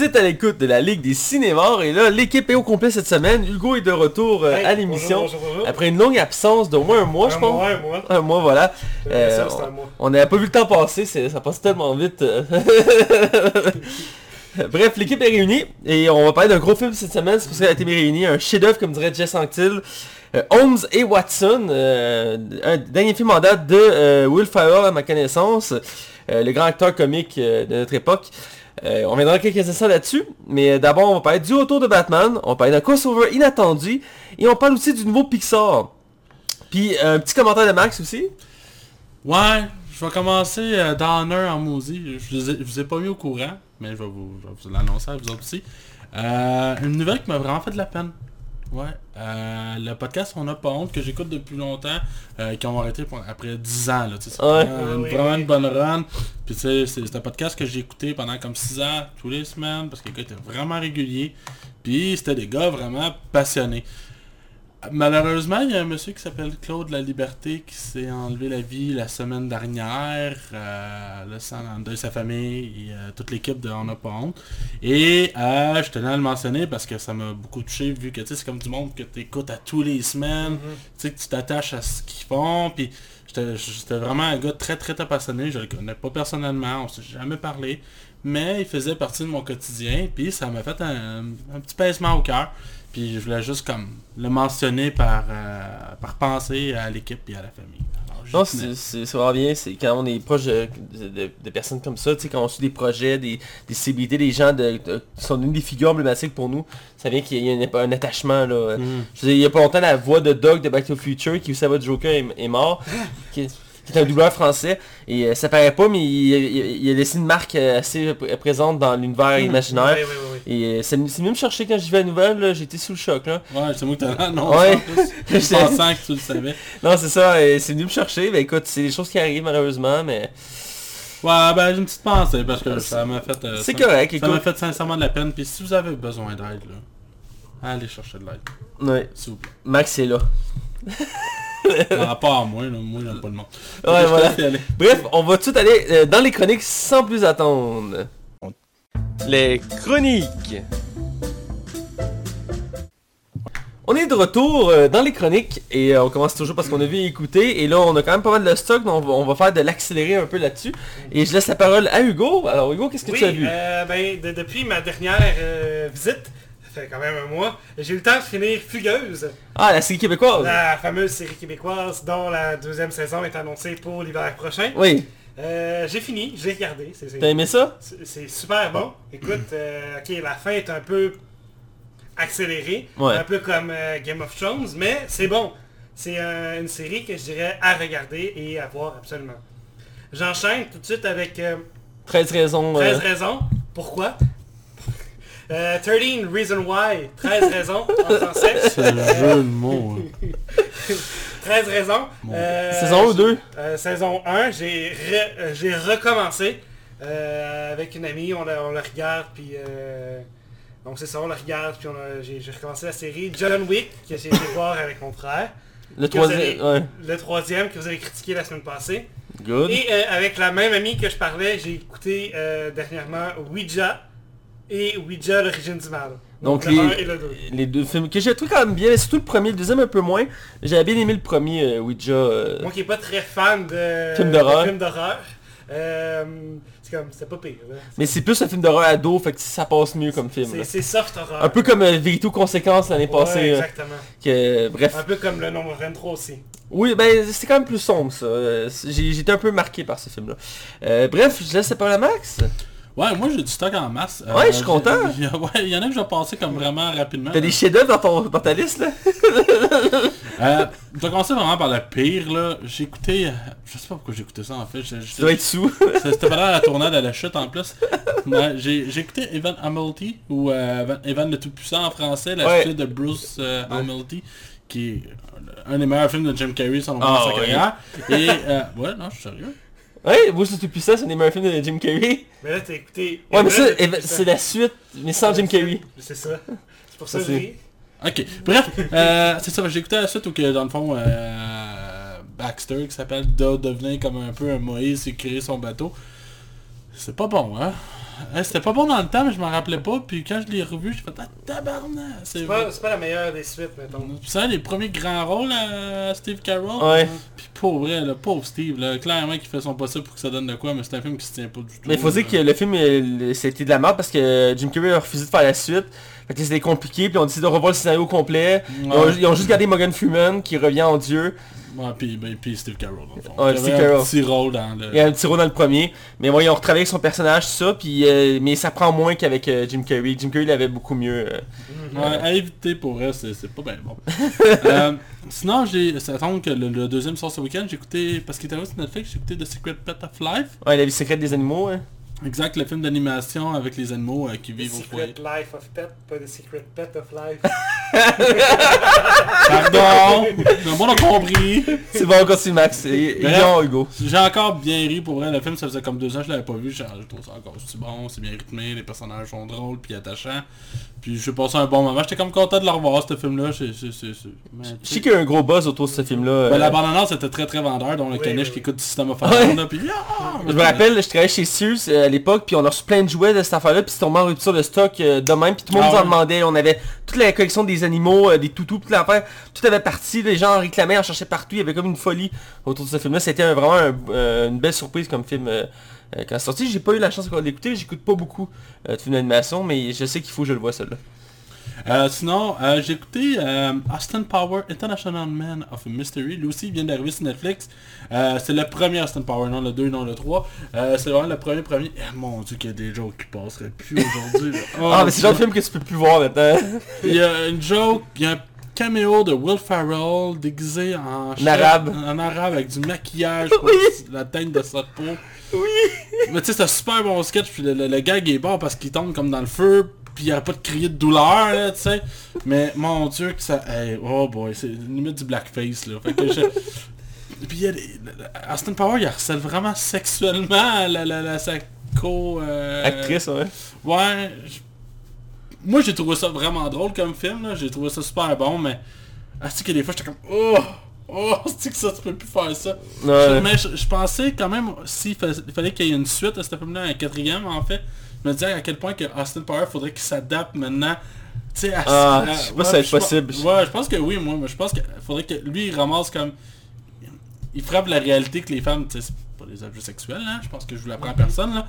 Vous êtes à l'écoute de la Ligue des cinémas et là, l'équipe est au complet cette semaine. Hugo est de retour euh, Hey, à l'émission. bonjour, bonjour, bonjour. Après une longue absence d'au moins un mois, je pense. mois, un mois. Un mois, voilà. Euh, ça, c'est un mois. on n'a pas vu le temps passer, ça passe tellement vite. euh. Bref, l'équipe est réunie et on va parler d'un gros film cette semaine, c'est pour ça qu'elle a été réunie, un chef-d'œuvre comme dirait Jess Anctil. Euh, Holmes et Watson, euh, un dernier film en date de euh, Will Ferrell à ma connaissance, le grand acteur comique de notre époque. Euh, on viendra quelques instants là-dessus, mais d'abord on va parler du retour de Batman, on va parler d'un crossover inattendu et on parle aussi du nouveau Pixar. Puis un petit commentaire de Max aussi. Ouais, je vais commencer euh, Downer en maudit. Je vous ai, vous ai pas mis au courant, mais je vais vous, l'annoncer à vous aussi. Euh, une nouvelle qui m'a vraiment fait de la peine. Ouais. Euh, le podcast On n'a pas honte que j'écoute depuis longtemps, euh, qui ont arrêté pour- après 10 ans. Là, tu sais, c'est Ouais. vraiment, une, Oui, vraiment oui. une bonne run. Puis tu sais, c'est c'est un podcast que j'ai écouté pendant comme 6 ans, tous les semaines, parce que les gars étaient vraiment réguliers. Puis c'était des gars vraiment passionnés. Malheureusement, il y a un monsieur qui s'appelle Claude La Liberté qui s'est enlevé la vie la semaine dernière, euh, laissant en deuil sa famille et euh, toute l'équipe de On n'a pas honte. Et euh, je tenais à le mentionner parce que ça m'a beaucoup touché vu que c'est comme du monde que tu écoutes à tous les semaines, tu sais que tu t'attaches à ce qu'ils font, puis j'étais j'étais vraiment un gars très très très passionné, je le connais pas personnellement, on s'est jamais parlé, mais il faisait partie de mon quotidien, puis ça m'a fait un, un petit pincement au cœur. Puis je voulais juste comme le mentionner par, euh, par pensée à l'équipe et à la famille. Alors, Non, c'est vraiment bien, c'est quand on est proche de, de- personnes comme ça, tu sais, quand on suit des projets, des, des célébrités, des gens de, de- qui sont une des figures emblématiques pour nous, ça vient qu'il y a un, un attachement là. Mm. Je veux dire, il y a pas longtemps la voix de Doug de Back to the Future qui savait Joker est, est mort, qui, qui est un doubleur français, et euh, ça paraît pas, mais il, il- il a laissé une marque euh, assez pr- présente dans l'univers imaginaire. Oui, oui, oui, oui. Et euh, c'est c'est venu me chercher quand j'ai vu la nouvelle, j'étais sous le choc là. Ouais, c'est moi qui t'as annoncé Ouais. en plus. J'étais- Pensant que tu le savais. Non c'est ça, et c'est venu me chercher, ben écoute, c'est des choses qui arrivent malheureusement, mais Ouais, ben j'ai une petite pensée parce que ça m'a fait... euh, c'est correct, Ça m'a fait sincèrement de la peine. Puis si vous avez besoin d'aide, là, allez chercher de l'aide. Ouais, S'il vous plaît. Max est là. Par rapport à moi, là, moi j'aime pas le monde. Ouais, voilà. Bref, on va tout aller euh, dans les chroniques sans plus attendre. Les chroniques. On est de retour euh, dans les chroniques et euh, on commence toujours parce qu'on a vu et écouté et là on a quand même pas mal de stock donc on va, on va faire de l'accélérer un peu là-dessus et je laisse la parole à Hugo. Alors Hugo, qu'est-ce que Oui, tu as vu? euh, ben, de- depuis ma dernière euh, visite, fait quand même un mois, j'ai eu le temps de finir Fugueuse, Ah, la série québécoise. la fameuse série québécoise dont la deuxième saison est annoncée pour l'hiver prochain. Oui, Euh, j'ai fini, j'ai regardé, t'as aimé ça? C'est super bon. Écoute, euh, ok, la fin est un peu accélérée, Ouais. un peu comme euh, Game of Thrones, mais c'est bon. C'est une série que je dirais à regarder et à voir absolument. J'enchaîne tout de suite avec euh, 13 raisons. 13 euh, raisons. Pourquoi? Euh, 13 Reasons Why. 13 raisons en français. C'est le jeu de mots. hein. 13 raisons. Bon. Euh, Saison 1 ou 2 euh, Saison 1, j'ai re- euh, j'ai recommencé euh, avec une amie, on la, on la regarde, puis... euh, donc c'est ça, on la regarde, puis on a- j'ai j'ai recommencé la série John Wick, que j'ai été voir avec mon frère. Le que vous troisième. Ouais. Le troisième que vous avez critiqué la semaine passée. Good. Et euh, avec la même amie que je parlais, j'ai écouté euh, dernièrement Ouija et Ouija l'origine du mal. Donc le les, 1 et le 2. les deux films que j'ai trouvé quand même bien, mais surtout le premier, le deuxième un peu moins. J'avais bien aimé le premier euh, Ouija. euh, Moi qui est pas très fan de Film d'horreur. de films d'horreur, euh, c'est comme, c'était pas pire. là. Mais c'est plus un film d'horreur ado, fait que ça passe mieux comme film. C'est c'est soft horror. Un peu comme euh, Vérito Conséquences l'année Ouais, passée. euh, exactement. que, bref. Un peu comme le nombre 23 aussi. Oui, ben c'était quand même plus sombre ça. J'étais un peu marqué par ce film-là. Bref, je laisse la parole à Max. Ouais, moi j'ai du stock en masse. Euh, Ouais, je suis content. j'ai- Ouais, il y en a que je vais passer comme vraiment rapidement. T'as des chefs-d'œuvre dans, dans ta liste là? Euh, je vais commencer vraiment par le pire là. J'ai écouté, euh, je sais pas pourquoi j'ai écouté ça en fait. Tu dois être sous. Ça- C'était pendant la tournade à la chute en plus. Ouais, j'ai écouté Evan Hamilton ou euh, Evan- le Tout-Puissant en français, la Ouais. suite de Bruce euh, Hamilton, qui est un des meilleurs films de Jim Carrey selon Ah, sa ouais. carrière. Et euh, ouais, non, je suis sérieux. Ouais, vous c'est plus ça, c'est un films de Jim Carrey. Mais là, t'as écouté... Ouais, mais ça, c'est la suite, mais sans Jim Carrey. C'est ça. C'est pour ça que c'est-. Ok, bref, euh, c'est ça, j'ai écouté la suite où que dans le fond, euh, Baxter, qui s'appelle, doit devenir comme un peu un Moïse et créer son bateau. C'est pas bon, hein? C'était pas bon dans le temps, mais je m'en rappelais pas. Puis quand je l'ai revu, j'ai fait ah, tabarnak! C'est pas, c'est pas la meilleure des suites, mettons. Puis ça, les premiers grands rôles à Steve Carroll. Ouais. Puis pauvre, vrai, le pauvre Steve, là, clairement qu'il fait son possible pour que ça donne de quoi, mais c'est un film qui se tient pas du tout. Mais il faut dire que le film, euh, c'était de la merde parce que Jim Carrey a refusé de faire la suite. Fait que c'était compliqué, puis on a décidé de revoir le scénario complet. Ils, ont, ils ont juste gardé Morgan Freeman qui revient en dieu. Ouais, puis, ben, puis Steve Carroll, dans le fond. Ouais, Il Steve avait un Carroll. petit rôle dans le... Il y a un petit rôle dans le premier. Mais ouais, ils ont retravaillé avec son personnage, ça. Puis, euh, mais ça prend moins qu'avec euh, Jim Carrey. Jim Carrey l'avait beaucoup mieux. euh. Ouais, à éviter pour vrai, c'est c'est pas bien bon. Euh, sinon, j'ai, ça tombe que le, le deuxième sort ce week-end, j'ai écouté, parce qu'il était sur Netflix, j'ai écouté The Secret Pet of Life. Ouais, la vie secrète des animaux. Hein. Exact, le film d'animation avec les animaux euh, qui The vivent au foyer. Secret Life of Pet, pas The Secret Pet of Life. Pardon! Le monde a compris! C'est bon, continue Max. Et, Hugo. J'ai encore bien ri pour vrai, le film ça faisait comme deux ans que je l'avais pas vu, je trouve ça encore aussi bon, c'est bien rythmé, les personnages sont drôles puis attachants. Puis j'ai passé un bon moment, j'étais comme content de le revoir ce film là, c'est... c'est- c'est- c'est- mais, Je sais qu'il y a eu un gros buzz autour de ce film-là. Ben, euh. la bande-annonce était très très vendeur, dont le Oui, caniche oui, qui écoute du système of Ouais? là, puis ah! Je me rappelle, je travaillais chez Sears euh, l'époque, puis on a reçu plein de jouets de cette affaire-là, puis c'était tombé en rupture de stock euh, de même, puis tout le monde Ah nous en demandait. On avait toute la collection des animaux, euh, des toutous, toute l'affaire, tout avait parti, les gens en réclamaient, en cherchaient partout, il y avait comme une folie autour de ce film-là. C'était un- vraiment un- euh, une belle surprise comme film quand c'est sorti. J'ai pas eu la chance encore d'écouter, j'écoute pas beaucoup de films d'animation, mais je sais qu'il faut que je le vois celui-là. Euh, sinon, euh, j'ai écouté euh, Austin Power International Man of Mystery. Lui aussi, il vient d'arriver sur Netflix. Euh, c'est le premier Austin Power, non le 2, non le 3. Euh, c'est vraiment le premier premier. Eh, mon dieu, qu'il y a des jokes qui passeraient plus aujourd'hui. Oh, Ah, mais c'est le genre de film que tu peux plus voir maintenant. Il y a une joke, il y a un caméo de Will Ferrell déguisé en chef- arabe. en arabe avec du maquillage pour Oui. la teigne de sa peau. Oui. Mais tu sais, c'est un super bon sketch, puis le, le- le gag est bon parce qu'il tombe comme dans le feu, puis il arrête pas de crier de douleur, là, tu sais. Mais mon dieu, que ça... hey, oh boy, c'est limite du blackface, là. Fait que je... Puis il y a des... Austin Power, il harcèle vraiment sexuellement la, la, la, sa co... euh, Actrice, ouais. Ouais. je- Moi, j'ai trouvé ça vraiment drôle comme film, là. J'ai trouvé ça super bon, mais... C'est que des fois, j'étais comme... Oh! Oh, c'est que ça, tu peux plus faire ça? Ouais. Mais je, je pensais quand même, s'il fa- il fallait qu'il y ait une suite à ce film-là, un quatrième en fait, je me disais à quel point que Austin Power faudrait qu'il s'adapte maintenant. Tu sais, à, Ah, à- je sais pas si ça va être possible. Ouais, je pense que oui, moi, mais je pense qu'il faudrait que lui, il ramasse comme... Il frappe la réalité que les femmes, tu sais, c'est pas des objets sexuels, hein, je pense que je vous l'apprends à personne, là.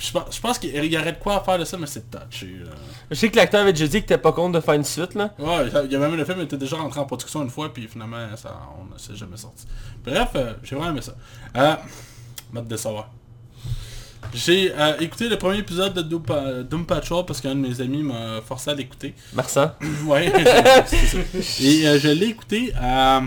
Je pense, je pense qu'il y aurait de quoi à faire de ça, mais c'est touché, là. Je sais que l'acteur avait déjà dit qu'il était pas contre de faire une suite, là. Ouais, il y a même le film était déjà rentré en production une fois, puis finalement, ça, on ne s'est jamais sorti. Bref, euh, j'ai vraiment aimé ça. Euh, m'a de savoir. J'ai euh, écouté le premier épisode de Doom, Doom Patrol parce qu'un de mes amis m'a forcé à l'écouter. Marsan? ouais. Et euh, je l'ai écouté. Euh...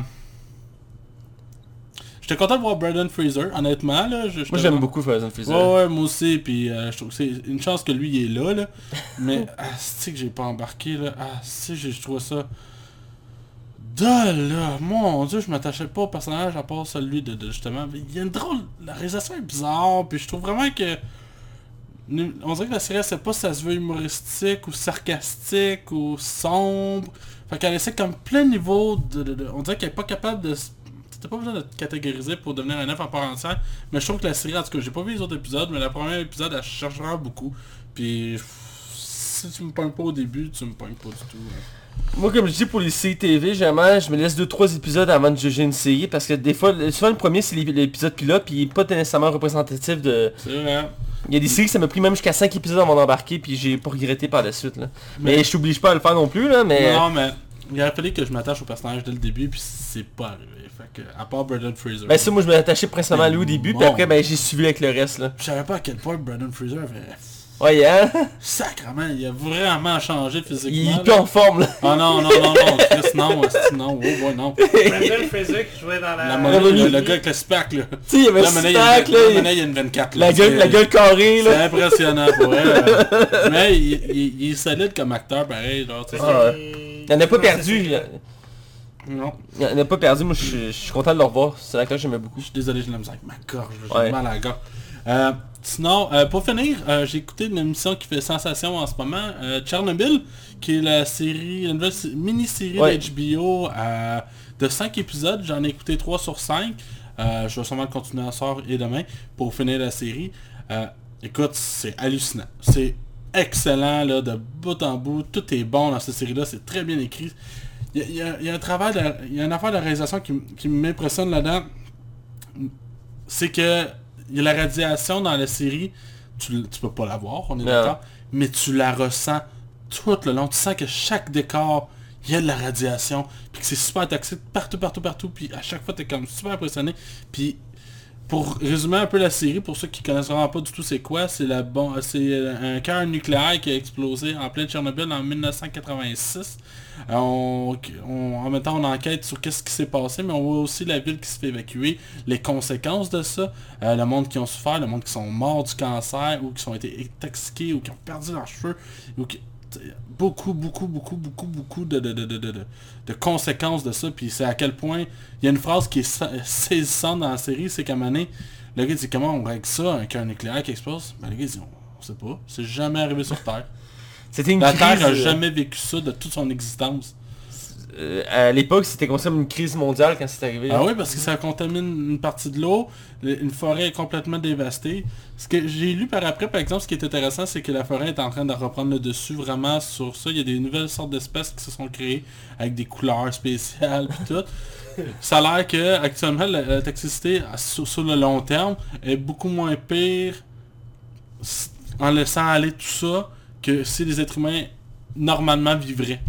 J'étais content de voir Brandon Fraser, honnêtement. Là, Je- Moi j'aime beaucoup Frozen Freezer. Ouais, ouais, moi aussi, puis euh, je trouve que c'est une chance que lui il est là, là. Mais, ah, c'est que j'ai pas embarqué, là? Ah, j'ai je trouve ça... De mon dieu, je m'attachais pas au personnage à part celui de, de justement... Il y a une drôle... La réalisation est bizarre, puis je trouve vraiment que... On dirait que la série, sait pas si ça se veut humoristique ou sarcastique ou sombre. Fait qu'elle essaie comme plein niveau de... on dirait qu'elle est pas capable de... T'as pas besoin de te catégoriser pour devenir un œuf en part entière. Mais je trouve que la série, en tout cas, j'ai pas vu les autres épisodes, mais le premier épisode, elle cherche vraiment beaucoup. Puis... Si tu me pognes pas au début, tu me pognes pas du tout. hein. Moi comme je dis pour les séries TV, généralement je me laisse 2-3 épisodes avant de juger une série parce que des fois, souvent le premier c'est l'ép- l'épisode pilote puis il est pas nécessairement représentatif de... Vrai. Il y a des séries que ça m'a pris même jusqu'à 5 épisodes avant d'embarquer puis j'ai pas regretté par la suite là. Mais, Mais- je t'oblige pas à le faire non plus là, mais... Non, mais il aurait fallu que je m'attache au personnage dès le début, puis c'est pas arrivé. Fait que, à part Brandon Fraser. Ben ça moi je m'ai attaché principalement à lui au début puis après ben j'ai suivi avec le reste là. Je savais pas à quel point Brandon Fraser avait... Ouais hein? Sacrement, il a vraiment changé Il physiquement. est plus en forme là. Oh non, non, non, non, Chris, non, non, oh boy, non. Jouait dans la... La monnaie, le, le gars avec le spack, là. Tu sais il y avait Là, il stack une- là. là, il- maintenant, il y a une 24, là. La gueule, C'est- la gueule carrée C'est là. impressionnant pour elle. Mais il, il- il est solide comme acteur, pareil, genre, tu sais. Ah, Il Il en a pas perdu. Il Non. il en a pas perdu, moi je suis- content de le revoir. C'est l'acteur que j'aimais beaucoup. Je suis désolé, je l'aime avec ma gorge, j'ai Ouais. mal à la gorge. Euh, sinon, euh, pour finir, euh, j'ai écouté une émission qui fait sensation en ce moment, euh, Tchernobyl, qui est la série, la nouvelle sé- mini-série Ouais. d'HBO euh, de 5 épisodes. J'en ai écouté 3 sur 5. Euh, je vais sûrement continuer à soir et demain pour finir la série. Écoute, c'est hallucinant. C'est excellent, là, de bout en bout. Tout est bon dans cette série-là. C'est très bien écrit. Il y a, y y un travail, il y a une affaire de réalisation qui, qui m'impressionne là-dedans. C'est que il y a la radiation dans la série. Tu, tu peux pas la voir, on est d'accord. Mais tu la ressens tout le long. Tu sens que chaque décor, il y a de la radiation. Puis que c'est super toxique partout, partout, partout. Puis à chaque fois, t'es comme super impressionné. Puis pour résumer un peu la série, pour ceux qui connaissent vraiment pas du tout c'est quoi, c'est euh, un cœur nucléaire qui a explosé en plein Tchernobyl en 1986. Euh, en même temps, on enquête sur qu'est-ce qui s'est passé, mais on voit aussi la ville qui se fait évacuer, les conséquences de ça, euh, le monde qui ont souffert, le monde qui sont morts du cancer, ou qui sont été intoxiqués, ou qui ont perdu leurs cheveux, ou qui- beaucoup, beaucoup, beaucoup, beaucoup, beaucoup de, de, de, de, de- de conséquences de ça. Puis c'est à quel point il y a une phrase qui est sa- saisissante dans la série, c'est qu'à un moment donné, le gars dit comment on règle ça, un cœur nucléaire qui explose Ben le gars dit on, on sait pas, c'est jamais arrivé sur Terre. C'était une La crise... Terre a euh, jamais vécu ça de toute son existence. Euh, à l'époque, c'était considéré comme une crise mondiale quand c'est arrivé. Ah oui, parce que ça contamine une partie de l'eau, le- une forêt est complètement dévastée. Ce que j'ai lu par après, par exemple, ce qui est intéressant, c'est que la forêt est en train de reprendre le dessus vraiment sur ça. Il y a des nouvelles sortes d'espèces qui se sont créées avec des couleurs spéciales puis tout. Ça a l'air que actuellement la, la toxicité sur, sur le long terme est beaucoup moins pire en laissant aller tout ça que si les êtres humains normalement vivraient.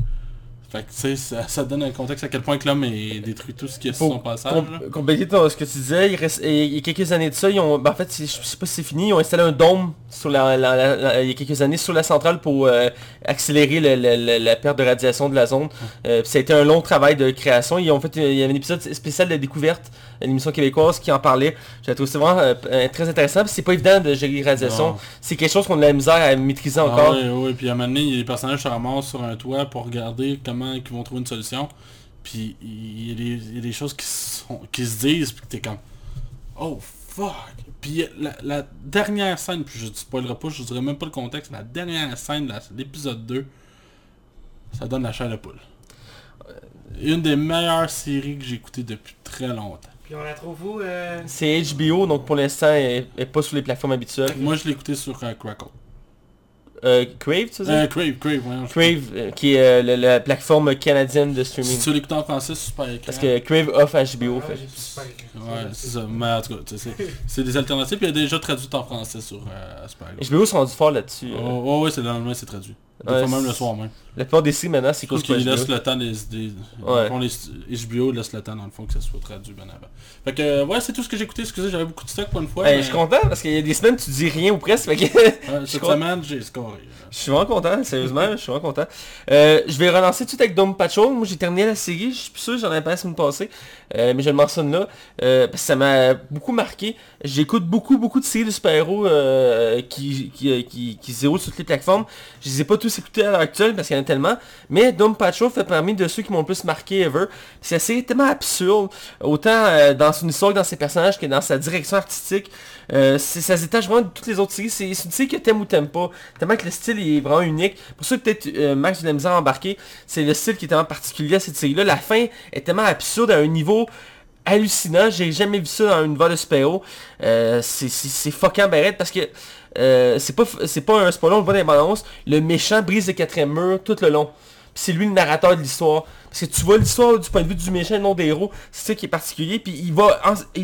Fait que tu sais, ça, ça donne un contexte à quel point que l'homme est détruit tout ce qui est sur son passage. compléter ton- ce que tu disais, il, reste, il y a quelques années de ça, ils ont, ben, en fait, je sais pas si c'est fini, ils ont installé un dôme sur la, la- la- la- il y a quelques années sur la centrale pour euh, accélérer le- le- le- la perte de radiation de la zone. Euh, ça a été un long travail de création. Ils ont fait, il y avait un épisode spécial de découverte, une émission québécoise qui en parlait. J'ai trouvé ça vraiment euh, euh, très intéressant. C'est pas évident de gérer les radiations. C'est quelque chose qu'on a de la misère à maîtriser Ah encore. oui, oui, puis à un moment donné, il y a des personnages se ramassent sur un toit pour regarder comment ils vont trouver une solution. Puis il y a des, il y a des choses qui, sont, qui se disent, puis que t'es comme... Oh fuck! Puis la, la dernière scène, puis je ne spoilerai pas, je ne dirai même pas le contexte, la dernière scène de l'épisode 2, ça donne la chair de poule. Une des meilleures séries que j'ai écoutées depuis très longtemps. Puis on la trouve où euh... C'est HBO, donc pour l'instant, elle n'est pas sur les plateformes habituelles. Moi, je l'ai écouté sur euh, Crackle. Euh, Crave, tu sais Euh, Crave, Crave, je- Crave, euh, qui est euh, la, la plateforme canadienne de streaming. Si tu l'écoutes en français, c'est super écrit. Parce que Crave offre HBO. Ah, fait. Ouais, c'est ça. Mais en tout cas, tu sais, c'est des alternatives. Puis il y a déjà traduit en français sur euh. HBO sont rendus fort là-dessus. euh. Oh, oh, ouais, c'est le lendemain, c'est traduit. Des Ouais, fois même le soir même. La plupart des séries maintenant, c'est cool Parce qu'ils laissent le temps des... des Ouais. fond, les HBO laissent le temps dans le fond que ça soit traduit bien avant. Fait que, euh, ouais, c'est tout ce que j'ai écouté. Excusez, j'avais beaucoup de stock pour une fois. Mais- Je suis content parce qu'il y a des semaines tu dis rien ou presque. fait que Ouais, je suis cette content. semaine, j'ai scoré. Je suis vraiment content, sérieusement, je suis vraiment content. Euh, je vais relancer tout de suite avec Dome Patrol. Moi j'ai terminé la série, je suis plus sûr, j'en avais pas la semaine passée. Euh, mais je le mentionne là. euh, parce que ça m'a beaucoup marqué. J'écoute beaucoup, beaucoup de séries de super-héros euh, qui, qui, qui, qui se déroulent sur toutes les plateformes. Je les ai pas tous écoutés à l'heure actuelle parce qu'il y en a tellement. Mais Dome Patrol fait parmi de ceux qui m'ont le plus marqué ever. C'est assez tellement absurde, autant euh, dans son histoire que dans ses personnages que dans sa direction artistique. Euh, ça se détache vraiment de toutes les autres séries. C'est une série que t'aimes ou t'aimes pas. Tellement que le style est vraiment unique. Pour ça que peut-être euh, Max de la misère à embarquer, c'est le style qui est tellement particulier à cette série-là. La fin est tellement absurde à un niveau hallucinant. J'ai jamais vu ça dans une univers de super-héros. Euh, c'est fucking barrette parce que euh, c'est pas c'est pas un spoiler, on le voit dans les annonces. Le méchant brise le quatrième mur tout le long. C'est lui le narrateur de l'histoire. Parce que tu vois l'histoire du point de vue du méchant et non des héros. C'est ça qui est particulier. Puis il va,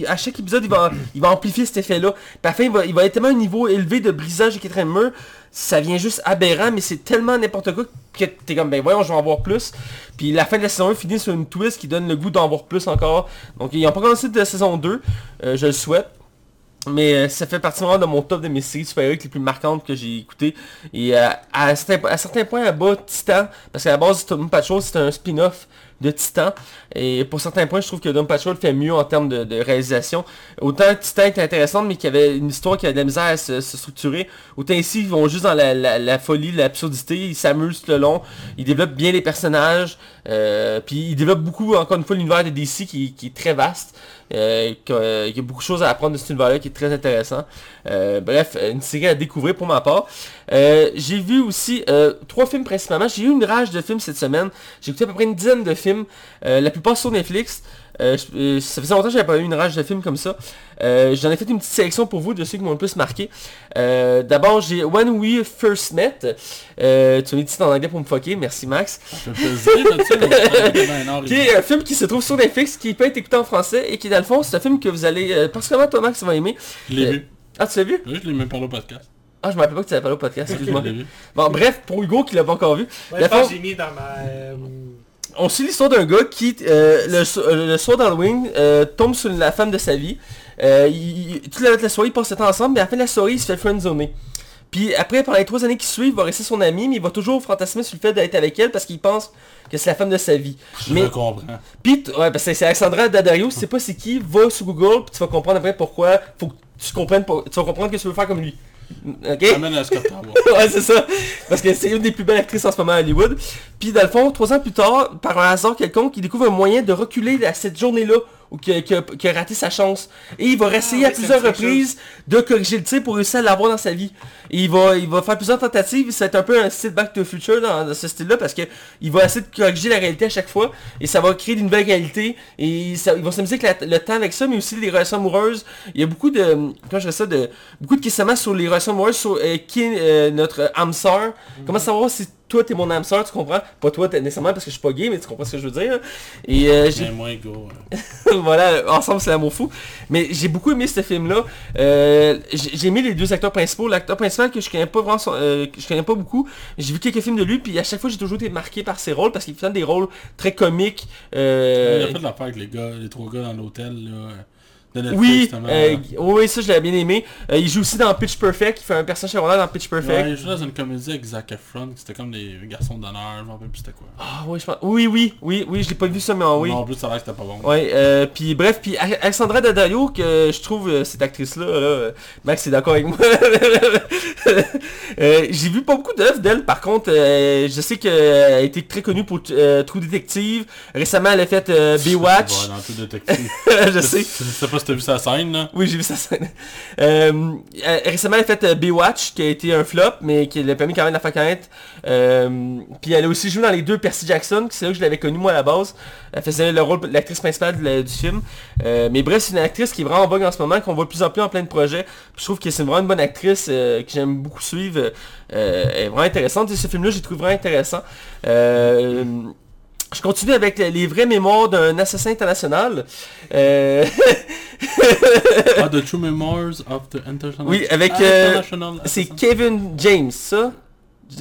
à chaque épisode, il va, il va amplifier cet effet-là. Puis à la fin, il va, il va être tellement un niveau élevé de brisage du quatrième mur. Ça vient juste aberrant, mais c'est tellement n'importe quoi que t'es comme, ben voyons, je vais en voir plus. Puis la fin de la saison 1 finit sur une twist qui donne le goût d'en voir plus encore. Donc ils n'ont pas commencé de la saison 2. Euh, je le souhaite. Mais euh, ça fait partie vraiment de mon top de mes séries super les plus marquantes que j'ai écoutées. Et euh, à, certains, à certains points à bas, Titan, parce qu'à la base, Doom Patrol, c'est un spin-off de Titan. Et pour certains points, je trouve que Doom Patrol fait mieux en termes de, réalisation. Autant Titan était intéressante, mais qu'il y avait une histoire qui avait de la misère à se, structurer. Autant ici, ils vont juste dans la, folie, l'absurdité, ils s'amusent tout le long. Ils développent bien les personnages. euh, puis ils développent beaucoup, encore une fois, l'univers de DC qui, est très vaste. Euh, euh, il y a beaucoup de choses à apprendre de cet univers-là qui est très intéressant. Bref, une série à découvrir pour ma part. J'ai vu aussi trois films principalement. J'ai eu une rage de films cette semaine. J'ai écouté à peu près une dizaine de films, euh, la plupart sur Netflix. Euh, je- euh, ça faisait longtemps que j'avais pas eu une rage de films comme ça. Euh, J'en ai fait une petite sélection pour vous de ceux qui m'ont le plus marqué. Euh, D'abord, j'ai When We First Met. Euh, tu m'as dit en anglais pour me fucker. Merci Max. Qui est un film qui se trouve sur Netflix, qui peut être écouté en français et qui, dans le fond, c'est un film que vous allez... Euh, particulièrement toi Max, tu vas aimer. Je l'ai Euh, vu. Ah, tu l'as vu? Oui, je l'ai même parlé au podcast. Ah, je me rappelle pas que tu avais parlé au podcast, excuse-moi. Bon, bref, pour Hugo qui l'a pas encore vu, Ouais, La j'ai mis dans ma... euh, on suit l'histoire d'un gars qui, euh, le, euh, le soir d'Halloween, euh, tombe sur la femme de sa vie. Euh, il, il- toute la, la soirée, ils passent le temps ensemble, mais à la fin de la soirée, il se fait friendzoner. Puis après, pendant les trois années qui suivent, il va rester son ami, mais il va toujours fantasmer sur le fait d'être avec elle parce qu'il pense que c'est la femme de sa vie. Je Mais- comprends. Puis, ouais, parce que c'est Alexandra Daddario, si tu sais pas c'est qui, va sur Google, puis tu vas comprendre après pourquoi, faut que tu comprennes, tu vas comprendre que tu veux faire comme lui. Ok? Amène Scott ouais, c'est ça. Parce que c'est une des plus belles actrices en ce moment à Hollywood. Puis dans le fond, trois ans plus tard, par un hasard quelconque, il découvre un moyen de reculer à cette journée-là où qu'il a, qu'il a- qu'il a raté sa chance. Et il va réessayer oui, à plusieurs reprises de corriger le tir pour réussir à l'avoir dans sa vie. Et il va, il va faire plusieurs tentatives. C'est un peu un style Back to the Future dans, dans ce style-là parce que il va essayer de corriger la réalité à chaque fois. Et ça va créer une nouvelle réalité. Et ça, il va s'amuser avec la- le temps avec ça, mais aussi les relations amoureuses. Il y a beaucoup de, comment je dirais ça, de, beaucoup de questionnements sur les relations amoureuses, sur euh, qui est euh, notre âme sœur. Comment savoir si toi t'es mon âme sœur, tu comprends? Pas toi t'es- nécessairement parce que je suis pas gay, mais tu comprends ce que je veux dire. Et euh, j'ai Mais moi, go. voilà, ensemble c'est l'amour fou. Mais j'ai beaucoup aimé ce film-là. Euh, j'ai aimé les deux acteurs principaux. L'acteur principal que je connais pas vraiment, euh, que je connais pas beaucoup. J'ai vu quelques films de lui, puis à chaque fois j'ai toujours été marqué par ses rôles parce qu'il fait des rôles très comiques. Il a fait de l'affaire avec les gars, les trois gars dans l'hôtel, là. Euh, De Netflix, oui, euh, ça je l'avais bien aimé. Euh, il joue aussi dans Pitch Perfect, il fait un personnage secondaire dans Pitch Perfect. Ouais, il joue dans une comédie avec Zac Efron, c'était comme des garçons d'honneur, je plus c'était quoi. Ah oui, je pense. Oui, oui, oui, oui, je l'ai pas vu ça, mais ah, oui. Non, en plus, ça a l'air c'était pas bon. Ouais, euh, puis bref, puis Alexandra Daddario, que je trouve cette actrice-là, là, Max est d'accord avec moi. J'ai vu pas beaucoup d'œuvres d'elle, par contre, je sais qu'elle a été très connue pour True Detective. Récemment, elle a fait Baywatch. Ouais, dans je sais. Pas t'as vu sa scène. Oui, j'ai vu sa scène. Euh, euh, récemment, elle a fait euh, Baywatch, qui a été un flop, mais qui l'a permis quand même de la faire connaître. Puis elle a aussi joué dans les deux Percy Jackson, que c'est là que je l'avais connue moi à la base. Elle faisait le rôle de l'actrice principale du film. Mais bref, c'est une actrice qui est vraiment en vogue en ce moment, qu'on voit de plus en plus en plein de projets. Je trouve que c'est vraiment une bonne actrice que j'aime beaucoup suivre. Elle est vraiment intéressante. Et ce film-là, j'ai trouvé vraiment intéressant. Je continue avec les vraies mémoires d'un assassin international. Euh, Ah, The True Memoirs of the International... Oui, avec, euh, c'est. Kevin James, ça?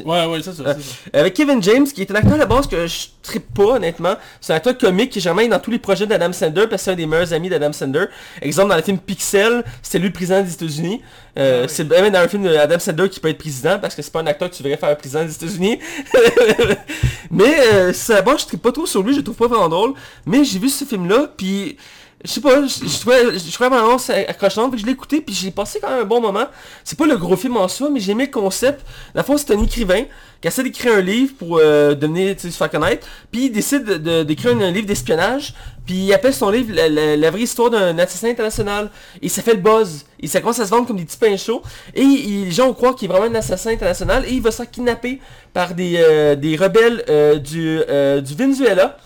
Ouais, ouais, c'est ça, c'est ça. Avec Kevin James, qui est un acteur à la base que je trippe pas, honnêtement. C'est un acteur comique qui est jamais dans tous les projets d'Adam Sandler, parce que c'est un des meilleurs amis d'Adam Sandler. Exemple, dans le film Pixel, c'était lui le président des États-Unis. Euh, Ah. C'est même dans un film d'Adam Sandler qui peut être président, parce que c'est pas un acteur que tu verrais faire président des États-Unis. mais euh, c'est à la base, je trippe pas trop sur lui, je le trouve pas vraiment drôle. Mais j'ai vu ce film-là, puis... Je sais pas, je trouvais, je trouvais vraiment ça accrochant, fait que je l'ai écouté, puis j'ai passé quand même un bon moment. C'est pas le gros film en soi, mais j'ai aimé le concept. Le fond, c'est un écrivain qui essaie d'écrire un livre pour euh, devenir, se faire connaître, puis il décide de- de- d'écrire un, livre d'espionnage, puis il appelle son livre la, la- la vraie histoire d'un assassin international, et ça fait le buzz, et ça commence à se vendre comme des petits pains chauds, et les gens croient qu'il est vraiment un assassin international, et il va se faire kidnapper par des, euh, rebelles euh, euh, du Venezuela,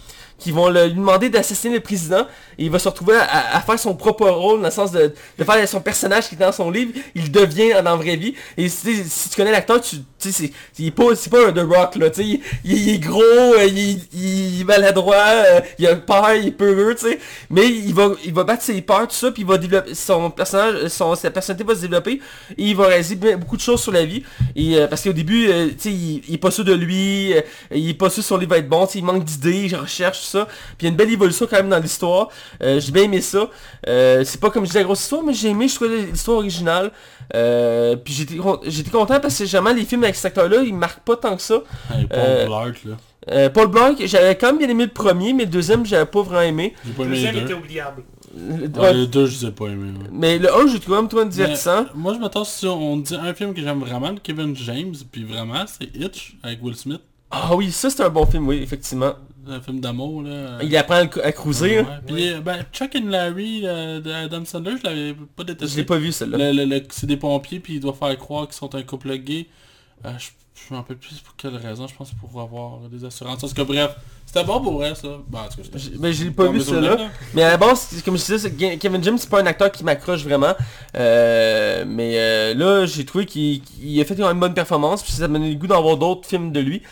qui vont lui demander d'assassiner le président. Et il va se retrouver à, faire son propre rôle dans le sens de, de faire son personnage qui est dans son livre, il devient dans la vraie vie. Et si, tu connais l'acteur, tu c'est pas, pas un The Rock là, tu il, il- est gros, euh, il, est maladroit, euh, il a peur, il est peureux, tu sais, mais il va, il va battre ses peurs, tout ça, puis il va développer, son personnage, son, sa personnalité va se développer. Et il va réaliser beaucoup de choses sur la vie. Et euh, parce qu'au début, euh, tu sais, il, il est pas sûr de lui, euh, il est pas sûr si son livre va être bon, il manque d'idées, il recherche ça, puis il y a une belle évolution quand même dans l'histoire, Euh, j'ai bien aimé ça, Euh, c'est pas comme je dis la grosse histoire, mais j'ai aimé, je trouvais l'histoire originale, Euh, puis j'étais con- j'étais content parce que jamais les films avec cet acteur-là, ils marquent pas tant que ça. Hey, Paul Euh, Blart, là. Euh, Paul Blanc, j'avais quand même bien aimé le premier, mais le deuxième, j'avais pas vraiment aimé. J'ai pas Le aimé deuxième était oubliable. Le- Ouais, deux, je les ai pas aimés. ouais. Mais le 1, j'ai trouvé un peu divertissant. Mais, moi, je m'attends si on dit un film que j'aime vraiment de Kevin James, puis vraiment, c'est Hitch avec Will Smith. Ah oui, ça c'est un bon film, oui, effectivement. Un film d'amour, là. Il apprend à, cruiser. Ouais. hein. Puis, ben, Chuck and Larry euh, d'Adam Sandler, je l'avais pas Je détesté. l'ai pas vu celle-là. Le- le- le- c'est des pompiers, puis ils doivent faire croire qu'ils sont un couple gay. Euh, je Je me rappelle plus pour quelle raison, je pense pour avoir des assurances. Parce que bref, c'était bon pour vrai ça. Bah, en tout cas, c'était- J- Ben, j'ai pas vu souvenirs, là. Mais à la base, comme je disais, Kevin James, c'est pas un acteur qui m'accroche vraiment. Euh, mais euh, là, j'ai trouvé qu'il qu'il a fait une bonne performance. Puis ça m'a donné le goût d'en voir d'autres films de lui.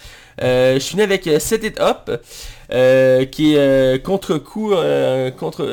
Euh, je suis venu avec euh, Set It Up, euh, qui est contre-coup, contre...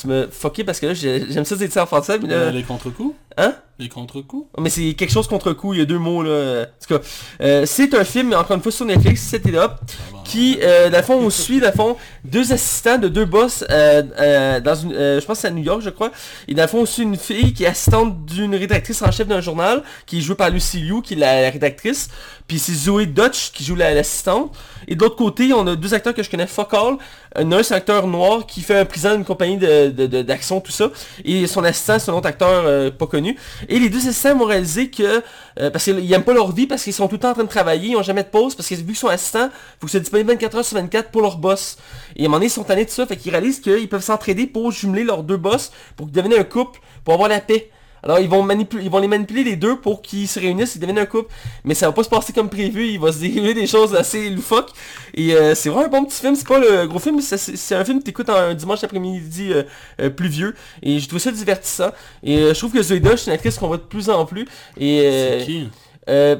tu me fucké parce que là, j'ai- j'aime ça dire ça en français, les contre-coups? Hein? Les contre-coups? Mais c'est quelque chose contre coup, il y a deux mots là. En tout cas, euh, c'est un film, encore une fois sur Netflix, Set It Up, Ah, qui, euh, dans le fond, on suit, dans le fond, deux assistants de deux boss, euh, euh, dans une, euh, je pense que c'est à New York, je crois. Et dans le fond, on suit une fille qui est assistante d'une rédactrice en chef d'un journal, qui est jouée par Lucy Liu, qui est la, la rédactrice. Puis c'est Zoé Dutch qui joue la- l'assistante. Et de l'autre côté, on a deux acteurs que je connais fuck all. Un, un, c'est un acteur noir qui fait un président d'une compagnie de- de- de- d'action, tout ça. Et son assistant, c'est un autre acteur pas connu. Et les deux assistants m'ont réalisé que, euh, parce qu'ils aiment pas leur vie, parce qu'ils sont tout le temps en train de travailler, ils ont jamais de pause, parce que vu qu'ils sont assistants, faut que c'est disponible 24 heures sur 24 pour leur boss. Et à un moment ils sont tannés de ça, fait qu'ils réalisent qu'ils peuvent s'entraider pour jumeler leurs deux boss, pour deviennent un couple, pour avoir la paix. Alors ils vont, manipuler, ils vont les manipuler les deux pour qu'ils se réunissent et deviennent un couple. Mais ça va pas se passer comme prévu, il va se dérouler des choses assez loufoques. Et euh, c'est vraiment un bon petit film, c'est pas le gros film, c'est- un film que t'écoutes un dimanche après-midi euh, euh, pluvieux. Et je trouve ça divertissant. Et euh, je trouve que Dutch, c'est une actrice qu'on voit de plus en plus. Et euh, C'est qui? euh,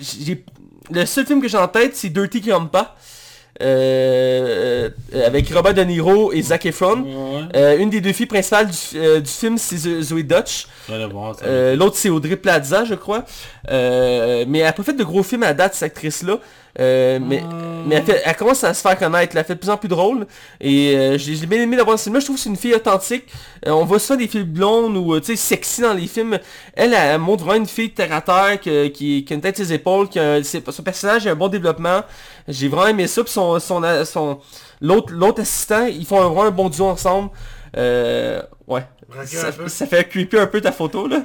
j'ai le seul film que j'ai en tête, c'est Dirty Grandpa. Euh, euh, avec Robert De Niro et Zac Efron. Ouais, Euh, une des deux filles principales du, euh, du film, c'est Zo- Zoé Dutch. L'autre, c'est Audrey Plaza, je crois. Mais elle a pas fait de gros films à date, cette actrice-là. Euh, mais Euh, mais elle, fait- elle commence à se faire connaître, elle fait de plus en plus drôle. Et euh, j'ai bien aimé d'avoir ce film-là. Je trouve que c'est une fille authentique. Euh, on voit souvent des filles blondes ou euh, tu sais sexy dans les films. Elle, elle, montre vraiment une fille terre à terre que- qui, qui a une tête ses épaules, qui a son personnage a un bon développement. J'ai vraiment aimé ça. Puis son, son, son, l'autre, l'autre assistant, ils font un, vraiment un bon duo ensemble. Euh, ouais. Ça, ça fait creepy un peu ta photo là.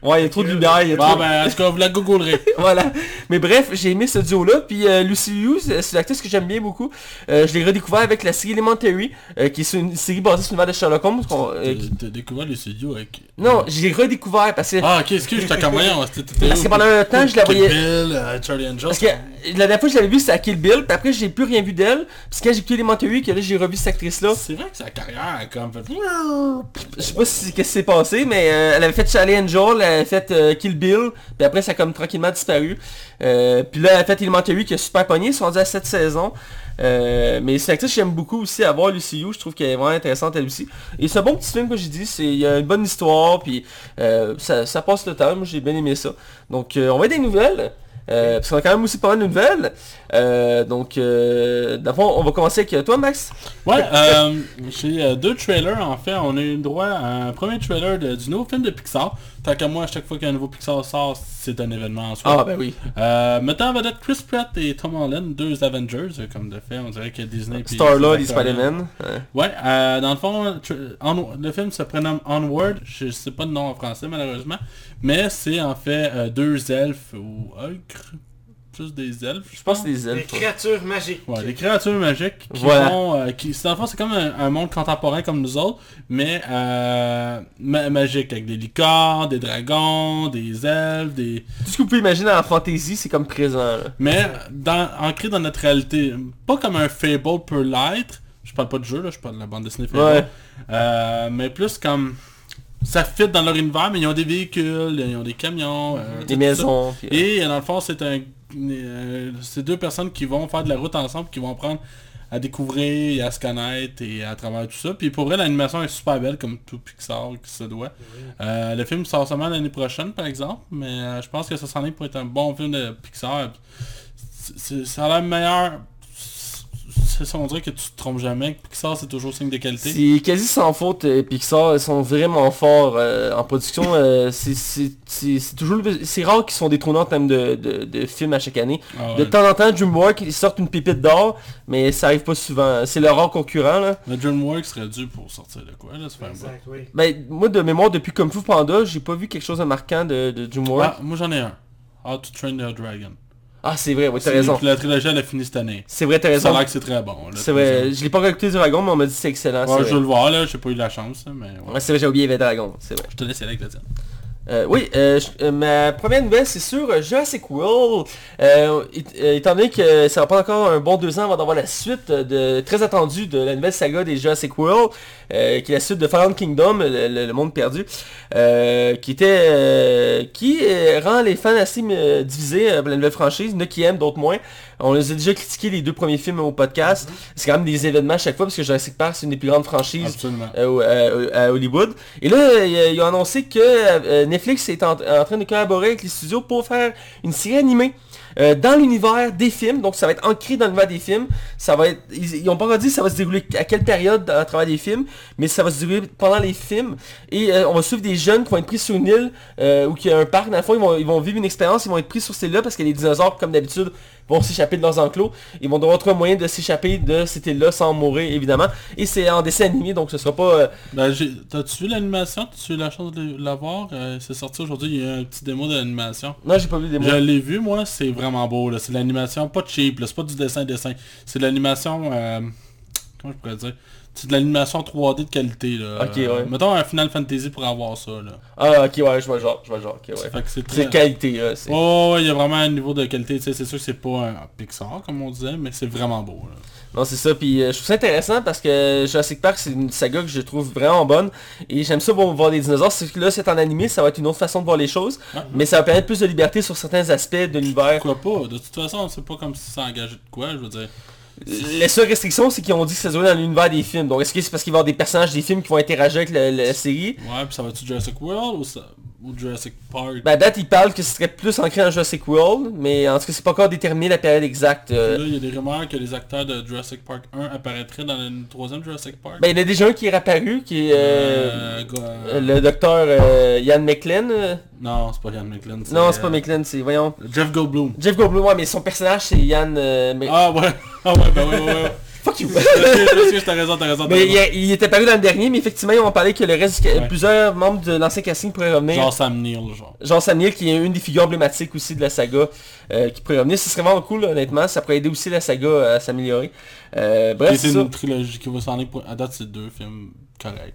Ouais, il y a trop de lumière, il y a Bon, trop... ben, en tout cas, vous la googlerez. voilà. Mais bref, j'ai aimé ce duo-là. Puis euh, Lucy Liu, c'est une actrice que j'aime bien beaucoup. Euh, je l'ai redécouvert avec la série Elementary, euh, qui est une série basée sur l'univers de Sherlock Holmes. qui- T'as découvert le studio avec... Non, je l'ai redécouvert parce que... Ah, ok, excuse, j'étais voyant. C'était Parce que pendant un temps, je la voyais... Bill, Charlie Angel. Parce que la dernière fois que je l'avais vue, c'était à Kill Bill. Puis après, j'ai plus rien vu d'elle. Puis quand j'ai écouté Elementary, que là, j'ai revu cette actrice-là. C'est vrai que sa carrière a comme. Je sais pas si qu'est-ce qui s'est passé, mais elle avait fait Charlie Angel, elle fait euh, Kill Bill, puis après ça a comme tranquillement disparu. Euh, puis là elle a fait Elementary qui a super pogné, ils sont rendus à cette saison. Euh, mais c'est une actrice que j'aime beaucoup aussi à voir Lucy je trouve qu'elle est vraiment intéressante elle aussi. Et c'est un bon petit film que j'ai dit, c'est il y a une bonne histoire, puis euh, ça, passe le temps, j'ai bien aimé ça. Donc on va des nouvelles. Euh, parce qu'on a quand même aussi pas mal de nouvelles. Donc, euh, d'abord, on va commencer avec toi, Max. Ouais, j'ai deux trailers en fait. On a eu droit à un premier trailer du nouveau film de Pixar. Tant qu'à moi, à chaque fois qu'un nouveau Pixar sort, c'est un événement en soi. Ah, ben oui. Euh, mettant en vedette Chris Pratt et Tom Holland, deux Avengers, euh, comme de fait, on dirait que Disney... Star-Lord et Spider-Man. Ouais. Euh, dans le fond, le film se prénomme Onward, je sais pas le nom en français malheureusement, mais c'est en fait euh, deux elfes ou ogres, plus des elfes, Je pense que c'est des Des elfes. créatures magiques. Ouais, des créatures magiques qui Voilà. vont... euh, qui, c'est- dans le fond, c'est comme un, un monde contemporain comme nous autres, mais euh, ma- magique, avec des licornes, des dragons, des elfes, des... Tout ce que vous pouvez imaginer dans la fantasy, c'est comme présent. là. Mais dans, ancré dans notre réalité, pas comme un Fable peut l'être, je parle pas de jeu, là, je parle de la bande dessinée Fable, Ouais. Euh, mais plus comme... Ça fit dans leur univers, mais ils ont des véhicules, ils ont des camions, euh, Des maisons. euh, Et dans le fond, c'est un, euh, c'est deux personnes qui vont faire de la route ensemble, qui vont apprendre à découvrir et à se connaître et à travers tout ça. Puis pour vrai, l'animation est super belle comme tout Pixar qui se doit. Euh, le film sort seulement l'année prochaine par exemple, mais euh, je pense que ça s'en est pour être un bon film de Pixar. Ça a l'air meilleur. C'est ça, on dirait que tu te trompes jamais. que Pixar c'est toujours signe de qualité. C'est quasi sans faute, euh, Pixar, ils sont vraiment forts euh, en production. euh, c'est- toujours c'est rare qu'ils sont détrônés en termes de, de, de films à chaque année. Ah De temps en temps, DreamWorks ils sortent une pépite d'or, mais ça arrive pas souvent. C'est leur rare concurrent là. Le DreamWorks serait dû pour sortir de quoi là, bout. Exact, oui. Ben moi de mémoire depuis Kung Fu Panda, j'ai pas vu quelque chose de marquant de, de DreamWorks. Ah, moi j'en ai un. How to Train Your Dragon. Ah, c'est vrai, oui t'as raison. La trilogie elle a fini cette année. C'est vrai t'as Ça a raison. l'air que c'est très bon. C'est vrai, je l'ai pas écouté Dragon, mais on m'a dit que c'est excellent. Ouais, je veux le voir là, j'ai pas eu la chance, mais ouais. Ouais, c'est vrai, j'ai oublié les Dragon, c'est vrai. Je te laisse aller avec la tienne. Euh, oui, euh, euh, ma première nouvelle c'est sur euh, Jurassic World. Étant donné que ça va prendre encore un bon deux ans avant d'avoir la suite de, très attendue de la nouvelle saga des Jurassic World, qui est la suite de Fallen Kingdom, le, le- monde perdu, qui était qui rend les fans assez divisés pour la nouvelle franchise, il y en a qui aiment, d'autres moins. On les a déjà critiqué les deux premiers films au podcast. C'est quand même des événements à chaque fois parce que Jurassic Park c'est une des plus grandes franchises euh, euh, à Hollywood. Et là, euh, ils ont annoncé que Netflix est en, en train de collaborer avec les studios pour faire une série animée euh, dans l'univers des films. Donc ça va être ancré dans l'univers des films. Ça va être, ils, ils ont pas encore dit ça va se dérouler à quelle période à travers des films, mais ça va se dérouler pendant les films. Et euh, on va suivre des jeunes qui vont être pris sur une île euh, il y a un parc. Dans le fond, ils vont, ils vont vivre une expérience, ils vont être pris sur cette île-là parce que les dinosaures, comme d'habitude, vont s'échapper de leurs enclos. Ils vont devoir trouver un moyen de s'échapper de cette île-là sans mourir, évidemment. Et c'est en dessin animé, donc ce sera pas... euh, Ben, T'as-tu vu l'animation? T'as-tu eu la chance de la voir? Euh, C'est sorti aujourd'hui, il y a un petit démo de l'animation. Non, j'ai pas vu des mots. Je l'ai vu, moi, c'est vraiment beau. là. C'est l'animation pas cheap, là. c'est pas du dessin-dessin. C'est l'animation... euh, Comment je pourrais dire? C'est de l'animation 3D de qualité. Là. Ok, ouais. mettons un Final Fantasy pour avoir ça. Là. Ah, ok, ouais, je vois genre, je vois genre, ok, ouais. C'est très... qualité, là. Oh, ouais, il y a vraiment un niveau de qualité. tu sais, C'est sûr que c'est pas un Pixar, comme on disait, mais c'est vraiment beau. Là. Non, c'est ça, puis euh, je trouve ça intéressant parce que Jurassic Park, c'est une saga que je trouve vraiment bonne. Et j'aime ça voir, voir des dinosaures. C'est que là, c'est en animé, ça va être une autre façon de voir les choses. Mais ça va permettre plus de liberté sur certains aspects de l'univers. Pourquoi pas? De toute façon, c'est pas comme si ça engageait de quoi, je veux dire. Les seules restrictions, c'est qu'ils ont dit que ça se jouait dans l'univers des films. Donc, est-ce que c'est parce qu'il va y avoir des personnages des films qui vont interagir avec la, la série? Ouais, puis ça va-tu Jurassic World ou, ça... ou Jurassic Park Ben, à date, ils parlent que ce serait plus ancré dans Jurassic World. Mais en tout cas, c'est pas encore déterminé la période exacte. euh. Là, il y a des rumeurs que les acteurs de Jurassic Park 1 apparaîtraient dans le troisième Jurassic Park. Ben, il y en a déjà un qui est réapparu, qui est euh, Euh, euh, le docteur Ian McLean. Non, c'est pas Ian McLean. Non, c'est pas McLean, c'est, voyons. Jeff Goldblum. Jeff Goldblum, ouais, mais son personnage c'est Yann... mais... Ah ouais, ah ouais, ben ouais, ouais, ouais. Fuck you! Je sais, je sais, t'as raison, t'as raison, t'as mais raison. il, il était paru dans le dernier, mais effectivement, ils ont parlé que le reste, Ouais. plusieurs membres de l'ancien casting pourraient revenir. Genre Sam Neill, genre. Jean Samuel, qui est une des figures emblématiques aussi de la saga, euh, qui pourrait revenir. Ce serait vraiment cool, honnêtement. Ça pourrait aider aussi la saga à s'améliorer. Euh, bref, c'est une trilogie qui va s'en aller pour... À date, c'est deux films corrects.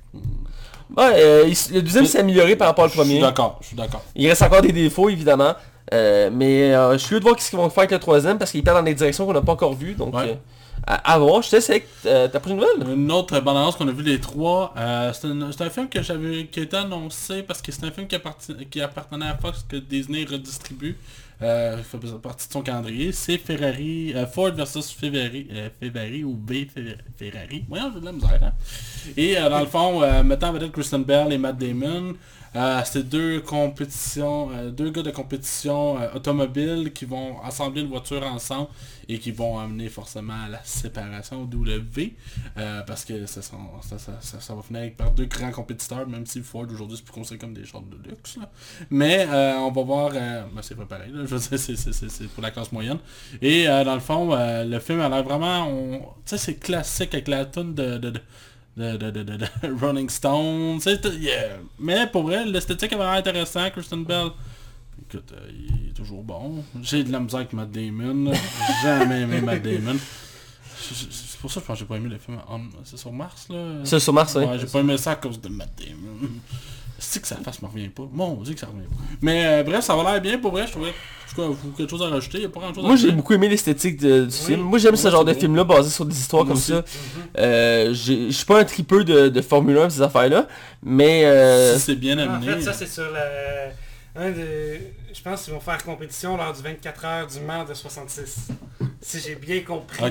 Ouais, euh, il- le deuxième s'est amélioré par rapport au Je suis premier. d'accord, je suis d'accord. Il reste encore des défauts, évidemment. Euh, mais euh, je suis curieux de voir ce qu'ils vont faire avec le troisième, parce qu'ils partent dans des directions qu'on n'a pas encore vues. Donc, Ouais. À, voir. Je sais que euh, t'as pris une nouvelle Une autre bande-annonce qu'on a vu les trois, euh, c'est un, c'est film que j'avais qui a été annoncé parce que c'est un film qui, qui appartenait à Fox que Disney redistribue. Euh, fait partie de son calendrier. C'est Ferrari, euh, Ford versus Ferrari, Ferrari ou B Fer- Ferrari. Voyons, j'ai de la misère. Hein? Et dans le fond, mettant peut-être Kristen Bell et Matt Damon, c'est deux compétitions, euh, deux gars de compétition euh, automobile qui vont assembler une voiture ensemble et qui vont amener forcément à la séparation, d'où le V, euh, parce que ça, va finir par deux grands compétiteurs, même si Ford aujourd'hui c'est plus considéré comme des chars de luxe. Mais euh, on va voir, euh, ben, c'est pas pareil, je veux dire, c'est- pour la classe moyenne. Et euh, dans le fond, euh, le film a l'air vraiment, tu sais c'est classique avec la tune de, de, Rolling yeah. Mais pour vrai, l'esthétique avait l'air intéressant, Kristen Bell. Écoute, euh, il est toujours bon. J'ai de la misère avec Matt Damon. J'ai jamais aimé Matt Damon. C'est pour ça que je pense que j'ai pas aimé le film. C'est sur Mars là C'est sur Mars, oui. Ouais, j'ai pas aimé ça à cause de Matt Damon. C'est que sa face me revient pas. Mon dieu que ça revient pas. Mais euh, bref, ça va l'air bien pour vrai, je trouvais. En tout cas, vous quelque chose à rajouter, y a pas grand chose à Moi j'ai beaucoup aimé l'esthétique de- du film. Moi j'aime ce genre de beau. film là basé sur des histoires Moi comme aussi. ça. Euh, j'ai- Je suis pas un tripeux de, de Formule 1 ces affaires là. Mais euh, Si c'est bien En amené. fait, ça c'est sur la... Un de... Je pense qu'ils vont faire compétition lors du 24 heures du Mans de 66. Si j'ai bien compris. Ah,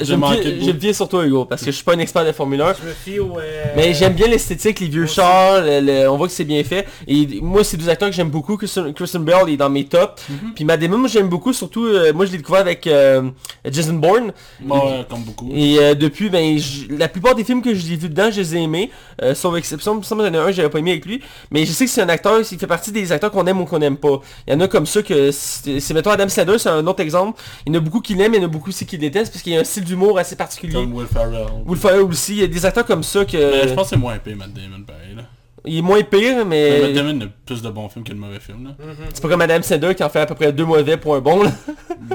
j'aime bien, bien sur toi Hugo, parce que je suis pas un expert de Formule 1. Je me fie au... euh, Mais j'aime bien l'esthétique, les vieux moi aussi. chars, le- le- on voit que c'est bien fait. Et moi, c'est deux acteurs que j'aime beaucoup. Kristen, Kristen Bell est dans mes tops. Mhm. Puis Matt Damon, moi j'aime beaucoup, surtout, euh, moi je l'ai découvert avec euh, Jason Bourne. Ouais, comme beaucoup. Et euh, depuis, ben, la plupart des films que j'ai vus dedans, je les ai aimés. Euh, sauf exception, il me semble qu'il y en a un j'avais pas aimé avec lui. Mais je sais que c'est un acteur, il fait partie des acteurs qu'on aime ou qu'on aime pas. Il y en a comme ça que, c'est c'est, mettons Adam Sandler, c'est un autre exemple. Il y en a beaucoup qui l'aiment, il y en a beaucoup aussi qui détestent, parce qu'il y a un style d'humour assez particulier. Comme Will Ferrell. Will Ferrell aussi, il y a des acteurs comme ça que... Mais je pense que c'est moins épais, Matt Damon, pareil. Là. Il est moins pire, Mais Matt. Damon a plus de bons films que de mauvais films. Là. Mhm. C'est pas comme Adam Sandler qui en fait à peu près deux mauvais pour un bon, là.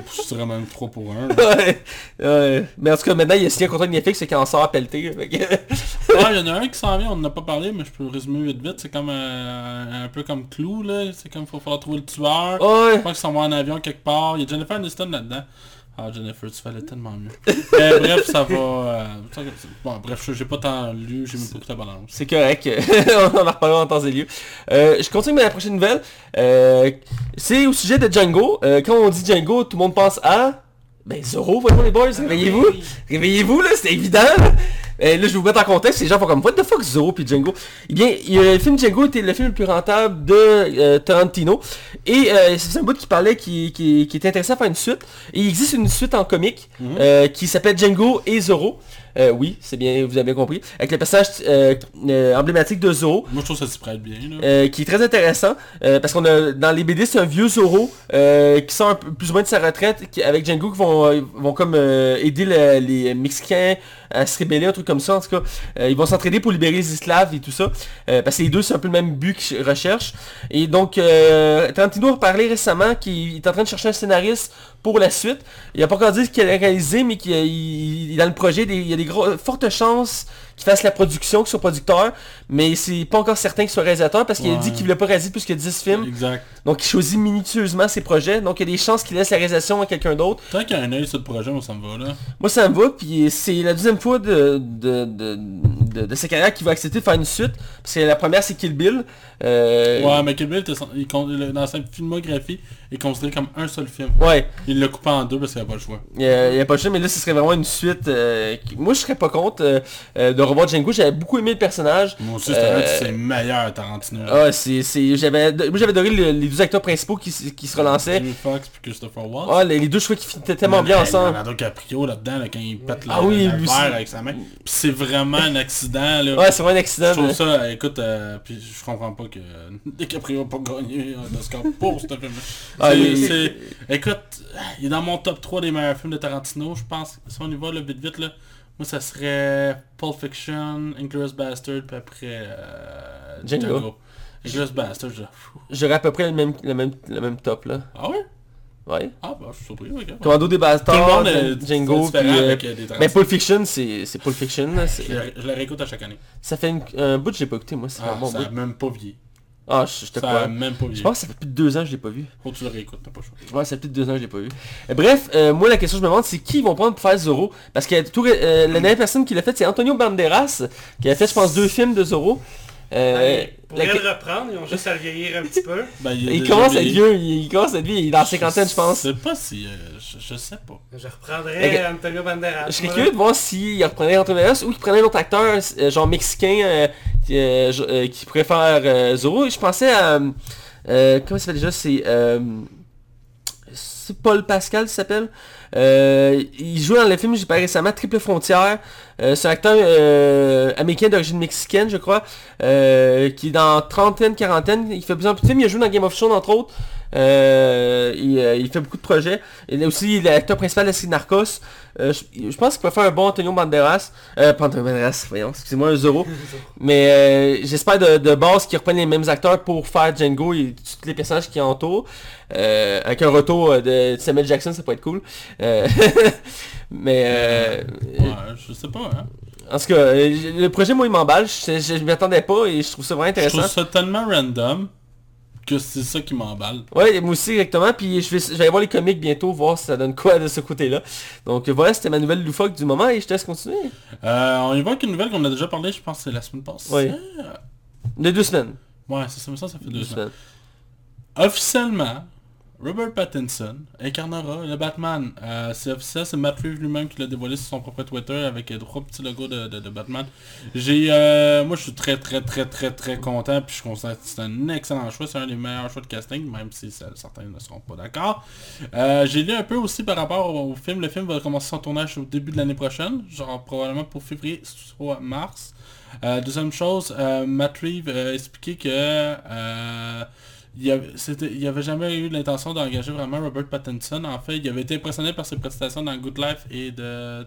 C'est vraiment 3 pour 1. ouais. Ouais. Mais en tout cas, maintenant, il a signé un contrat avec Netflix, c'est qu'il en sort à pelleter. que- il y en a un qui s'en vient, on n'en a pas parlé, mais je peux résumer vite vite. C'est comme euh, un peu comme Clou, là. C'est comme il faut falloir trouver le tueur. Ouais. Je crois qu'ils s'en vont en avion quelque part. Il y a Jennifer Aniston là-dedans. Ah, Jennifer, tu fallait tellement mieux. Mais bref, ça va... euh, bon, bref, j'ai pas tant lu, j'ai même pas la balance. C'est correct. on en reparlera en temps et lieu. Euh, je continue avec la prochaine nouvelle. Euh, c'est au sujet de Django. Euh, quand on dit Django, tout le monde pense à... Ben Zoro, voyons les boys, réveillez-vous. Réveillez-vous là, c'est évident. Là. Euh, là, je vais vous mettre en contexte, les gens font comme What the fuck Zoro puis Django Eh bien, le film Django était le film le plus rentable de euh, Tarantino. Et euh, c'est un bout qui parlait qui, qui, qui était intéressant à faire une suite. Et il existe une suite en comique euh, qui s'appelle Django et Zoro. Euh, oui, c'est bien, vous avez bien compris. Avec le personnage euh, euh, emblématique de Zoro. Moi, je trouve que ça s'y prête bien, là. Euh, qui est très intéressant euh, parce qu'on a dans les BD c'est un vieux Zoro qui sort un peu plus ou moins de sa retraite qui, avec Django qui vont, vont comme aider le- les Mexicains à se rébeller un truc comme ça en tout cas ils vont s'entraider pour libérer les esclaves et tout ça parce que les deux c'est un peu le même but qu'ils recherchent et donc euh, Tarantino a parlé récemment qu'il est en train de chercher un scénariste pour la suite. Il a pas encore dit ce qu'il allait réaliser mais qu'il il- il- dans le projet il y a des gros, fortes chances qu'il fasse la production, qu'il soit producteur, mais c'est pas encore certain qu'il soit réalisateur parce qu'il a dit qu'il voulait pas réaliser plus que 10 films. Exact. Donc il choisit minutieusement ses projets. Donc il y a des chances qu'il laisse la réalisation à quelqu'un d'autre. Tant qu'il y a un œil sur le projet, moi, ça me va, là. Moi ça me va, puis c'est la deuxième fois de, de, de, de- de sa carrière qu'il va accepter de faire une suite. Parce que la première c'est Kill Bill. Euh, Ouais, mais Kill Bill, il le- dans sa filmographie, il est considéré comme un seul film. ouais. Il l'a coupé en deux parce qu'il n'y a pas le choix. Il n'y a, pas de choix, mais là ce serait vraiment une suite. euh, qui- Moi je serais pas contre euh, de revoir Django. J'avais beaucoup aimé le personnage. Moi aussi, c'était Euh, un de ses meilleurs Tarantino. Ah, c'est, c'est, j'avais, moi j'avais adoré le- les deux acteurs principaux qui, qui se relançaient. Fox puis Christopher Waltz. Ah, les, les deux cheveux qui fitaient tellement bien ensemble. Leonardo DiCaprio là-dedans, là, quand il pète Ah oui, verre aussi. avec sa main. Puis c'est vraiment un accident, là. Ouais, c'est vraiment un je accident. trouve de- ça, écoute, euh, puis je comprends pas que DiCaprio a pas gagné un Oscar pour ce film. Ah, écoute, il est dans mon top 3 des meilleurs films de Tarantino, je pense. Si on y va, là, vite vite, là. Moi, ça serait Pulp Fiction, Inglourious Bastard, puis après euh, Django. Inglourious Bastard, je... J'aurais à peu près le même, le même, le même top là. Ah ouais? Ouais. Ah bah, je suis surpris, ok. Commando des Bastards, Django, puis... euh, avec euh, Mais. Pulp Fiction, c'est, Pulp Fiction. là, Je le réécoute à chaque année. Ça fait une- un bout que je l'ai pas écouté, moi. C'est Ah, bon ça a même pas vieilli. Ah, je, je te crois. même pas Je vieilli. pense que ça fait plus de deux ans que je l'ai pas vu. Faut que tu le réécoutes, t'as pas le choix. Ouais, ça fait plus de deux ans que je l'ai pas vu. Euh, bref, euh, moi la question que je me demande c'est qui ils vont prendre pour faire Zorro? Parce que tout, euh, la dernière personne qui l'a fait c'est Antonio Banderas, qui a fait je pense deux films de Zorro. Euh, pour la- le reprendre, ils ont juste à le vieillir un petit peu. Ben, il commence à être vieux, il, il commence à être vieux, il est dans la cinquantaine je pense. Je sais pas si... euh, je, je sais pas. Je reprendrai Ok. Antonio Banderas. Je serais curieux de voir s'il reprenait Antonio Banderas ou qu'il prenait un autre acteur, euh, genre mexicain, euh, qui, euh, je- euh, qui pourrait faire euh, Zorro. Je pensais à... euh, comment ça s'appelle déjà C'est... euh, c'est Paul Pascal, il s'appelle? Euh, il joue dans le film, j'ai parlé récemment, Triple Frontière. Euh, c'est un acteur euh, américain d'origine mexicaine, je crois, euh, qui est dans trentaine, quarantaine. Il fait plusieurs films, il a joué dans Game of Thrones, entre autres. Euh, il, euh, il fait beaucoup de projets. Il est aussi l'acteur principal de la Narcos. Euh, je, je pense qu'il peut faire un bon Antonio Banderas. Euh, pas Antonio Banderas, voyons, excusez-moi, un Zorro. Mais euh, j'espère de, de base qu'ils reprennent les mêmes acteurs pour faire Django et tous les personnages qui entourent. Euh, avec un retour euh, de Samuel Jackson, ça pourrait être cool. Mais euh, Ouais, je sais pas, hein. en tout cas, le projet moi il m'emballe, je, je, je m'y attendais pas et je trouve ça vraiment Je trouve intéressant. ça tellement random que c'est ça qui m'emballe. Ouais, moi aussi exactement, puis je vais, je vais aller voir les comics bientôt, voir si ça donne quoi de ce côté-là. Donc voilà, c'était ma nouvelle loufoque du moment et je te laisse continuer. Euh, on avec une nouvelle qu'on a déjà parlé, je pense que c'est la semaine passée. Oui. De deux semaines. Ouais, c'est ça, ça, ça fait deux Deux semaines. semaines. Officiellement, Robert Pattinson incarnera le Batman. Euh, c'est officiel, c'est Matt Reeves lui-même qui l'a dévoilé sur son propre Twitter avec euh, trois petits logos de, Batman. J'ai, euh, moi je suis très très très très très content puis je considère que c'est un excellent choix, c'est un des meilleurs choix de casting, même si ça- certains ne seront pas d'accord. Euh, J'ai lu un peu aussi par rapport au, au film, le film va commencer son tournage au début de l'année prochaine, genre probablement pour février, soit mars. Deuxième chose, Matt Reeves a expliqué que il il avait jamais eu l'intention d'engager vraiment Robert Pattinson. En fait, il avait été impressionné par ses prestations dans Good Life et de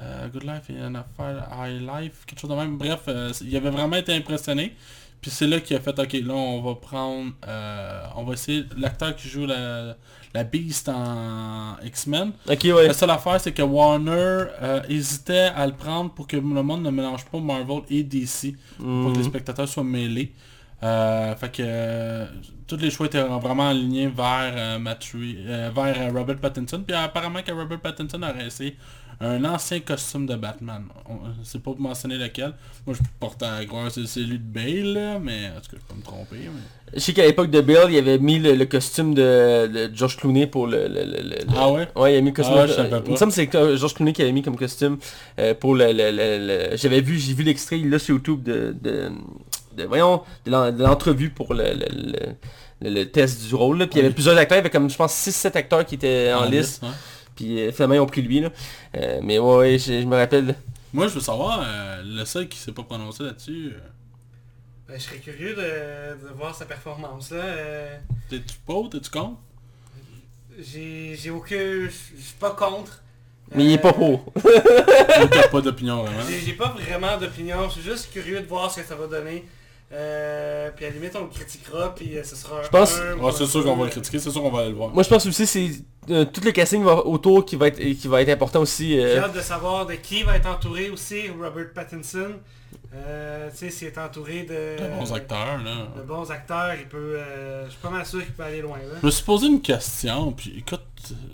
euh, Good Life et an Affair High Life, quelque chose de même. Bref, euh, il avait vraiment été impressionné. Puis c'est là qu'il a fait, ok, là on va prendre, euh, on va essayer, l'acteur qui joue la, la Beast en X-Men. Ok, ouais. La seule affaire, c'est que Warner euh, hésitait à le prendre pour que le monde ne mélange pas Marvel et DC, pour Hmm. que les spectateurs soient mêlés. Euh, fait que euh, tous les choix étaient vraiment alignés vers, euh, Matt Reeves- euh, vers Robert Pattinson. Puis apparemment que Robert Pattinson aurait essayé un ancien costume de Batman. On- C'est pas pour mentionner lequel. Moi je porte à croire c'est celui de Bale, là, mais en tout cas je peux me tromper. mais- Je sais qu'à l'époque de Bill, il avait mis le, le costume de, de George Clooney pour le... le- le- le- Ah ouais? Ouais, il a mis le costume. Ah ouais, je pas. il me semble que c'est George Clooney qui avait mis comme costume euh, pour le... le- le- le- J'avais vu, j'ai vu l'extrait, l'a sur YouTube de... de, de- voyons, de l'en- de l'entrevue pour le, le, le- le- le test du rôle. là. Puis il y avait plusieurs acteurs, il y avait comme je pense 6-7 acteurs qui étaient en, En liste. ouais. Puis euh, finalement ils ont pris lui. Là. Euh, mais ouais, ouais, je, je me rappelle. Moi je veux savoir, euh, le seul qui s'est pas prononcé là-dessus, euh, Ben, je serais curieux de, de voir sa performance là. Euh, t'es-tu pas, t'es-tu con j'ai j'ai aucun... Je suis pas contre. Mais il est pas pour. Ou t'as pas d'opinion vraiment? J'ai j'ai pas vraiment d'opinion, je suis juste curieux de voir ce que ça va donner. Euh, puis à la limite on le critiquera, puis euh, ce sera Je pense- Ouais, c'est sûr qu'on va le critiquer, c'est sûr qu'on va aller le voir. Moi je pense aussi c'est euh, tout le casting va- autour qui va être qui va être important aussi. J'ai hâte de savoir de qui va être entouré aussi, Robert Pattinson. Euh, tu sais, s'il est entouré de, De bons acteurs, là. de bons acteurs, il peut. euh, je suis pas mal sûr qu'il peut aller loin là. Je me suis posé une question, puis écoute,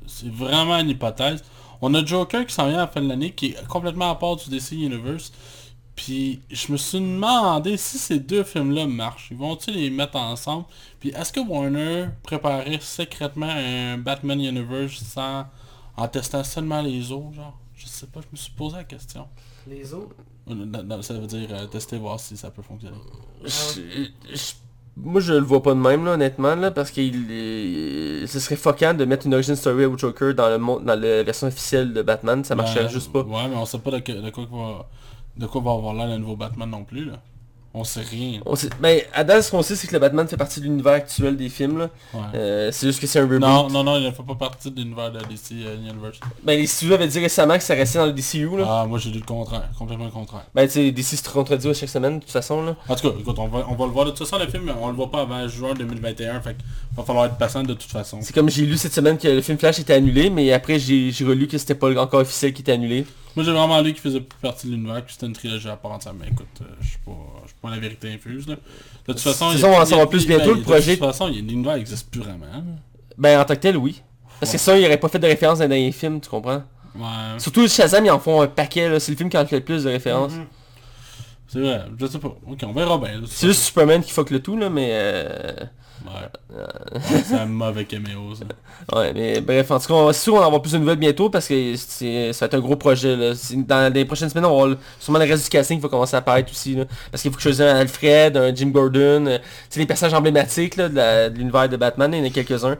c'est vraiment une hypothèse. On a Joker qui s'en vient à la fin de l'année, qui est complètement à part du DC Universe. Puis je me suis demandé si ces deux films-là marchent. Ils vont-ils les mettre ensemble? Puis est-ce que Warner préparait secrètement un Batman Universe sans en testant seulement les autres, genre? Je sais pas, je me suis posé la question. Les autres. Euh, non, non, Ça veut dire euh, tester voir si ça peut fonctionner. Je- je- moi je le vois pas de même là honnêtement là parce que ce serait fuckant de mettre une origin story au Joker dans le monde dans la version officielle de Batman, ça marcherait Ben, juste pas. Ouais, mais on sait pas de, que- de quoi, va, de quoi va avoir l'air le nouveau Batman non plus, là? On sait rien. On sait, mais à date ce qu'on sait c'est que le Batman fait partie de l'univers actuel des films. Ouais. Euh, c'est juste que c'est un reboot. non, non, non, il ne fait pas partie de l'univers de DC euh, Universe. Ben les studios avaient dit récemment que ça restait dans le DCU là. Ah, moi j'ai dit le contraire, complètement le contraire. Ben tu sais DC se contredit à chaque semaine de toute façon là. En tout cas, écoute, on va, on va le voir de toute façon le film, on le voit pas avant juin 2021, fait va falloir être patient de toute façon. C'est comme j'ai lu cette semaine que le film Flash était annulé mais après j'ai j'ai relu que c'était pas encore officiel qui était annulé. Moi j'ai vraiment lu qu'il faisait plus partie de l'univers, puis c'était une trilogie à part entière, mais écoute, euh, je suis pas, je suis pas la vérité infuse là. De toute façon, il- façon, on va en il- savoir plus il- bientôt, ben, le projet- De toute façon, il- l'univers existe plus vraiment. là. Ben en tant que tel oui. Parce que ça il aurait pas fait de référence dans les derniers films, tu comprends? Ouais, Surtout Shazam ils en font un paquet là, c'est le film qui en fait le plus de références. Mhm. c'est vrai, je sais pas. Ok, on verra bien. de toute C'est juste Superman qui fuck le tout là mais euh... C'est un mauvais caméo ça. Ouais, mais bref, en tout cas, on va avoir plus de nouvelles bientôt parce que ça va être un gros projet. Là. Dans les prochaines semaines, on va sûrement le reste du casting qui va commencer à apparaître aussi. Parce qu'il faut que je choisisse un Alfred, un Jim Gordon, euh, c'est les personnages emblématiques de, l'univers de Batman, il y en a quelques-uns.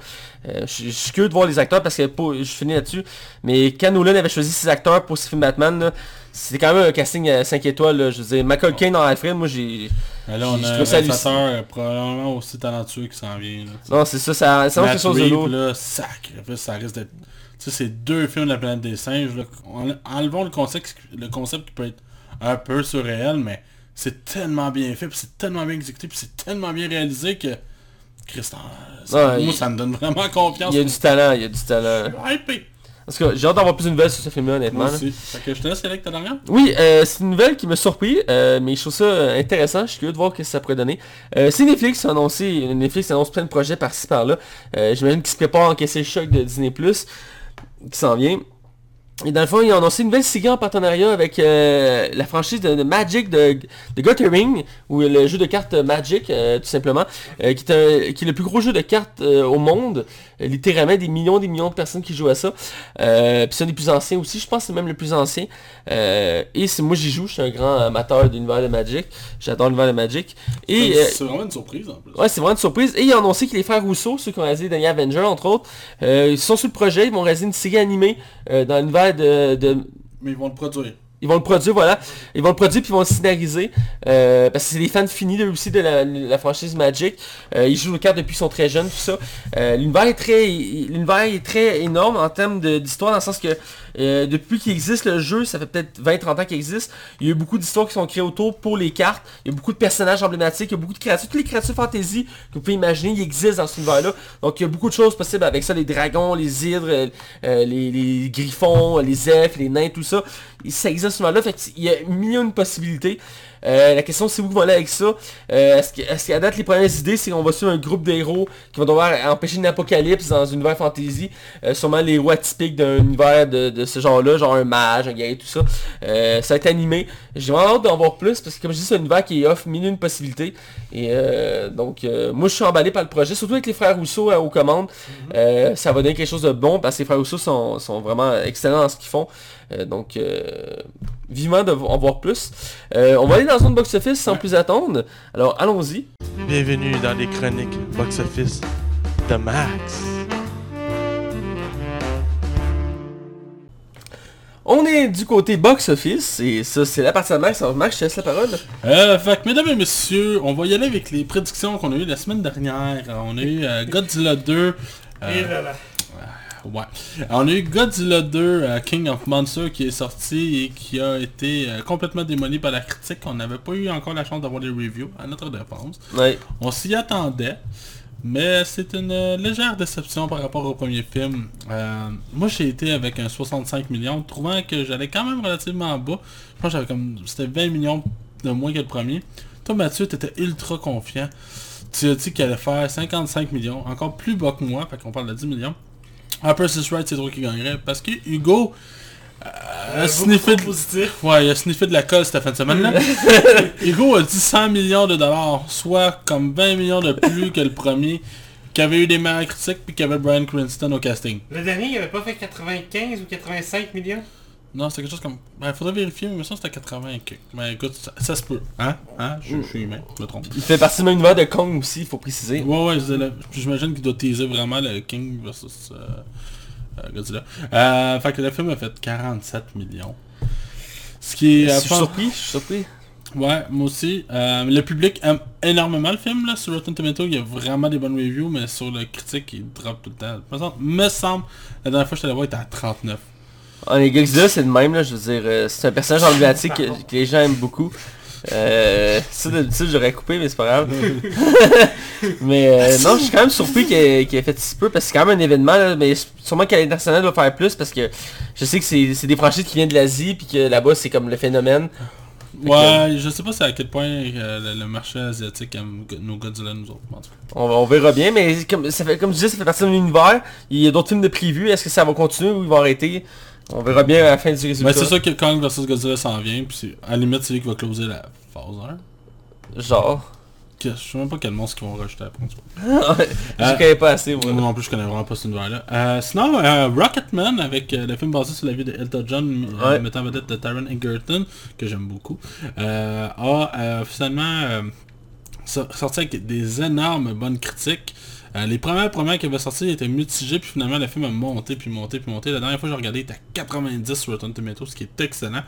Euh, je suis curieux de voir les acteurs parce que je finis là-dessus. Mais quand avait choisi ses acteurs pour ce film Batman, c'était quand même un casting à 5 étoiles. Là. Je veux dire, Michael Caine en Alfred, moi j'ai... Là, on a un réalisateur euh, probablement aussi talentueux qui s'en vient. Là. Non, c'est ça, ça, ça quelque chose de lourd. là, sacré, ça risque d'être... Tu sais, c'est deux films de la planète des singes, là. En- Enlevons le concept, le concept qui peut être un peu surréel, mais c'est tellement bien fait, puis c'est tellement bien exécuté, puis c'est tellement bien réalisé que... Christ, ça, Ouais, moi, il- ça me donne vraiment confiance. Il y a du talent, il y a du talent. Je suis hypé. Tout cas, j'ai hâte d'avoir plus de nouvelles sur ce film-là, honnêtement. Moi aussi. Fait que je te laisse avec ta dernière. Oui, euh, c'est une nouvelle qui m'a surpris, euh, mais je trouve ça euh, intéressant, je suis curieux de voir ce que ça pourrait donner. Euh, c'est Netflix qui a annoncé, Netflix annonce plein de projets par-ci par-là. J'imagine qu'ils se préparent à encaisser le choc de Disney+, qui s'en vient. Et dans le fond, ils ont annoncé une nouvelle série en partenariat avec euh, la franchise de, de Magic de, de Gathering, ou le jeu de cartes Magic, euh, tout simplement, euh, qui, est un- qui est le plus gros jeu de cartes au monde. Euh, littéralement, des millions des millions de personnes qui jouent à ça. Euh, Puis c'est un des plus anciens aussi, je pense que c'est même le plus ancien. Euh, et c'est moi j'y joue, je suis un grand amateur de l'univers de Magic. J'adore l'univers de Magic. Et... C'est vraiment une surprise en plus. Ouais, c'est vraiment une surprise. Et ils ont annoncé que les frères Rousseau, ceux qui ont réalisé Dernier Avenger, entre autres, ils sont sur le projet, ils vont réaliser une série animée dans l'univers de, de- Mais ils vont le produire. Ils vont le produire, voilà. Ils vont le produire puis ils vont le scénariser. euh, parce que c'est des fans finis de, aussi de la, franchise Magic. Euh, ils jouent le cartes depuis qu'ils sont très jeunes, tout ça. Euh, l'univers est très. L'univers est très énorme en termes d'histoire, dans le sens que euh, depuis qu'il existe le jeu, ça fait peut-être 20-30 ans qu'il existe, il y a eu beaucoup d'histoires qui sont créées autour pour les cartes, il y a beaucoup de personnages emblématiques, il y a beaucoup de créatures, toutes les créatures fantasy que vous pouvez imaginer, ils existent dans cet univers-là. Donc il y a beaucoup de choses possibles avec ça, les dragons, les hydres, euh, euh, les, griffons, les elfes, les nains, tout ça. Ça existe ce là fait qu'il y a un million de possibilités. Euh, la question c'est où vous aller avec ça? Euh, est-ce que- est-ce qu'à date les premières idées c'est qu'on va suivre un groupe d'héros qui vont devoir empêcher une apocalypse dans un univers fantasy? Euh, sûrement les rois typiques d'un univers de, de ce genre-là, genre un mage, un guerrier, tout ça. Ça va être animé. J'ai vraiment hâte d'en voir plus parce que comme je dis c'est un univers qui offre mille une possibilités. Et donc moi je suis emballé par le projet, surtout avec les frères Rousseau aux commandes. Euh, ça va donner quelque chose de bon parce que les frères Rousseau sont, sont vraiment excellents dans ce qu'ils font. Euh, donc euh, vivement de en voir plus. Euh, on va aller dans zone box-office sans plus attendre. Alors allons-y. Bienvenue dans les chroniques box-office de Max. On est du côté box-office et ça c'est la partie de Max. Alors Max, je te laisse la parole. Euh, fait que, mesdames et messieurs, on va y aller avec les prédictions qu'on a eues la semaine dernière. On a eu euh, Godzilla 2. euh, Et là là. Ouais. On a eu Godzilla 2, euh, King of Monsters, qui est sorti et qui a été euh, complètement démoli par la critique. On n'avait pas eu encore la chance d'avoir des reviews à notre défense. Ouais. On s'y attendait, mais c'est une euh, légère déception par rapport au premier film. Euh, moi, j'ai été avec un 65 millions, trouvant que j'allais quand même relativement bas. Je pense que j'avais comme... C'était 20 millions de moins que le premier. Toi, Mathieu, t'étais ultra confiant. Tu as dit qu'il allait faire 55 millions, encore plus bas que moi, fait qu'on parle de 10 millions. Upper Sis Right, c'est toi qui gagnerait, parce que Hugo... euh, a Euh, sniffé beaucoup de- positif. Ouais, il a sniffé de la colle cette fin de semaine-là. Hugo a dit 100 millions de dollars, soit comme 20 millions de plus que le premier, qui avait eu des meilleures critiques, puis qui avait Brian Cranston au casting. Le dernier, il avait pas fait 95 ou 85 millions? Non, c'était quelque chose comme... Ben, faudrait vérifier, mais ça c'était 80 et quelques. Mais écoute, ça, ça se peut. Hein? Hein? Je je suis humain, je me trompe. Il fait partie du même univers de Kong aussi, il faut préciser. Ouais, ouais, c'est j'imagine qu'il doit teaser vraiment le King versus euh, euh, Godzilla. Euh, fait que le film a fait 47 millions. Ce qui est... Je euh, suis pas- surpris, je suis surpris. Ouais, moi aussi. Euh, le public aime énormément le film là. Sur Rotten Tomatoes, il y a vraiment des bonnes reviews, mais sur le critique, il drop tout le temps. Me semble, me semble la dernière fois que je allé voir, il était à 39. Ah, les Godzilla c'est le même là, je veux dire, euh, c'est un personnage emblématique que, que les gens aiment beaucoup. Euh, ça d'habitude j'aurais coupé mais c'est pas grave. mais euh, non, je suis quand même surpris qu'il ait, qu'il ait fait si peu parce que c'est quand même un événement là, mais sûrement qu'à l'international doit faire plus parce que je sais que c'est c'est des franchises qui viennent de l'Asie puis que là-bas c'est comme le phénomène. Ouais, je sais pas c'est à quel point euh, le, marché asiatique aime nos Godzilla nous autres. en tout cas. On, on verra bien, mais comme, ça fait, comme je disais, ça fait partie de l'univers. Il y a d'autres films de prévus. Est-ce que ça va continuer ou ils vont arrêter? On verra bien à la fin du résultat. Mais c'est sûr que Kong vs Godzilla s'en vient, puis à la limite c'est lui qui va closer la phase 1. Genre. Je sais même pas quel monstre qu'ils vont rajouter après. en je Euh, connais pas assez. moi. Non plus, je connais vraiment pas cet univers-là. Euh, sinon, euh, Rocketman, avec euh, le film basé sur la vie de Elton John, euh, Ouais. mettant en vedette de Taron Egerton, que j'aime beaucoup, a finalement so- sorti avec des énormes bonnes critiques. Euh, les premières premières qui avaient sorti étaient mitigées, puis finalement le film a monté, puis monté, puis monté. La dernière fois que j'ai regardé, il était à 90 sur Rotten Tomatoes, ce qui est excellent.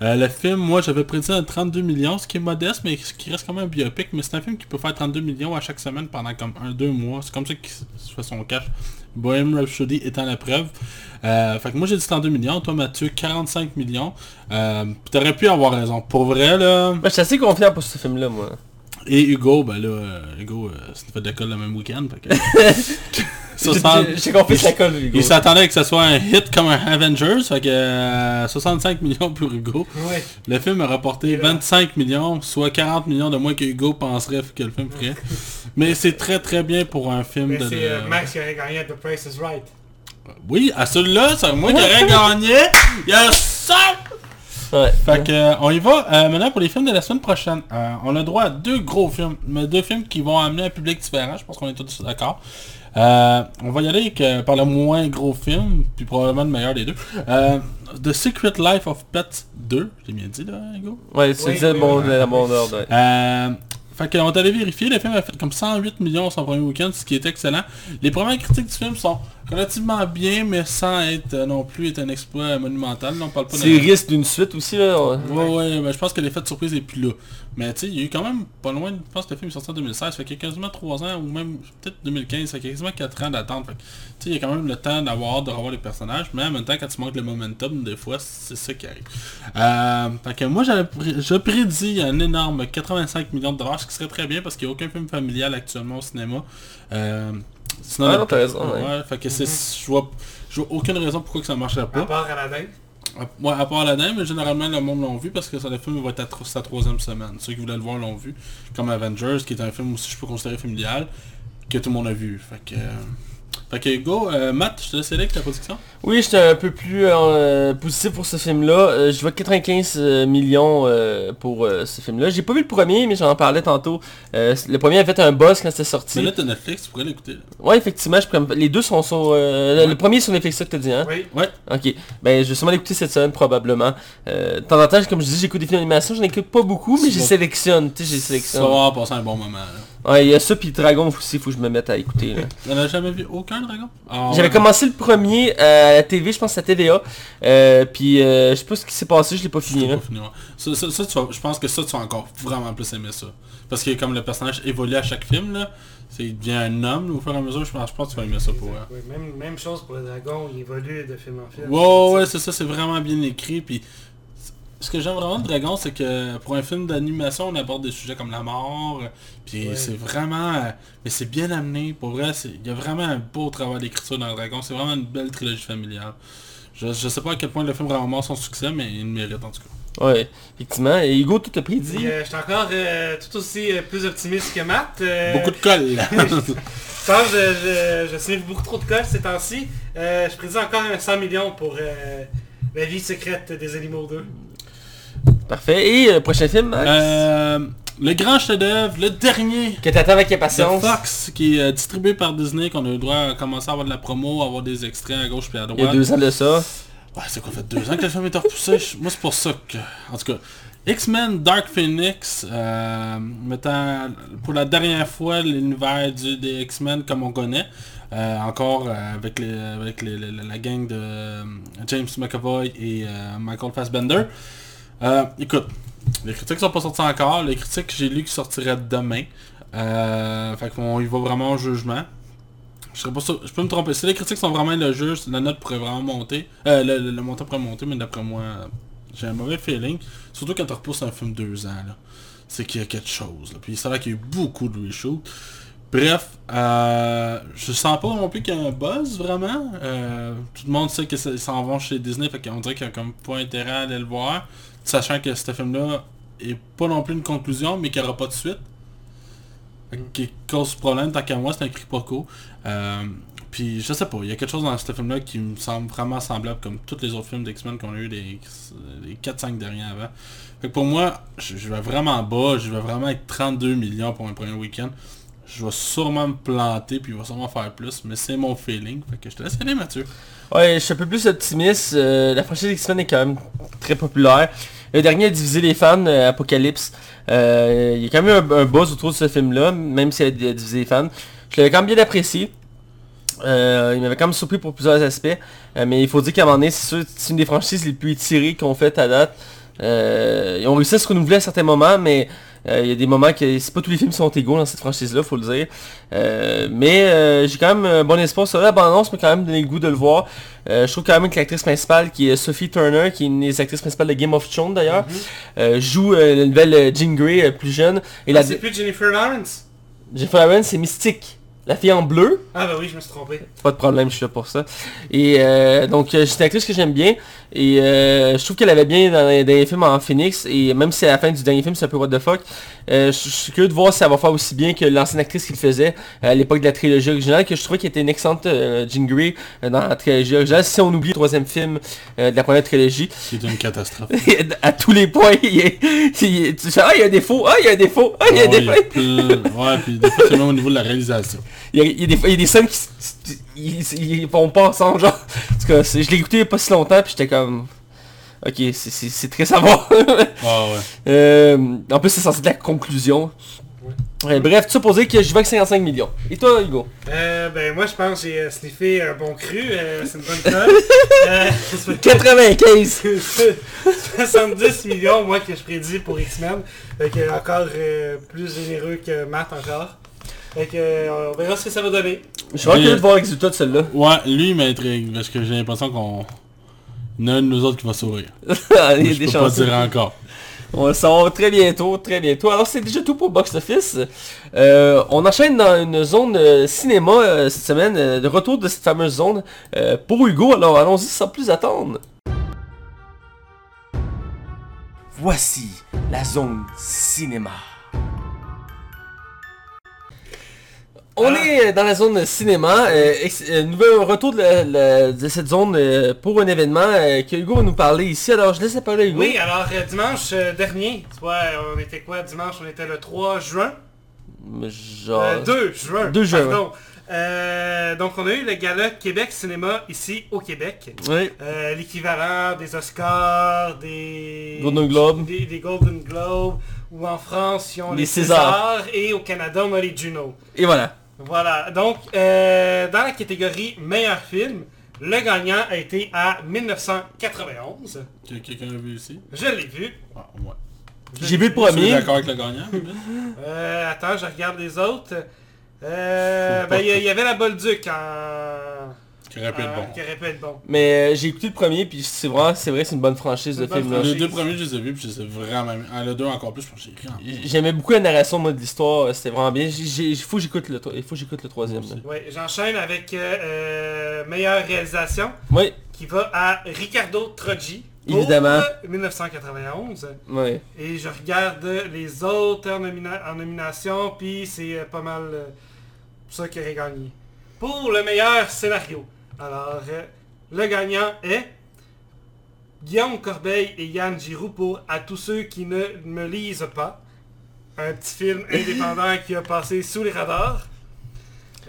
Euh, le film, moi, j'avais prédit un 32 millions, ce qui est modeste, mais ce qui reste quand même un biopic. Mais c'est un film qui peut faire 32 millions à chaque semaine pendant comme un, deux mois. C'est comme ça qu'il se fait son cash. Bohemian Rhapsody étant la preuve. Euh, fait que moi, j'ai dit 32 millions. Toi, Mathieu, 45 millions. Euh, T'aurais pu avoir raison. Pour vrai, là... Moi, je suis assez confiant pour ce film-là, moi. Et Hugo, ben là, euh, Hugo, euh, c'est une fête d'école le même week-end. Fait que... J'ai 60 j'ai compris la colle, Hugo. Il s'attendait que ce soit un hit comme un Avengers, fait que euh, 65 millions pour Hugo. Ouais. Le film a rapporté 25 millions, soit 40 millions de moins que Hugo penserait que le film ferait. Mais c'est très très bien pour un film Mais de... c'est de- euh, Max qui aurait gagné à The Price is Right. Oui, à celui-là, c'est moi qui aurais gagné. Yes sir! Ouais. Fait que, euh, on y va euh, maintenant pour les films de la semaine prochaine. Euh, on a droit à deux gros films, mais deux films qui vont amener un public différent, je pense qu'on est tous d'accord. Euh, on va y aller avec, euh, par le moins gros film, puis probablement le meilleur des deux. Euh, The Secret Life of Pets 2, j'ai bien dit là, Hugo? Ouais, c'est Oui, bon, oui. la bon ordre. ouais. Euh, fait qu'on t'avait vérifié, le film a fait comme 108 millions son premier week-end, ce qui est excellent. Les premières critiques du film sont relativement bien, mais sans être euh, non plus être un exploit monumental. On parle pas C'est le risque d'une suite aussi, là. Ouais, ouais, mais je pense que l'effet de surprise est plus là. Mais tu sais, il y a eu quand même pas loin, je pense que le film est sorti en 2016, fait qu'il y a quasiment 3 ans, ou même peut-être 2015, fait qu'il y a quasiment 4 ans d'attente. Fait tu sais, il y a quand même le temps d'avoir, de revoir les personnages, mais en même temps, quand tu manques le momentum, des fois, c'est ça qui arrive. Euh, fait que moi, je prédis un énorme 85 millions de dollars, ce qui serait très bien parce qu'il n'y a aucun film familial actuellement au cinéma. Euh, sinon, Ah le- non, t'as raison, ouais. ouais, fait que c'est, je vois, je vois aucune raison pourquoi que ça marcherait À pas. part Aladdin? À- Ouais, à part Aladdin, mais généralement le monde l'ont vu parce que ça, le film va être à sa troisième semaine. Ceux qui voulaient le voir l'ont vu. Comme Avengers, qui est un film aussi je peux considérer familial, que tout le monde a vu. Fait que... euh, Fait que go, euh, Matt, je te laisse aller avec ta production. Oui, j'étais un peu plus euh, positif pour ce film-là. Euh, je vois 95 euh, millions euh, pour euh, ce film-là. J'ai pas vu le premier, mais j'en parlais tantôt. Euh, le premier a fait un buzz quand c'était sorti. Mais là, t'as Netflix, tu pourrais l'écouter. là. Ouais, effectivement, je pourrais me- les deux sont sur... euh, le- Ouais. Le premier est sur Netflix, ça que t'as dit, hein? Oui. Ouais, Ok, ben je vais sûrement l'écouter cette semaine probablement. Euh, de temps en temps, comme je dis, j'écoute des films d'animation, je n'écoute pas beaucoup, mais bon. sélectionne, tu sais, j'ai ça sélectionne. va passer un bon moment. là. Ouais, il y a ça, puis Dragon aussi, il faut que je me mette à écouter. là. T'en as jamais vu aucun dragon? Ah, J'avais ouais. commencé le premier euh, à la TV, je pense à TVA, euh, puis euh, je sais pas ce qui s'est passé, je l'ai pas fini. l'ai Là. pas fini, ouais. Ça, ça, ça, tu vas- je pense que ça, tu vas encore vraiment plus aimer ça. Parce que comme le personnage évolue à chaque film, là, c'est, il devient un homme là, au fur et à mesure, je pense, je pense que tu vas aimer ça pour elle. Oui, même, même chose pour le dragon, il évolue de film en film. Ouais, ouais, c'est ça, c'est vraiment bien écrit. Puis ce que j'aime vraiment de Dragon, c'est que pour un film d'animation, on aborde des sujets comme la mort. Puis Ouais. c'est vraiment, mais c'est bien amené. Pour vrai, c'est- il y a vraiment un beau travail d'écriture dans Dragon. C'est vraiment une belle trilogie familiale. Je, je sais pas à quel point le film va avoir son succès, mais il le mérite en tout cas. Ouais, effectivement. Et Hugo, tout a prédit. Euh, je suis encore euh, tout aussi euh, plus optimiste que Matt. euh, Beaucoup de colle. Je pense que je, je, beaucoup trop de colle ces temps-ci. Euh, je prédis encore un 100 millions pour euh, La vie secrète des animaux 2. Parfait. Et euh, prochain film, Max Euh, le grand chef-d'œuvre, le dernier Que t'attends avec de impatience. Fox, qui est euh, distribué par Disney, qu'on a le droit à commencer à avoir de la promo, à avoir des extraits à gauche puis à Il y a droite. deux ans de ça. Ouais, c'est quoi, fait deux ans que le film est repoussé. Moi, c'est pour ça que... En tout cas, X-Men Dark Phoenix, euh, mettant pour la dernière fois l'univers du- des X-Men comme on connaît. Euh, encore avec, les, avec les- la gang de James McAvoy et euh, Michael Fassbender. Euh, écoute, les critiques sont pas sorties encore. Les critiques, j'ai lu qu'ils sortiraient demain. Euh, fait qu'on y va vraiment au jugement. Je serais pas sûr- je peux me tromper. Si les critiques sont vraiment juge, la note pourrait vraiment monter. Euh, le, montant pourrait monter, mais d'après moi, j'ai un mauvais feeling. Surtout quand tu repousses un film deux ans, là. C'est qu'il y a quelque chose. Là. Puis c'est vrai qu'il y a eu beaucoup de reshoots. Bref, euh, je sens pas non plus qu'il y a un buzz vraiment. Euh, tout le monde sait qu'ils s'en vont chez Disney, fait qu'on dirait qu'il y a comme pas intérêt à aller le voir. Sachant que ce film-là est pas non plus une conclusion, mais qu'il n'y aura pas de suite. Que Qui cause problème, tant qu'à moi, c'est un cri poco. Euh, puis je sais pas, il y a quelque chose dans ce film-là qui me semble vraiment semblable comme tous les autres films d'X-Men qu'on a eu les, les 4-5 derniers avant. Fait que pour moi, je, je vais vraiment bas, je vais vraiment être 32 millions pour un premier week-end. Je vais sûrement me planter, puis il va sûrement faire plus, mais c'est mon feeling. Fait que je te laisse aller Mathieu. Ouais, je suis un peu plus optimiste. Euh, la franchise X-Men est quand même très populaire. Le dernier a divisé les fans, euh, Apocalypse. Euh, il y a quand même un, un buzz autour de ce film-là, même s'il a divisé les fans. Je l'avais quand même bien apprécié. Il m'avait quand même surpris pour plusieurs aspects. Mais il faut dire qu'à un moment donné, c'est sûr, c'est une des franchises les plus étirées qu'on fait à date. Ils ont réussi à se renouveler à certains moments, mais il y a des moments que c'est pas tous les films qui sont égaux dans cette franchise-là, faut le dire. Euh, mais euh, j'ai quand même un bon espoir sur la bande-annonce, m'a quand même donné le goût de le voir. Euh, je trouve quand même que l'actrice principale, qui est Sophie Turner, qui est une des actrices principales de Game of Thrones d'ailleurs, euh, joue euh, la nouvelle euh, Jean Grey euh, plus jeune. Et la Ah, c'est plus Jennifer Lawrence? Jennifer Lawrence, c'est Mystique. La fille en bleu, Ah bah oui, je me suis trompé. pas de problème, je suis là pour ça. Et euh, donc, euh, c'est une actrice que j'aime bien. Et euh, je trouve qu'elle avait bien dans les derniers films en Phoenix. Et même si à la fin du dernier film, c'est un peu what the fuck, euh, je suis curieux de voir si elle va faire aussi bien que l'ancienne actrice qu'il faisait à l'époque de la trilogie originale, que je trouvais qu'elle était une excellente euh, Jean Grey dans la trilogie originale. Si on oublie le troisième film euh, de la première trilogie, C'est une catastrophe. à tous les points, il y a, il y a- tu sais, ah, il y a un défaut, ah, il y a un défaut, ah, il y a un y défaut. Ouais, puis des fois c'est même au niveau de la réalisation. Il y, a, il y a des, il y a des scènes qui s- ils, ils, ils font pas ensemble, genre. En tout cas, c'est- je l'ai écouté il y a pas si longtemps, puis j'étais comme... Ok, c'est- c'est c'est très savoir. Ah ouais. Euh, en plus, c'est censé être la conclusion. Ouais, bref, tu supposé que je vais avec 55 millions. Et toi, Hugo? Euh, ben moi je pense que j'ai euh, sniffé un bon cru, euh, c'est une bonne euh, 95 70 millions moi que je prédis pour X-Men. Fait que encore euh, plus généreux que Matt encore. Fait que euh, on verra ce que ça va donner. Je suis curieux de voir le résultat de celle-là. Ouais, lui il m'intrigue parce que j'ai l'impression qu'on... Il y en a un de nous autres qui va sourire. Il y a Je des peux pas dire encore. On va le savoir très bientôt, très bientôt. Alors c'est déjà tout pour Box Office. Euh, on enchaîne dans une zone euh, cinéma euh, cette semaine, euh, de retour de cette fameuse zone euh, pour Hugo. Alors allons-y sans plus attendre. Voici la zone cinéma. On Ah. est dans la zone cinéma, euh, euh, nouveau retour de, la- la- de cette zone euh, pour un événement euh, que Hugo va nous parler ici. Alors je laisse la parole à Hugo. Oui, alors dimanche dernier, tu vois, on était quoi dimanche? On était le 3 juin? Genre... Euh, 2 juin. 2 juin, Pardon. Donc on a eu le gala Québec Cinéma ici au Québec. Oui. L'équivalent des Oscars, des Golden Globe. des, des Golden Globes, ou en France ils ont Les les, Césars. Césars, et au Canada on a les Juno. Et voilà. Voilà, donc euh, dans la catégorie meilleur film, le gagnant a été à 1991. Que- Quelqu'un a vu ici Je l'ai vu. Ah, ouais. J'ai vu le premier. d'accord avec le gagnant Euh, attends, je regarde les autres. Euh, ben, il y, y avait la Bolduc en... Qui aurait pu être en- bon. Qui aurait pu être bon. Mais euh, j'ai écouté le premier, puis c'est vrai, c'est vrai, c'est une bonne franchise C'est de film. là. Les deux premiers, je les ai vus, puis je les ai vraiment... Ah, le deux encore plus, je pense que j'ai rien. J'aimais beaucoup la narration moi, de l'histoire, euh, c'était vraiment bien. Il faut que j'écoute le, il faut que j'écoute le troisième. là. Oui, j'enchaîne avec euh, euh, meilleure réalisation Oui, qui va à Ricardo Troggi. Évidemment. 1991. oui. Et je regarde les autres en, nomina- en nomination, puis c'est pas mal euh, ça qui aurait gagné. Pour le meilleur scénario. Alors, euh, le gagnant est Guillaume Corbeil et Yann Giroux pour À tous ceux qui ne me lisent pas. Un petit film indépendant qui a passé sous les radars.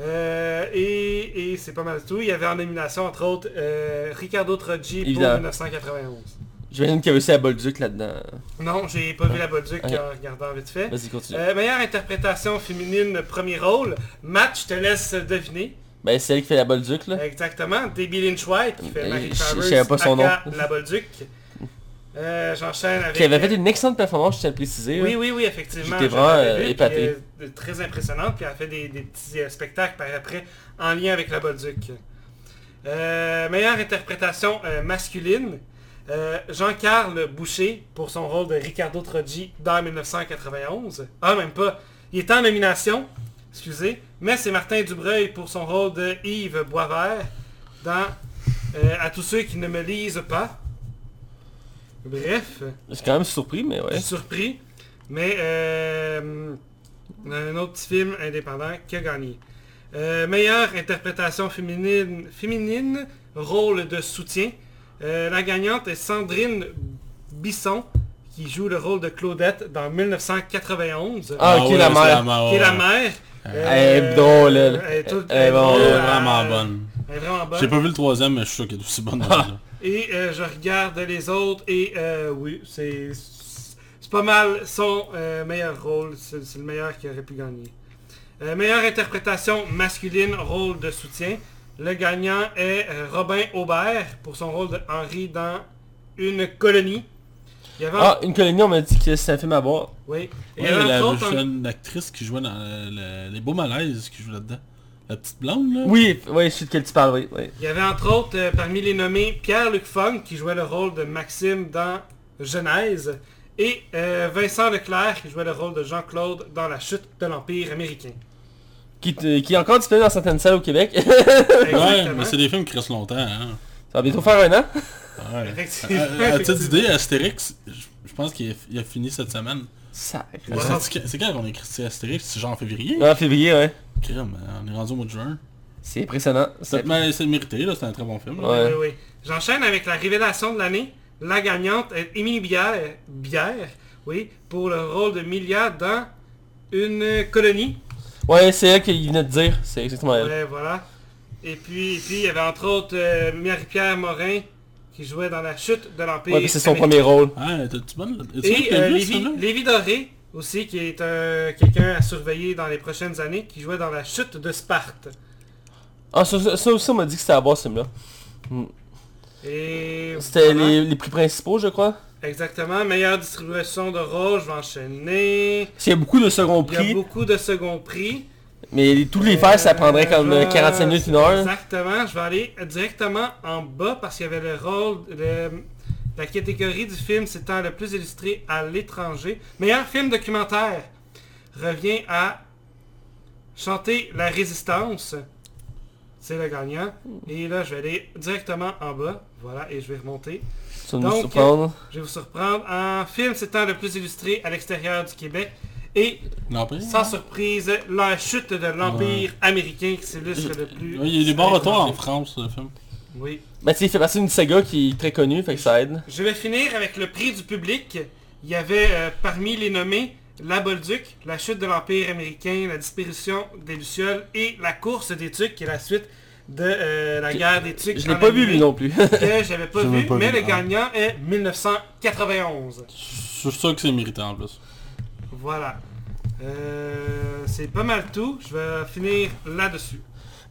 Euh, et et c'est pas mal tout. Il y avait en nomination, entre autres, euh, Ricardo Troggi pour Évidemment. 1991. J'imagine qu'il y a aussi la Bolduc là-dedans. Non, j'ai pas vu la Bolduc en regardant vite fait. Vas-y, continue. Euh, meilleure interprétation féminine, premier rôle. Matt, je te laisse deviner. Ben, c'est elle qui fait la Bolduc, là. Exactement. Debbie Lynch White qui fait Euh, Mary je- je Travers, savais pas son nom. La Bolduc. Euh, J'enchaîne avec... Qui avait fait une excellente performance, je tiens à le préciser. Oui, oui, oui, effectivement. J'étais vraiment, l'avais euh, vu, puis, épaté. euh, très impressionnante, puis elle a fait des, des petits euh, spectacles par après en lien avec la Bolduc. Euh, meilleure interprétation euh, masculine. euh, Jean-Carl Boucher pour son rôle de Ricardo Troggi dans 1991. Ah, même pas. Il était en nomination, excusez, mais c'est Martin Dubreuil pour son rôle de Yves Boisvert dans euh, À tous ceux qui ne me lisent pas. Bref. Je suis quand même surpris, mais Je ouais. suis surpris. Mais euh, on a un autre petit film indépendant qui a gagné. Euh, meilleure interprétation féminine, féminine, rôle de soutien. Euh, la gagnante est Sandrine Bisson, qui joue le rôle de Claudette dans 1991. Ah, ok, la c'est mère. qui est la mère. Elle est drôle, elle. Elle est, toute- Elle est elle est bon, vraiment bonne. Elle est vraiment bonne. J'ai pas vu le troisième, mais je suis sûr qu'elle est aussi bonne. dans celui-là. Et euh, je regarde les autres et euh, oui, c'est c'est pas mal son euh, meilleur rôle. C'est le meilleur qui aurait pu gagner. Euh, meilleure interprétation masculine, rôle de soutien. Le gagnant est euh, Robin Aubert pour son rôle de Henri dans Une colonie. Il y avait, Ah, une colonie, on m'a dit que c'est un film à voir. oui. Et il y Ouais, avait la entre autres un- jeune actrice qui jouait dans euh, le- les beaux malaises qui joue là-dedans. La petite blonde là? Oui, oui, je sais de quel tu parles, oui. oui. Il y avait entre autres euh, parmi les nommés Pierre-Luc Funk qui jouait le rôle de Maxime dans Genèse et euh, Vincent Leclerc qui jouait le rôle de Jean-Claude dans La chute de l'Empire américain. Qui, te- qui est encore disponible dans certaines salles au Québec. ça Ouais, Exactement. mais c'est des films qui restent longtemps. Hein. va bientôt faire un an. Ouais. Effectivement, Euh, d'idée, Astérix, je pense qu'il a, fini cette semaine. Ça. C'est- quand qu'on a écrit Astérix? C'est genre en février? En février, ouais. Crème, on est rendu au mois de juin. C'est impressionnant. C'est C'est- mais c'est mérité, là, c'est un très bon film. là. Ouais. Oui, oui, oui. J'enchaîne avec la révélation de l'année. La gagnante est Émilie Bière, Bière oui, pour le rôle de Milia dans Une colonie. Ouais, c'est elle qu'il venait de dire. C'est exactement elle. Ouais, voilà. Et puis, et puis, il y avait entre autres euh, Marie-Pierre Morin qui jouait dans La chute de l'Empire Ouais, c'est son premier rôle. Ah, t'es-tu bonne là? Es-tu Et euh, Lévi, Doré aussi, qui est un- quelqu'un à surveiller dans les prochaines années, qui jouait dans la chute de Sparte. Ah, ça, ça, aussi, on m'a dit que c'était à voir, ce film-là. Et C'était voilà. les, les prix principaux, je crois. Exactement, meilleure distribution de rôle, je vais enchaîner. Qu'il y a beaucoup de second Il y a prix, beaucoup de second prix. Mais tous les faire, ça prendrait Euh, comme je euh, vais- 45 minutes, une heure. Exactement, je vais aller directement en bas parce qu'il y avait le rôle, le- la catégorie du film s'étant le plus illustré à l'étranger. Meilleur film documentaire revient à Chanter la résistance. C'est le gagnant. Et là, je vais aller directement en bas. Voilà, et je vais remonter. Ça va nous Donc, surprendre. Je vais vous surprendre. En film s'étant le plus illustré à l'extérieur du Québec. Et sans surprise, la chute de l'Empire américain qui s'illustre le plus. Ouais, il y a des bons retours en. France, le film. Oui. Ben, tu sais, il fait partie d'une saga qui est très connue, fait que ça aide. Je vais finir avec le prix du public. Il y avait euh, parmi les nommés La Bolduc, La chute de l'Empire américain, La disparition des Lucioles et La course des Tucs, qui est la suite de euh, la guerre des Tucs. Je l'ai pas vu, lui non plus. Que j'avais pas vu, pas mais vu, le ah. gagnant est 1991. Je suis sûr que c'est méritant en plus. Voilà. Euh, c'est pas mal tout. Je vais finir là-dessus.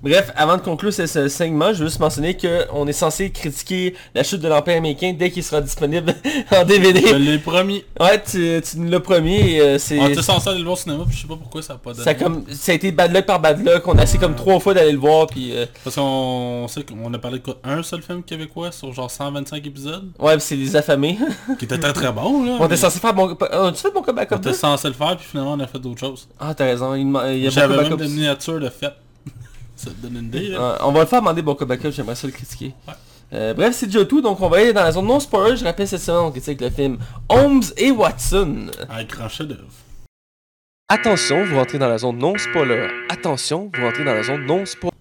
Bref, avant de conclure ce, ce segment, je veux juste mentionner qu'on est censé critiquer la chute de l'Empire américain dès qu'il sera disponible en Je DVD. l'ai promis. Ouais, tu, tu nous l'as promis euh, c'est... On était censé aller le voir au cinéma, puis je sais pas pourquoi ça a pas donné. Ça a, comme, ça a été bad luck par bad luck, on a essayé comme trois fois d'aller le voir, puis... euh, Parce qu'on sait qu'on a parlé de quoi? Un seul film québécois sur genre 125 épisodes? Ouais, puis c'est les affamés. Qui était très très bon là. on était mais censé faire bon... On tu fait bon comeback on était censé le faire, puis finalement on a fait d'autres choses. Ah, t'as raison, il, y a J'avais même des miniatures de fête. Ça te donne une idée là. Ouais, on va le faire demander Bonka Backup, j'aimerais ça le critiquer. Ouais. Euh, bref, c'est déjà tout, donc on va aller dans la zone non spoiler. Je rappelle cette semaine, on critique le film Holmes et Watson. Un grand chef d'œuvre. Attention, vous rentrez dans la zone non spoiler. Attention, vous rentrez dans la zone non spoiler.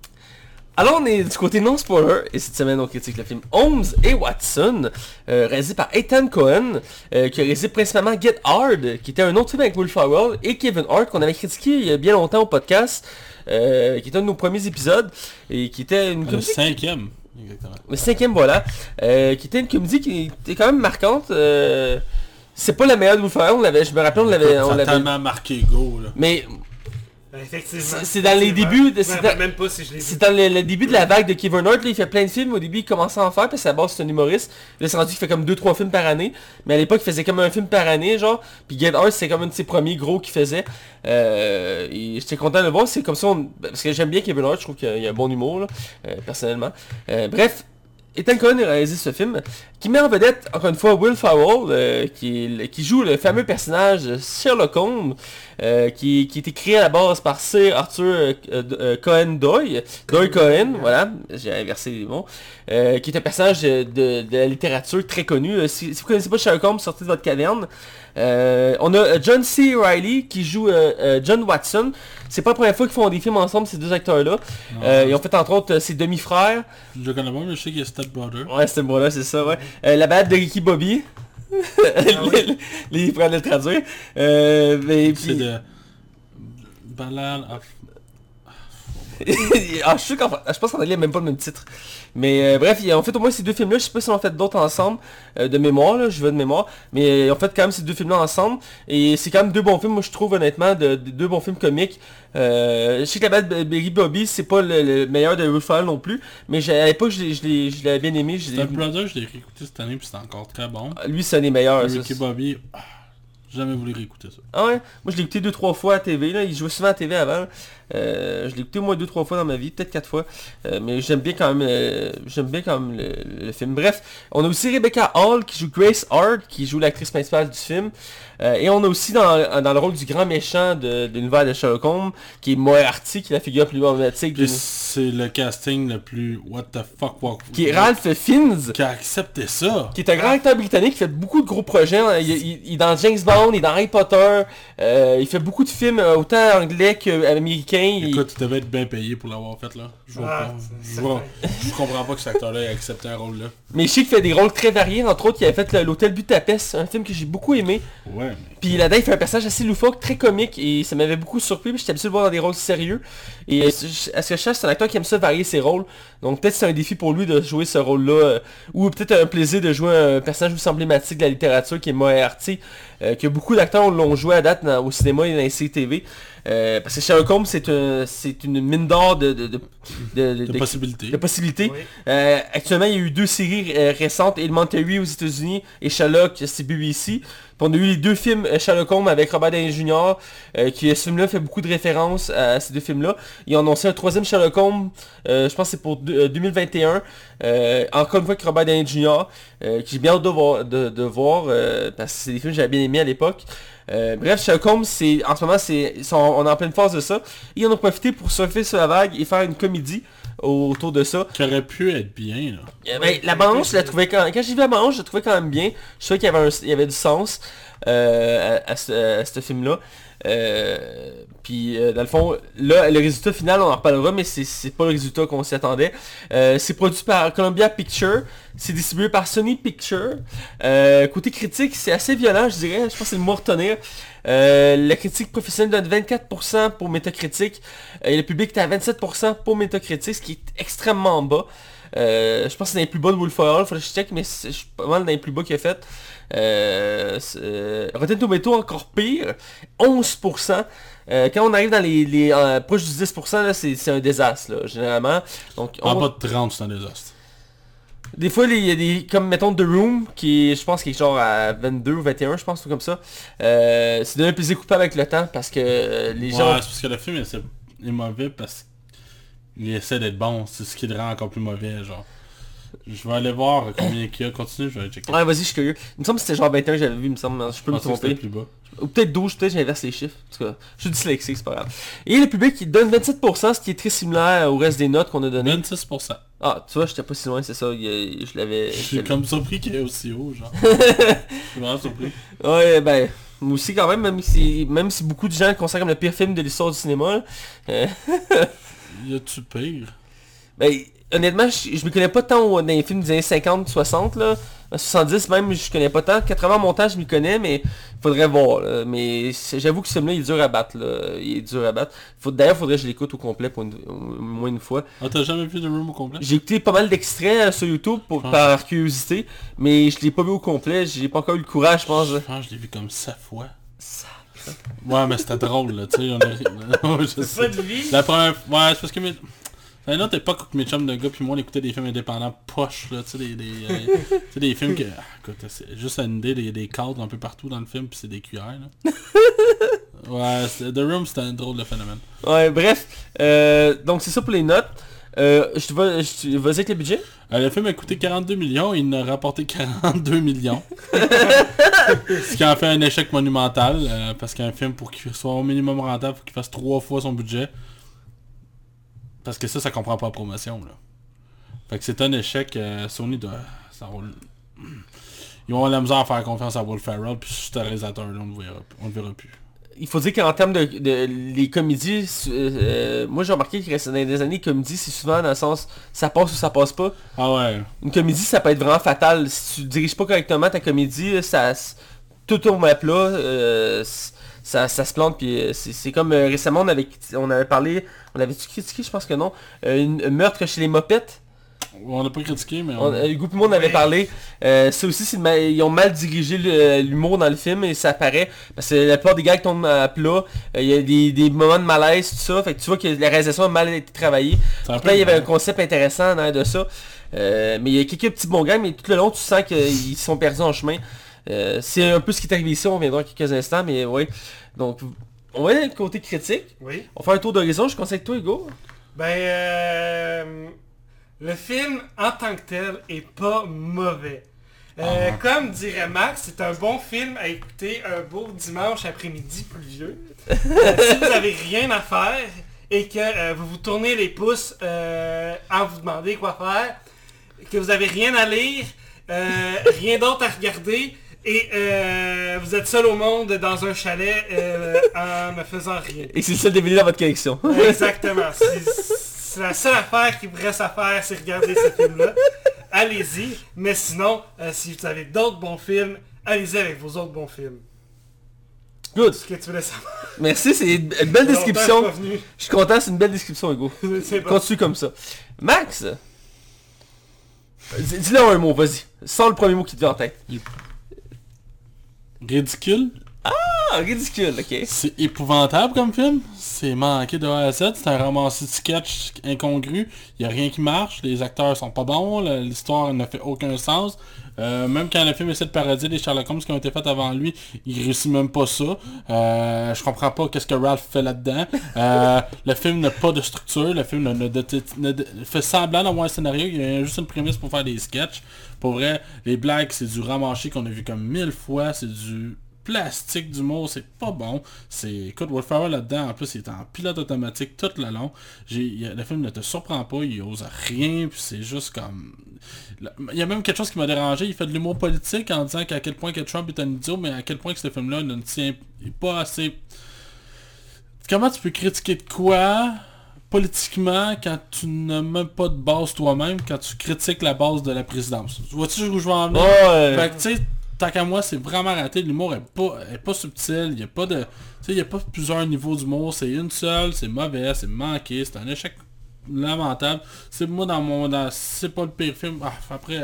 Alors on est du côté non spoiler et cette semaine on critique le film Holmes et Watson, euh, réalisé par Ethan Cohen, euh, qui a réalisé principalement Get Hard, qui était un autre film avec Will Ferrell et Kevin Hart qu'on avait critiqué il y a bien longtemps au podcast, euh, qui était un de nos premiers épisodes et qui était une Le cinquième. Exactement. le cinquième, voilà. Euh, qui était une comédie qui était quand même marquante. euh, c'est pas la meilleure de Will Ferrell, on l'avait, je me rappelle, on l'avait... On a l'avait- tellement marqué Go là. Mais Effectivement. C'est- dans les débuts de- Je c'est dans- même pas si je l'ai vu. c'est dans le, le début de la vague de Kevin Hart, là, il fait plein de films. Au début, il commençait à en faire, parce que à la base, c'est un humoriste. Là, c'est rendu qu'il fait comme 2-3 films par année. Mais à l'époque, il faisait comme un film par année, genre. Puis Get Hard, c'est comme un de ses premiers gros qu'il faisait. Euh, j'étais content de le voir. C'est comme ça, on- parce que j'aime bien Kevin Hart, je trouve qu'il a, a un bon humour, là, euh, personnellement. Euh, bref, Ethan Cohen a réalisé ce film, qui met en vedette, encore une fois, Will Ferrell, euh, qui, joue le fameux personnage Sherlock Holmes, euh, qui, été créé à la base par Sir Arthur euh, Cohen Doyle, Doyle Cohen, voilà, j'ai inversé les mots, qui est un personnage de, la littérature très connu. Si, si vous connaissez pas Sherlock Holmes, sortez de votre caverne. Euh, on a euh, John C. Reilly qui joue euh, John Watson. C'est pas la première fois qu'ils font des films ensemble, ces deux acteurs-là. Ils ont fait entre autres ses demi-frères. Je le connais pas, mais je sais qu'il y a Step Brother. Ouais, bon là, c'est ça, ouais. La balade de Ricky Bobby. les, les, le traduire. Mais C'est de... Ballad of... ah, je suis je pense qu'en anglais, il n'y a même pas le même titre. Mais euh, bref, ont fait au moins ces deux films-là. Je sais pas si on en fait d'autres ensemble, euh, de mémoire, là, je veux de mémoire. Mais euh, ont fait quand même ces deux films-là ensemble. Et c'est quand même deux bons films, moi je trouve honnêtement, de, de- deux bons films comiques. Euh, je sais que la de Berry Bobby, c'est pas le, le meilleur de Will Ferrell non plus. Mais à l'époque, je l'ai- bien aimé. Step Brother, je l'ai réécouté cette année, puis c'était encore très bon. Lui, c'est un des meilleurs. Ricky c'est- Bobby, ah, jamais voulu réécouter ça. Ah ouais, moi je l'ai écouté deux trois fois à TV, là. il jouait souvent à TV avant. Euh, je l'ai écouté au moins deux trois fois dans ma vie, peut-être quatre fois. Euh, mais j'aime bien quand même euh, j'aime bien le film. Bref, on a aussi Rebecca Hall qui joue Grace Hart, qui joue l'actrice principale du film. Euh, et on a aussi dans, dans le rôle du grand méchant de, de l'univers de Sherlock Holmes, qui est Moriarty, qui est la figure plus emblématique c'est le casting le plus what the fuck what, qui est Ralph Fiennes. qui a accepté ça. Qui est un grand acteur britannique qui fait beaucoup de gros projets. Il, il- il est dans James Bond, il est dans Harry Potter. euh, il fait beaucoup de films euh, autant anglais qu'américains. Il- Écoute, tu devais être bien payé pour l'avoir fait là. Je vois Ah, Je, vois, comprends pas que cet acteur-là ait accepté un rôle là. Mais je sais qu'il fait des rôles très variés. Entre autres, il avait fait l'Hôtel Budapest, un film que j'ai beaucoup aimé. Ouais, Puis là-dedans, il fait un personnage assez loufoque, très comique. Et ça m'avait beaucoup surpris. Puis j'étais habitué de le voir dans des rôles sérieux. Et à ce que je sache, c'est un acteur qui aime ça varier ses rôles. Donc peut-être c'est un défi pour lui de jouer ce rôle-là. euh, ou peut-être un plaisir de jouer un personnage aussi emblématique de la littérature qui est Moriarty. euh, que que beaucoup d'acteurs l'ont joué à date dans- au cinéma et dans les séries TV. Euh, parce que Sherlock Holmes, c'est un, c'est une mine d'or de, de, de, de- de- De de- possibilités. de possibilités. Oui. Euh, actuellement, il y a eu deux séries euh, récentes, Elementary aux États-Unis et Sherlock, c'est BBC. On a eu les deux films euh, Sherlock Holmes avec Robert Downey Jr. euh, qui ce film-là fait beaucoup de références à ces deux films-là. Ils ont annoncé un troisième Sherlock Holmes, euh, je pense que c'est pour deux- euh, 2021. euh, encore une fois avec Robert Downey Jr. euh, que j'ai bien hâte de voir, de, de voir euh, parce que c'est des films que j'avais bien aimés à l'époque. Euh, bref, Sherlock Holmes, c'est en ce moment, c'est, ils sont- on est en pleine phase de ça. Et on a profité pour surfer sur la vague et faire une comédie autour de ça. Qui aurait pu être bien, là. Euh, ben, la bande, je la trouvais quand, quand j'ai vu la bande, je la trouvais quand même bien. Je trouvais qu'il y avait, un- il y avait du sens euh, à, ce, film-là. Euh, puis euh, dans le fond, là, le résultat final, on en reparlera, mais c'est pas le résultat qu'on s'y attendait. C'est produit par Columbia Pictures, c'est distribué par Sony Pictures. Côté critique, c'est assez violent, je dirais. Je pense que c'est le mot à retenir. La critique professionnelle donne 24% pour Metacritic et le public est à 27% pour Metacritic, ce qui est extrêmement bas. Je pense que c'est dans les plus bas de Wolf Hall, faudrait que je check, mais c'est- je suis pas mal dans les plus bas qu'il a fait. Euh, euh, Rotten Tomato encore pire, 11%. Euh, quand on arrive dans les, les euh, proches du 10%, là, c'est c'est un désastre, là, généralement. Donc, En on- bas de 30, c'est un désastre. des fois, il y a des, comme mettons The Room, qui est, je pense, qui est genre à 22 ou 21, je pense, tout comme ça. Euh, c'est devenu un plaisir coupable avec le temps, parce que les Ouais, gens... c'est parce que le film est, est mauvais parce qu'il essaie d'être bon. C'est ce qui le rend encore plus mauvais, genre. Je vais aller voir combien qu'il y a. Continue, je vais aller checker. Ouais, vas-y, je suis curieux. Il me semble que c'était genre 21 que j'avais vu, il me semble, mais je peux Je me c'était tromper. plus bas. Ou peut-être 12, peut-être j'inverse les chiffres. En tout cas, je suis dyslexique, c'est pas grave. Et le public, il donne 27%, ce qui est très similaire au reste des notes qu'on a données. 26%. Ah, tu vois, j'étais pas si loin, c'est ça. y Je l'avais... Je suis comme surpris qu'il est aussi haut, genre. Je suis vraiment surpris. Ouais, ben... Moi aussi quand même, même si, même si beaucoup de gens le considèrent comme le pire film de l'histoire du cinéma, euh, Y a-tu pire? Ben, honnêtement, je, je me connais pas tant dans les films des années 50, 60, là. En 70 même, je connais pas tant. 80 montage, je m'y connais, mais faudrait voir. là. Mais j'avoue que ce film-là, il est dur à battre. Là. Il est dur à battre. Faut, D'ailleurs, faudrait que je l'écoute au complet pour une- au moins une fois. Ah, t'as jamais vu The Room au complet? J'ai écouté pas mal d'extraits euh, sur YouTube pour, Ah. par curiosité, mais je l'ai pas vu au complet. J'ai pas encore eu le courage, je pense. Je pense que je l'ai vu comme 7 fois. Ouais, mais c'était drôle, là, tu sais. On a... Ouais, je C'est sais. pas de vie. La première Ouais, c'est parce que mes... À une autre époque où mes chums de gars puis moi on écoutait des films indépendants poches là, tu sais des, des, euh, tu sais, des films que ah, écoute, c'est juste une idée des, des cadres un peu partout dans le film puis c'est des cuillères là. ouais, The Room c'était un drôle de phénomène. Ouais, bref. Euh, donc c'est ça pour les notes. Euh, je te je te- vas-y avec le budget Euh, le film a coûté 42 millions, il en a rapporté 42 millions. Ce qui en fait un échec monumental, euh, parce qu'un film pour qu'il soit au minimum rentable, faut qu'il fasse trois fois son budget. Parce que ça, ça comprend pas la promotion. Là. Fait que c'est un échec, euh, Sony doit... Ça roule. Ils vont avoir la misère à faire confiance à Will Ferrell, puis ce réalisateur-là, on ne le verra, on le verra plus. il faut dire qu'en termes de, de- les comédies, euh, moi j'ai remarqué que dans les années, les comédies, c'est souvent dans le sens ça passe ou ça passe pas. Ah ouais. Une comédie, ça peut être vraiment fatal. Si tu diriges pas correctement ta comédie, ça tout tombe à plat, euh, ça, ça se plante. Puis euh, c'est comme euh, récemment, on avait, on avait parlé, on avait critiqué, je pense que non, euh, une, un meurtre chez les mopettes. On n'a pas critiqué, mais... On, On... Hugo puis moi, on avait parlé. Euh, ça aussi, c'est mal- ils ont mal dirigé l'humour dans le film et ça apparaît. Parce que la plupart des gars qui tombent à plat, euh, il y a des, des moments de malaise, tout ça. Fait que tu vois que la réalisation a mal été travaillée. Pourtant, il y avait un concept intéressant arrière de ça. Euh, mais il y a quelques petits bons gars, mais tout le long, tu sens qu'ils sont perdus en chemin. Euh, c'est un peu ce qui est arrivé ici, on viendra dans quelques instants, mais oui. Donc, on va aller le côté critique. Oui. On va faire un tour d'horizon, je conseille toi, Hugo. Ben, euh, le film en tant que tel est pas mauvais. Euh, Comme dirait Max, c'est un bon film à écouter un beau dimanche après-midi pluvieux. Si vous avez rien à faire et que vous vous tournez les pouces à vous demander quoi faire, que vous avez rien à lire, euh, rien d'autre à regarder et euh, vous êtes seul au monde dans un chalet euh, en ne faisant rien. Et c'est le seul DVD dans votre collection. Exactement. C'est la seule affaire qui vous reste à faire, c'est regarder ce film-là. Allez-y. Mais sinon, euh, si vous avez d'autres bons films, allez-y avec vos autres bons films. Good. Ce que tu voulais savoir. Merci, c'est une belle description. je suis content, c'est une belle description, Hugo. Continue comme ça. Max? Dis- Dis-le un mot, vas-y. Sors le premier mot qui te vient en tête. Ridicule Ah, ridicule, ok. C'est épouvantable comme film. C'est manqué de A à Z. C'est un ramassé de sketch incongru. Il a rien qui marche. Les acteurs sont pas bons. L'histoire ne fait aucun sens. Euh, même quand le film essaie de parodier les Sherlock Holmes qui ont été faits avant lui, il réussit même pas ça. Euh, je comprends pas qu'est-ce que Ralph fait là-dedans. Euh, le film n'a pas de structure. Le film ne, ne- ne- ne- fait semblant d'avoir un scénario. Il y a juste une prémisse pour faire des sketchs. Pour vrai, les blagues, c'est du ramanché qu'on a vu comme mille fois. C'est du plastique d'humour, c'est pas bon. C'est, écoute, Will Ferrell là-dedans, en plus, il est en pilote automatique tout le long. Le film ne te surprend pas, il ose rien, puis c'est juste comme... Il y a même quelque chose qui m'a dérangé, il fait de l'humour politique en disant qu'à quel point que Trump est un idiot, mais à quel point que ce film-là ne tient pas assez... Comment tu peux critiquer de quoi politiquement quand tu n'as même pas de base toi-même, quand tu critiques la base de la présidence Vois-tu où je vais en venir? Ouais. fait que, tu sais, tant qu'à moi, c'est vraiment raté. L'humour est pas, est pas subtil. Il y a pas de... Tu sais, il a pas plusieurs niveaux d'humour. C'est une seule, c'est mauvais, c'est manqué, c'est un échec lamentable. C'est moi dans mon... dans- c'est pas le pire film. Ah, après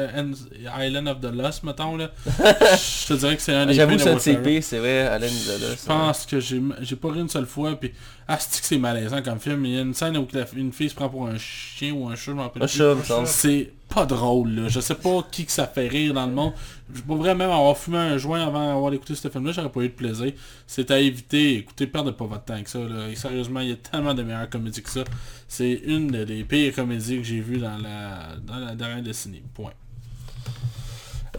Island of the Lost, mettons, là. Je te dirais que c'est un des J'avoue que de c'est pires, c'est vrai, Alain Zola. Je pense que j'ai j'ai pas ri une seule fois, puis ah c'est que c'est malaisant comme film? Il y a une scène où la- une fille se prend pour un chien ou un chat, je m'en rappelle Un chat. C'est pas drôle là. Je sais pas qui que ça fait rire dans le monde. Je pourrais même avoir fumé un joint avant d'avoir écouté ce film là, j'aurais pas eu de plaisir. C'est à éviter, écoutez, perdez pas votre temps avec ça. Là. Et sérieusement, il y a tellement de meilleures comédies que ça. C'est une des pires comédies que j'ai vues dans la, dans la dernière décennie. Point.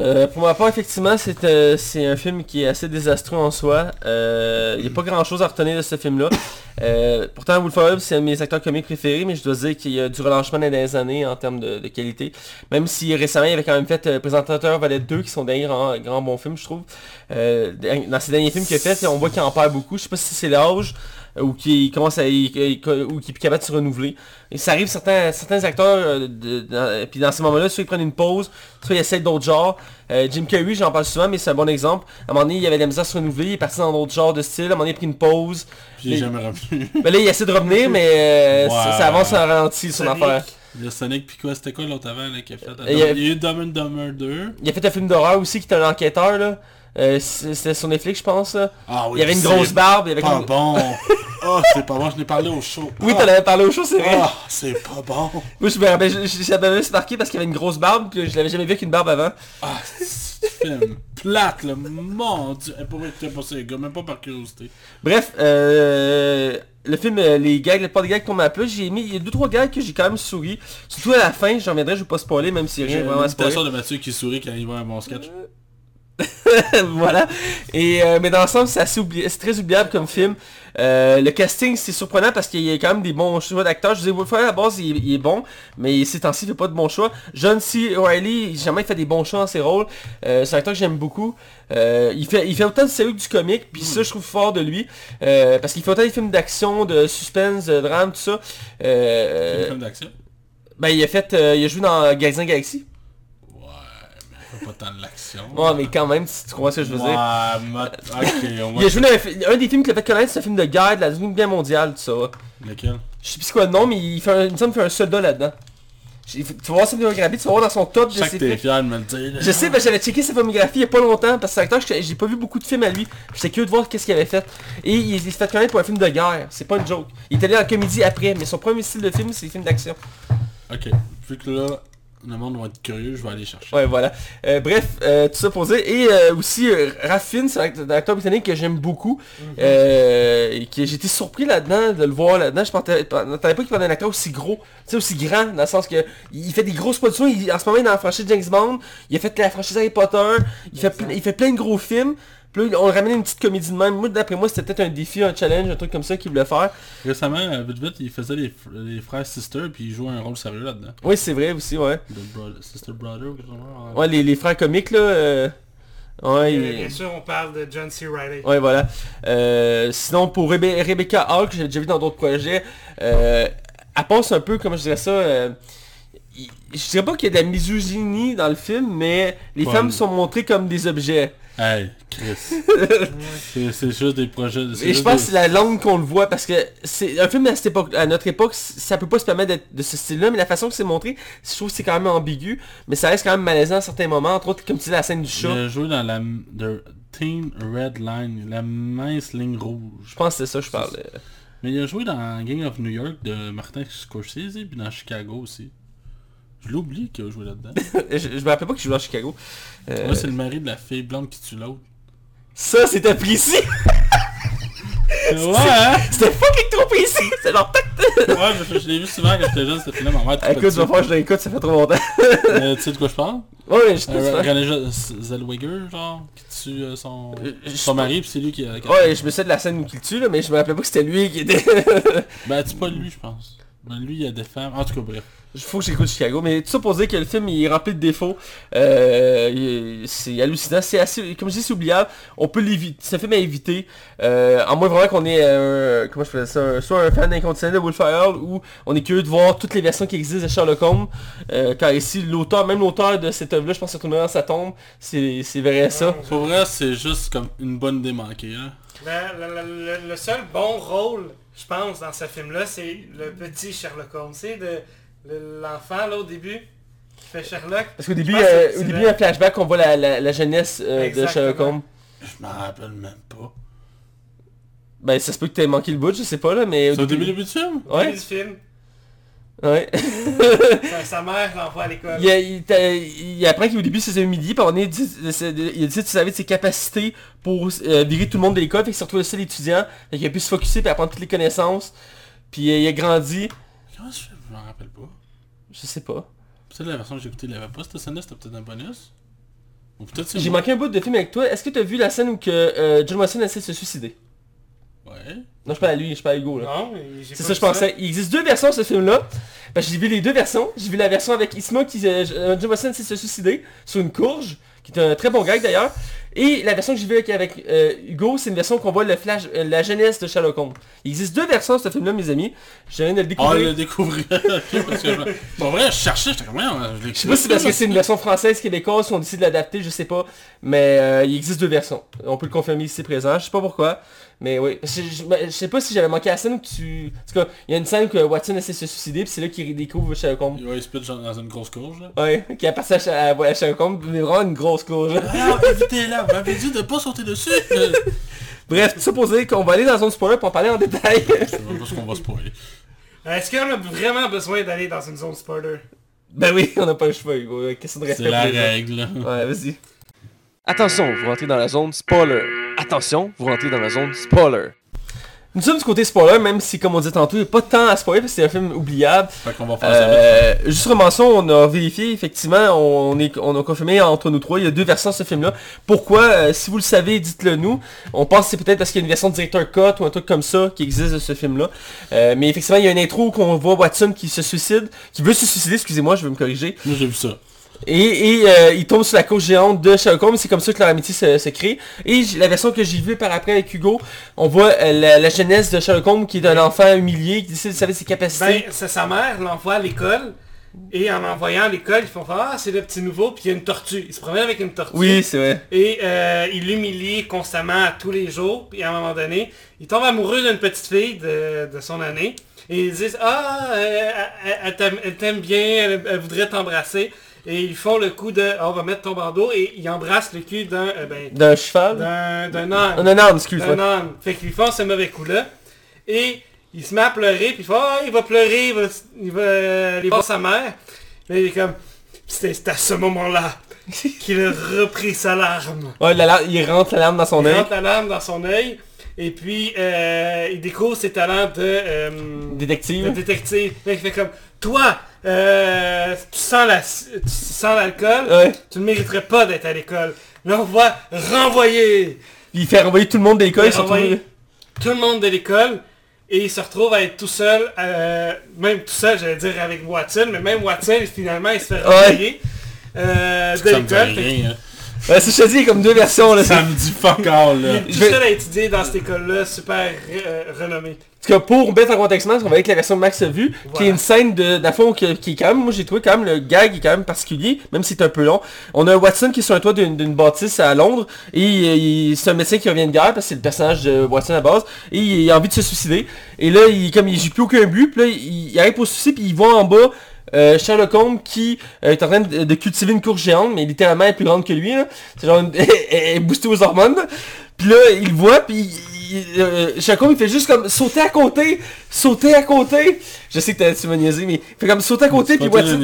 Euh, pour ma part, effectivement, c'est euh, c'est un film qui est assez désastreux en soi. Il n'y a pas grand chose à retenir de ce film-là. Euh, pourtant, Ferrell, c'est un de mes acteurs comiques préférés, mais je dois dire qu'il y a du relâchement dans les années en termes de, qualité. Même si récemment, il avait quand même fait euh, Présentateur Valette 2, qui sont d'ailleurs un grand bon film, je trouve. Euh, dans ses derniers films qu'il a fait, on voit qu'il en perd beaucoup. Je sais pas si c'est l'âge ou qu'il commence à il- il- ou qu'il est capable de se renouveler. Et ça arrive certains certains acteurs euh, de- dans- puis dans ces moments-là, soit ils prennent une pause, soit ils essaient d'autres genres. Euh, Jim Carrey, j'en parle souvent, mais c'est un bon exemple. À un moment donné, il avait de la misère à se renouveler, il est parti dans d'autres genres de style, à un moment donné, il a pris une pause. Puis j'ai Mais- jamais revenu. Ben là, il essaie de revenir, mais euh, ça, ça avance en ralenti, son affaire. Le Sonic puis quoi, c'était quoi l'autre avant là, qui a fait? Il y a- Il y a eu Dumb and Dumber 2. Il a fait un film d'horreur aussi qui était un enquêteur, là. Euh, C'était sur Netflix, je pense. là. Ah oui, il y avait une grosse barbe, il y avait Pas bon. Oh, c'est pas bon, je n'ai parlé au show. Oui, Ah, t'en avais parlé au show, c'est vrai. ah, c'est pas bon. Moi, je me rappelle, je- je- ça m'avait marqué parce qu'il avait une grosse barbe, puis je l'avais jamais vu avec une barbe avant. Ah, c'est film plate, là. Mon dieu. Elle pourrait écouter pas ces gars, même pas par curiosité. Bref, euh, le film, euh, les gags, pas de gags qu'on m'a appelé, j'ai mis, il y a deux trois gags que j'ai quand même souri. Surtout à la fin, j'en reviendrai, je vais pas spoiler, même si rien vraiment spoiler. de Mathieu qui sourit quand il voit un bon sketch. voilà. Et euh, mais dans l'ensemble, c'est assez oublié, c'est très oubliable comme film. Euh, le casting, c'est surprenant parce qu'il y a quand même des bons choix d'acteurs. Je disais, Will Ferrell, à la base, il, il est bon, mais ces temps-ci, il fait pas de bons choix. John C. Reilly, il a jamais fait des bons choix dans ses rôles. Euh, c'est un acteur que j'aime beaucoup. Il, fait, il fait autant de sérieux que du comique, puis ça, je trouve fort de lui. Parce qu'il fait autant des films d'action, de suspense, de drame, tout ça. C'est Euh, un film d'action. ben, il a fait, il a joué dans Gardien Galaxy. Ouais, mais il fait pas tant de l'action. Ouais, mais quand même, si tu comprends ce que je veux dire. Ma- on. Il a joué un, des films qui l'a fait connaître, c'est un film de guerre de la Deuxième Guerre mondiale, tout ça. Lequel? Je sais plus quoi le nom, mais il, fait un, il me semble qu'il fait un soldat là-dedans. Tu vas voir sa filmographie, tu vas voir dans son top Je sais que ses t'es films. fier de me le dire. Je sais, ben, j'avais checké sa filmographie il y a pas longtemps, parce que c'est acteur que j'ai- pas vu beaucoup de films à lui. J'étais curieux de voir qu'est-ce qu'il avait fait. Et il, il s'est fait connaître pour un film de guerre, c'est pas une joke. Il est allé en comédie après, mais son premier style de film, c'est les films d'action. Ok, vu que là, le monde va être curieux, je vais aller chercher. Ouais, voilà. Euh, bref, euh, tout ça pour dire. Et euh, aussi, Fiennes, c'est un act- un acteur britannique que j'aime beaucoup. et que j'ai été surpris là-dedans, de le voir là-dedans. Je m'attendais pas qu'il soit un acteur aussi gros, tu sais, aussi grand, dans le sens que il fait des grosses productions. Il- en ce moment, il est dans la franchise James Bond. Il a fait la franchise Harry Potter. Il fait, il fait plein de gros films. Puis là, on ramène une petite comédie de même. Moi, d'après moi, c'était peut-être un défi, un challenge, un truc comme ça qu'il voulait faire. Récemment, euh, vite vite, il faisait les, fr- les frères Sister, puis il jouait un rôle sérieux là-dedans. Oui, c'est vrai aussi, ouais. The Brother- Sister Brother ou quelque chose comme ça. Ouais, les, les frères comiques, là. euh, Ouais, Et il- Bien sûr, on parle de John C. Reilly. Ouais, voilà. Euh, sinon, pour Rebe- Rebecca Hall, que j'ai déjà vu dans d'autres projets, euh, elle passe un peu, comment je dirais ça, euh, je dirais pas qu'il y a de la misogynie dans le film, mais les Ouais. femmes sont montrées comme des objets. Hey, Chris. c'est juste des projets... c'est Et je pense des- que c'est la langue qu'on le voit, parce que c'est un film à, cette époque, à notre époque, ça peut pas se permettre d'être de ce style-là, mais la façon que c'est montré, je trouve que c'est quand même ambigu, mais ça reste quand même malaisant à certains moments, entre autres, comme tu dis, la scène du Il chat. a joué dans la... The, Thin Red Line, la mince ligne rouge. Je pense que c'est ça que je parlais. Mais il a joué dans Gang of New York de Martin Scorsese, puis dans Chicago aussi. Je l'oublie qu'il a joué là-dedans. je, je me rappelle pas qu'il jouait à Chicago. Euh, Moi, c'est le mari de la fille blonde qui tue l'autre. ça, c'était précis. Ouais, hein? C'était fucking trop précis. C'est genre... Ouais, je, je l'ai vu souvent quand j'étais jeune, ce film-là, ma mère Écoute, faire que je l'écoute, ça fait trop longtemps. Euh, Tu sais de quoi je parle? ouais, je Euh, sais. René Jo- Zellweger, genre, qui tue euh, son, Euh, je- son mari, puis c'est lui qui a... Ouais, je me sais de la scène où il tue, là, mais je me rappelais pas que c'était lui qui était... Ben, c'est pas lui, je pense. Ben, lui, il y a des femmes. En tout cas, bref. Il faut que j'écoute Chicago, mais tout ça pour dire que le film il est rempli de défauts. Euh, c'est hallucinant, c'est assez, comme je dis, c'est oubliable. On peut l'éviter, c'est un film à éviter. Euh, à moins vraiment qu'on est, euh, comment je faisais ça, un- soit un fan inconditionnel de Will Ferrell ou on est curieux de voir toutes les versions qui existent de Sherlock Holmes. Euh, car ici, l'auteur, même l'auteur de cette œuvre-là, je pense que retournerait dans sa tombe, c'est vrai ça. Pour vrai, c'est juste comme une bonne démanquée, hein. Le, le- le- le- le seul bon rôle, je pense, dans ce film-là, c'est le petit Sherlock Holmes. C'est de l'enfant, là, au début, qui fait Sherlock. Parce qu'au début, euh, au début, le- un flashback, on voit la, la, la jeunesse euh, de. Sherlock Holmes. Je m'en rappelle même pas. Ben, ça se peut que t'aies manqué le bout, je sais pas là, mais... C'est au début, début du film? Au début Ouais, du film, ouais. sa, sa mère l'envoie à l'école. Il, il, il apprend qu'au début c'est un midi, puis on est dit, il a dit tu savais de ses capacités pour euh, virer tout le monde de l'école, fait qu'il s'est retrouvé le seul étudiant, fait qu'il a pu se focusser et apprendre toutes les connaissances, puis euh, il a grandi, Comment je fais? Je m'en rappelle pas. Je sais pas. Peut-être la version que j'ai écoutée, il l'avait pas cette scène-là, c'était peut-être un bonus? Ou peut-être c'est J'ai moi. manqué un bout de film avec toi, est-ce que t'as vu la scène où que euh, John Watson essaie de se suicider? Ouais. Non je parle à lui, je parle à Hugo là. Non, j'ai C'est pas ça je vu pensais. Il existe deux versions de ce film-là. Que j'ai vu les deux versions. J'ai vu la version avec Isma qui... Euh, John Watson essaie de se suicider sur une courge, qui est un très bon gag d'ailleurs. Et la version que j'ai vue avec, avec, euh, Hugo, c'est une version qu'on voit le flash, euh, la jeunesse de Sherlock Holmes. Il existe deux versions de ce film-là, mes amis. Je viens de le Ah, découvrir. le découvrir. ok, parce que. Bon, vrai, je cherchais, j'étais comme, je Je sais pas si c'est parce que c'est une version française, québécoise, si on décide de l'adapter, je sais pas. Mais euh, il existe deux versions. On peut le confirmer ici présent. Je sais pas pourquoi. Mais oui. Je, je- je sais pas si j'avais manqué la scène où tu... En tout cas, il y a une scène où Watson essaie de se suicider, puis c'est là qu'il découvre Sherlock Holmes. Ouais, il se pitch dans une grosse courge, là. Ouais, qui a passé à, à, à Sherlock Holmes, mais vraiment une grosse courge. Ah, évitez-la, vous m'avez dit de pas sauter dessus. Bref, tout ça pour dire qu'on va aller dans la zone spoiler pour en parler en détail. Je sais pas ce qu'on va spoiler. Est-ce qu'on a vraiment besoin d'aller dans une zone spoiler? Ben oui, on n'a pas le choix, Hugo. Question de respect C'est la règle. là. Ouais, vas-y. Attention, vous rentrez dans la zone spoiler. Attention, vous rentrez dans la zone spoiler. Nous sommes du côté spoiler, même si, comme on disait tantôt, il n'y a pas tant à spoiler parce que c'est un film oubliable. Fait qu'on va faire ça. Euh, juste mention, on a vérifié, effectivement, on, est, on a confirmé entre nous trois, il y a deux versions de ce film-là. Pourquoi euh, Si vous le savez, dites-le nous. On pense que c'est peut-être parce qu'il y a une version de directeur cut ou un truc comme ça qui existe de ce film-là. Euh, mais effectivement, il y a une intro qu'on voit Watson qui se suicide, qui veut se suicider, excusez-moi, je vais me corriger. Moi, j'ai vu ça. Et, et euh, il tombe sur la couche géante de Sherlock Holmes, c'est comme ça que leur amitié se, se crée. Et la version que j'ai vue par après avec Hugo, on voit euh, la, la jeunesse de Sherlock Holmes qui est un enfant humilié, qui décide de savoir ses capacités. Ben, c'est sa mère l'envoie à l'école. Et en envoyant à l'école, ils font Ah, c'est le petit nouveau, puis il y a une tortue. Il se promène avec une tortue. oui, c'est vrai. Et euh, il l'humilie constamment tous les jours. Puis à un moment donné, il tombe amoureux d'une petite fille de, de son année. Et ils disent Ah, elle, elle t'aime- elle t'aime bien, elle, elle voudrait t'embrasser. Et ils font le coup de on va mettre ton bandeau. Et ils embrassent le cul d'un euh, ben, D'un cheval? d'un d'un âne. Un âne, excuse-moi. Un âne. Fait qu'ils font ce mauvais coup-là. Et il se met à pleurer, puis il fait Ah, il va pleurer, il va, il va aller voir sa mère. Mais il est comme C'est à ce moment-là qu'il a repris sa larme. Ouais, la larme- il rentre la larme dans son Il œil. rentre la larme dans son œil. Et puis, euh, il découvre ses talents de, euh, de Détective. détective. Là, il fait comme, toi, euh, tu sens la, tu sens l'alcool, Ouais. tu ne mériterais pas d'être à l'école. Là, on va renvoyer il fait renvoyer tout le monde de l'école, Il tout le monde de l'école. Et il se retrouve à être tout seul, euh, même tout seul, j'allais dire avec Watson, mais même Watson, finalement, il se fait Ouais. renvoyer euh, de l'école. Hein. Ouais, c'est je te dis, y a comme deux versions là. Ça me dit fuck all, là. Il est tout seul à étudier dans cette école-là, super euh, renommée. Parce que pour mettre en contexte, on va avec la version que Max a vue, qui est une scène de, d'un fond qui, qui est quand même, moi j'ai trouvé quand même le gag est quand même particulier, même si c'est un peu long. On a un Watson qui est sur un toit d'une, d'une bâtisse à Londres, et il- c'est un médecin qui revient de guerre, parce que c'est le personnage de Watson à base, et il, a envie de se suicider. Et là, il, comme il joue plus aucun but, puis là, il, arrive pour se suicider, puis il voit en bas euh, Sherlock Holmes qui euh, est en train de, de cultiver une courge géante, mais littéralement elle est plus grande que lui. là. C'est genre une... elle est boostée aux hormones. Puis là, il le voit, puis il- euh, il fait juste comme sauter à côté, sauter à côté. Je sais que t'as- tu m'as niaisé, mais il fait comme sauter à côté, puis Watson...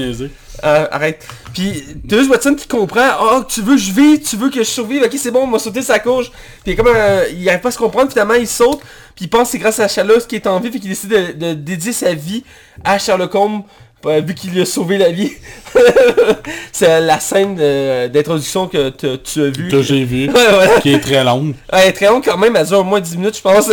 Ah, arrête. Puis t'as juste Watson qui comprend. Oh, tu veux que je vive, tu veux que je survive? Ok, c'est bon, on va sauter sa courge. Puis comme un- il arrive pas à se comprendre. Finalement, il saute. Puis il pense que c'est grâce à Sherlock qui est en vie. Puis qu'il décide de, de dédier sa vie à Sherlock Holmes. Vu qu'il lui a sauvé la vie. c'est la scène d'introduction que tu as vue. Que j'ai vu. Ouais, voilà. qui est très longue. Ouais, elle est très longue quand même. Elle dure au moins 10 minutes, je pense.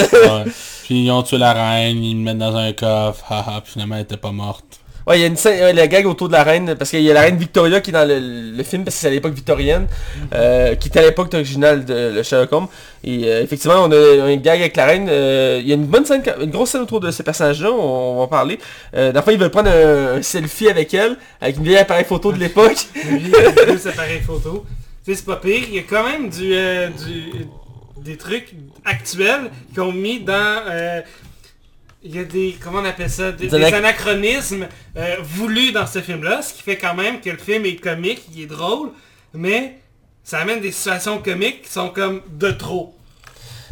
Puis ils ont tué la reine, ils le mettent dans un coffre, haha, puis finalement elle était pas morte. Ouais, il y a une scène, ouais, la gag autour de la reine, parce qu'il y a la reine Victoria qui est dans le, le film, parce que c'est à l'époque victorienne, euh, qui était à l'époque originale de le Sherlock Holmes. Et euh, effectivement, on a une gag avec la reine. euh, il y a une bonne scène, une grosse scène autour de ce personnage-là, on, on va en parler. Euh, D'enfin, ils veulent prendre un, un selfie avec elle, avec une vieille appareil photo de l'époque. Lui, il a deux appareils photo. Tu sais, c'est pas pire. Il y a quand même du, du- des trucs actuels qu'ils ont mis dans... euh, il y a des... Comment on appelle ça Des, Des des anac- anachronismes euh, voulus dans ce film-là. Ce qui fait quand même que le film est comique, il est drôle. Mais ça amène des situations comiques qui sont comme de trop.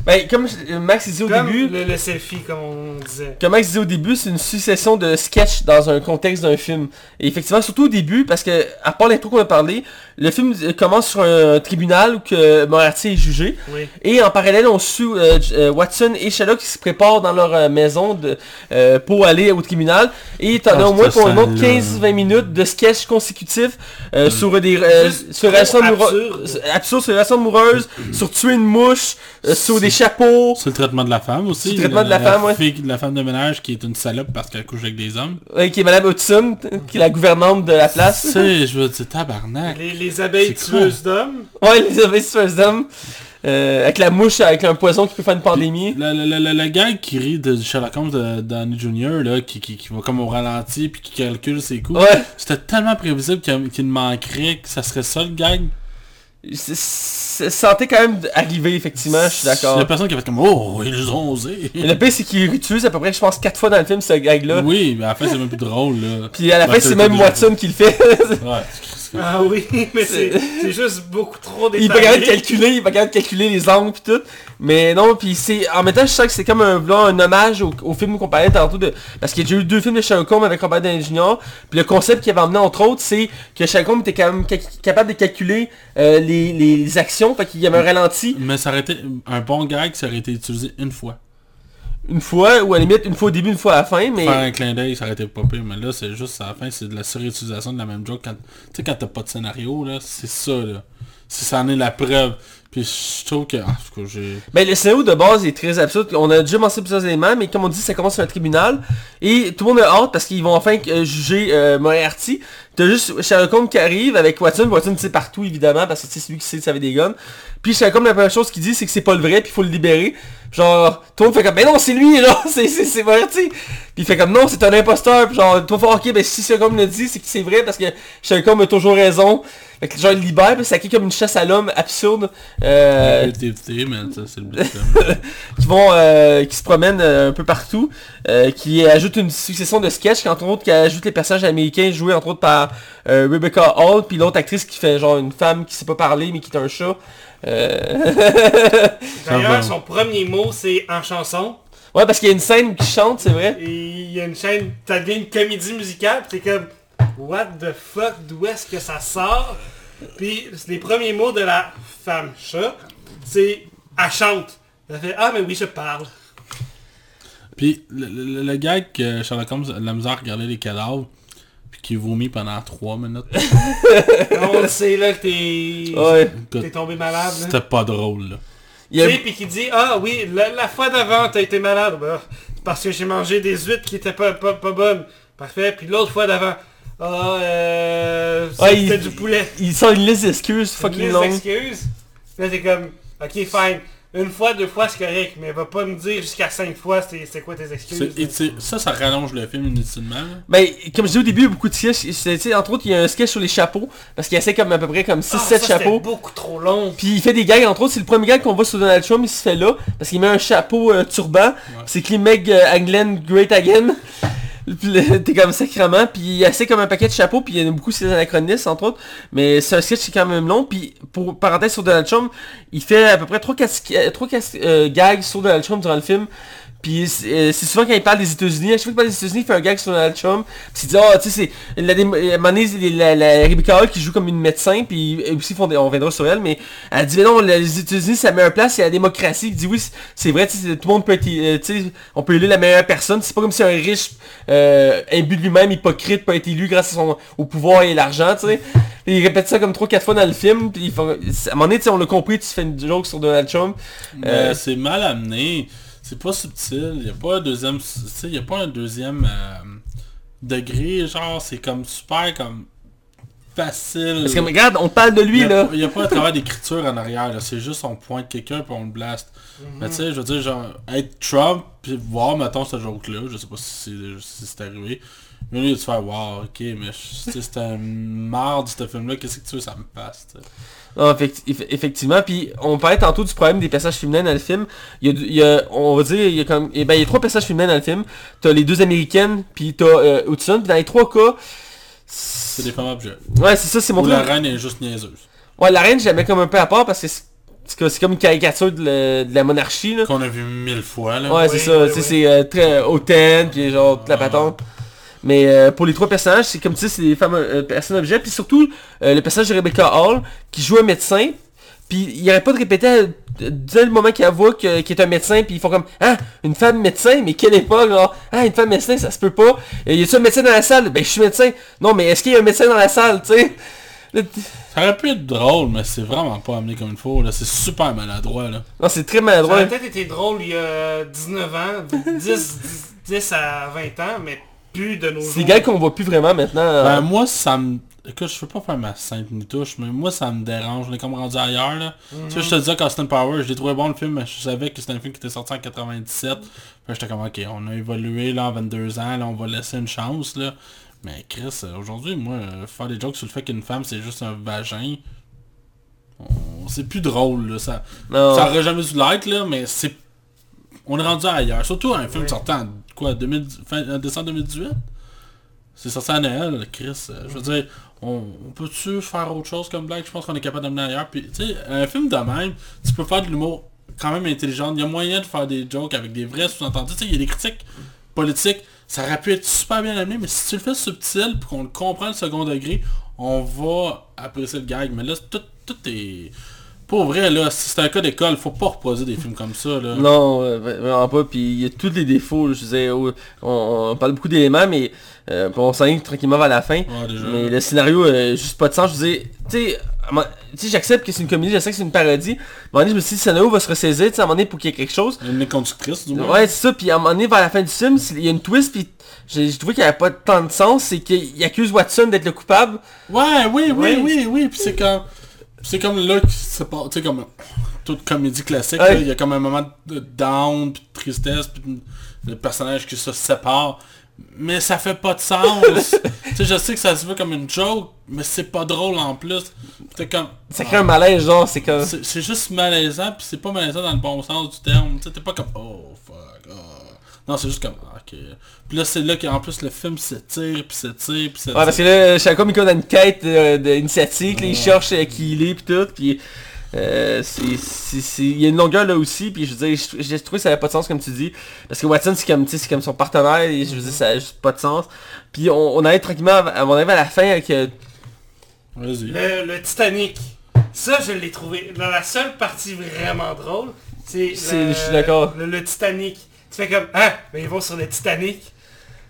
Ben, comme Max disait au Comme début, le, le selfie, comme on disait. Comme Max disait au début, c'est une succession de sketchs dans un contexte d'un film. Et effectivement, surtout au début, parce que, à part l'intro qu'on a parlé, le film euh, commence sur un tribunal où que Moriarty est jugé. Oui. Et en parallèle, on suit euh, euh, Watson et Sherlock qui se préparent dans leur maison de, euh, pour aller au tribunal. Et t'en as Ah, au moins pour une autre scène-là. 15-20 minutes de sketchs consécutifs euh, sur des euh, sur relations absurde. amoureuses, sur les relations amoureuses, sur tuer une mouche, euh, sur des chapeaux. C'est le traitement de la femme aussi. C'est le traitement de la femme, ouais. fille- la femme de ménage qui est une salope parce qu'elle couche avec des hommes. Ouais, qui est Madame Hudson, qui est la gouvernante de la Tu place. sais, je veux dire, tabarnak. Les, les abeilles C'est tueuses d'hommes. Ouais, les investisseurs d'hommes. Euh, avec la mouche, avec un poison qui peut faire une pandémie. Le- le gars qui rit de Sherlock Holmes de Downey Jr. là, qui, qui, qui va comme au ralenti puis qui calcule ses coups. Ouais. C'était tellement prévisible qu'il qu'il manquerait que ça serait ça le gag. C'est- sentait quand même arriver, effectivement, je suis d'accord. personne qui a fait comme Oh, ils ont osé. Et Le pire, c'est qu'il utilise à peu près, je pense, 4 fois dans le film, ce gag-là. Oui, mais à la fin c'est même plus drôle là. Puis à la fin, c'est même Watson qui le fait. Ouais. Ah oui, mais c'est juste beaucoup trop il est pas capable de détaillé. calculer, il pas capable de calculer les angles pis tout. Mais non, puis c'est... En même temps, je sens que c'est comme un, là, un hommage au, au film qu'on parlait tantôt de... Parce qu'il y a déjà eu deux films de Sherlock Holmes avec Robert Downey Jr. Puis le concept qu'il avait emmené entre autres, c'est que Sherlock Holmes était quand même ca- capable de calculer euh, les, les actions. Fait qu'il y avait un ralenti Mais ça aurait été un bon gag, ça aurait été utilisé une fois. Une fois, ou à la limite une fois au début, une fois à la fin, mais... Faire un clin d'œil, ça aurait été pire, mais là c'est juste à la fin, c'est de la surutilisation de la même joke. Quand, tu sais quand t'as pas de scénario là, c'est ça là. Si ça en est la preuve. Puis je trouve que. En tout cas, j'ai. Ben, le scénario de base est très absurde. On a déjà mentionné plusieurs éléments, mais comme on dit, ça commence sur un tribunal. Et tout le monde a hâte parce qu'ils vont enfin euh, juger euh, Moriarty. T'as juste Sherlock Holmes qui arrive avec Watson. Watson sait partout, évidemment, parce que c'est lui qui sait que ça avait des guns. Puis Sherlock Holmes, la première chose qu'il dit, c'est que c'est pas le vrai, puis il faut le libérer. Genre, tout le monde fait comme, ben non, c'est lui, là, c'est c'est- c'est. Puis il fait comme, non, c'est un imposteur. Puis genre, tout le monde fait, ok, ben si Sherlock Holmes le dit, c'est que c'est vrai, parce que Sherlock Holmes a toujours raison. Fait que genre, il libère, puis ça crée comme une chasse à l'homme absurde. Euh, mais ça c'est le qui vont euh, qui se promènent euh, un peu partout, euh, qui ajoute une succession de sketchs, entre autres qui ajoute les personnages américains joués entre autres par euh, Rebecca Hall, puis l'autre actrice qui fait genre une femme qui sait pas parler mais qui est un chat. Euh. D'ailleurs, son premier mot, c'est en chanson. ouais parce qu'il y a une scène qui chante, c'est vrai. Et il y a une chaîne, ça devient une comédie musicale, pis t'es comme, what the fuck, d'où est-ce que ça sort? Puis les premiers mots de la femme chat, c'est, elle chante. Elle fait, ah mais oui, je parle. Puis le, le, le gag que Sherlock Holmes a de la misère à regarder les cadavres, qui vomit pendant 3 minutes. On le sait là que t'es Ouais. t'es tombé malade. C'était pas drôle là. Il y a- Tu sais, puis qui dit, ah oui, la, la fois d'avant, t'as été malade. Bah, parce que j'ai mangé des huîtres qui étaient pas, pas, pas bonnes. Parfait. Puis l'autre fois d'avant, ah, euh, Ouais, c'était il- du poulet. il sort une liste d'excuses Une fucking liste longue. d'excuses. Là, t'es comme, ok, fine. Une fois, deux fois, c'est correct, mais va pas me dire jusqu'à cinq fois c'est quoi tes excuses. Et ça, ça rallonge le film inutilement. Ben, comme je disais au début, il y a beaucoup de sketchs. Entre autres, il y a un sketch sur les chapeaux. Parce qu'il essaie comme à peu près comme 6-7 Ah, chapeaux. beaucoup trop long. Puis il fait des gags, entre autres, c'est le premier gag qu'on voit sur Donald Trump, il se fait là, parce qu'il met un chapeau euh, turban, c'est écrit Meg euh, England Great Again. T'es comme sacrement, puis il essaie comme un paquet de chapeaux, puis il y en a beaucoup c'est des anachronistes entre autres, mais c'est un sketch qui est quand même long, puis pour parenthèse sur Donald Trump, il fait à peu près 3 euh, gags sur Donald Trump durant le film, puis c'est euh, c'est souvent quand il parle des États-Unis, à chaque fois qu'il parle des États-Unis, il fait un gag sur Donald Trump. Puis il dit, oh, tu sais, c'est... La, donné, c'est la, la, Rebecca Hall qui joue comme une médecin, puis eux aussi, font des- on reviendra sur elle, mais elle dit, mais non, les États-Unis, ça met un place, a la démocratie. Il dit, oui, c'est- c'est vrai, tu sais, tout le monde peut être, euh, tu sais, on peut élu la meilleure personne. C'est pas comme si un riche, euh, imbu de lui-même, hypocrite, peut être élu grâce à son, au pouvoir et l'argent, tu sais. Il répète ça comme 3-4 fois dans le film, puis il faut- à un moment donné, tu sais, on l'a compris, tu fais une joke sur Donald Trump. Euh, c'est mal amené. C'est pas subtil. Il y a pas un deuxième... Tu sais, il y a pas un deuxième euh, degré. Genre, c'est comme super comme facile. Parce que regarde, on parle de lui, a, là. il y a pas un travail d'écriture en arrière, là. c'est juste on pointe quelqu'un puis on le blast. Mais tu sais, je veux dire, genre, être Trump puis voir, mettons, ce joke-là, je sais pas si c'est si c'est arrivé. Mais lui, tu fais, wow, ok, mais c'était un marde ce film-là, qu'est-ce que tu veux, ça me passe. Non, eff- effectivement, puis on parlait tantôt du problème des personnages féminins dans le film. Il y a, du- il y a- on va dire, il y a comme, eh ben, il y a trois personnages féminins dans le film. T'as les deux américaines, puis t'as euh, Hudson, puis dans les trois cas, C'est des femmes objets. ouais, c'est ça, c'est Ou montré. la reine est juste niaiseuse. Ouais, la reine, je la mets comme un peu à part parce que c'est comme une caricature de, la- de la monarchie, là. Qu'on a vu mille fois, là. Ouais, Oui, c'est ça, oui, oui. c'est euh, très hautaine, puis genre toute la Ouais. patente. Mais euh, pour les trois personnages, c'est comme tu sais, c'est des femmes, euh, personnes objets, puis surtout euh, le personnage de Rebecca Hall, qui joue un médecin, puis il arrête pas de répéter dès le moment qu'il avoue que- qu'il est un médecin, puis ils font comme Ah, une femme médecin, mais quelle époque, genre Ah, une femme médecin, ça se peut pas. Et y a-tu un médecin dans la salle? Ben je suis médecin. Non, mais est-ce qu'il y a un médecin dans la salle, tu sais? Ça aurait pu être drôle, mais c'est vraiment pas amené comme il faut, là. C'est super maladroit, là. Non, c'est très Ça maladroit. aurait peut-être été drôle il y a 19 ans, 10, 10, 10 à 20 ans, mais plus de nos jours. C'est des gars qu'on voit plus vraiment maintenant. euh, Ben moi ça me... Écoute, je veux pas faire ma sainte ni touche, mais moi ça me dérange. On est comme rendu ailleurs là. Tu sais, je te disais qu'Austin Power, je l'ai trouvé bon le film, mais je savais que c'était un film qui était sorti en 97. Puis j'étais comme ok, on a évolué là en 22 ans, là on va laisser une chance là. Mais Chris, aujourd'hui, moi, faire des jokes sur le fait qu'une femme c'est juste un vagin, on- c'est plus drôle là. Ça, non. ça aurait jamais dû l'être là, mais c'est... On est rendu ailleurs. Surtout un film Oui. sortant en quoi, 2000... fin en décembre 2018 C'est sorti à Noël, Chris. Euh, Je veux dire, on, on peut-tu faire autre chose comme blague? Je pense qu'on est capable d'amener ailleurs. Puis, tu sais, un film de même, tu peux faire de l'humour quand même intelligent. Il y a moyen de faire des jokes avec des vrais sous-entendus. Tu sais, il y a des critiques politiques. Ça aurait pu être super bien amené, mais si tu le fais subtil pour qu'on le comprenne le second degré, on va apprécier le gag. Mais là, tout, tout est... Pour vrai, là, si c'est un cas d'école, faut pas reposer des films comme ça, là. Non, vraiment pas. Puis il y a tous les défauts. là, Je disais, on, on parle beaucoup d'éléments, mais euh, on s'enligne tranquillement vers la fin. Ouais. Mais le scénario, euh, juste pas de sens. Je disais, tu sais, j'accepte que c'est une comédie, je sais que c'est une parodie. À un moment donné, je me suis dit, le scénario va se ressaisir, tu sais, à un moment donné, pour qu'il y ait quelque chose. Une conductrice, du moins. Ouais, c'est ça. Puis à un moment donné, vers la fin du film, il y a une twist, puis j'ai trouvé qu'il n'y avait pas tant de sens. C'est qu'il accuse Watson d'être le coupable. Ouais, oui, oui, Oui. oui, oui, puis c'est comme... C'est comme là que c'est pas... Tu sais, comme... Toute comédie classique, il y a comme un moment de down, puis de tristesse, puis le personnage qui se sépare. Mais ça fait pas de sens. tu sais, je sais que ça se veut comme une joke, mais c'est pas drôle en plus. T'es comme... Ça crée un malaise, genre, c'est comme... C'est c'est juste malaisant, puis c'est pas malaisant dans le bon sens du terme. Tu sais, t'es pas comme oh fuck. Ah. Non, c'est juste comme ah, ok. Puis là, c'est là qu'en plus le film s'étire, puis s'étire, puis s'étire. Ouais, parce que là, chaque homme, il dans une quête euh, d'initiative, là, il cherche euh, qui il est, puis tout, puis... Euh, c'est, c'est, c'est- il y a une longueur là aussi, puis je veux dire, je- j'ai trouvé que ça avait pas de sens comme tu dis, parce que Watson c'est comme, tu sais, c'est comme son partenaire, et je veux dire, ça a juste pas de sens. Puis on, on arrive tranquillement, mon avis, à la fin, avec, euh, Vas-y. Le, le Titanic. Ça, je l'ai trouvé. Dans la seule partie vraiment drôle, c'est le- je suis d'accord. Le, le Titanic. Tu fais comme, ah, mais ils vont sur le Titanic.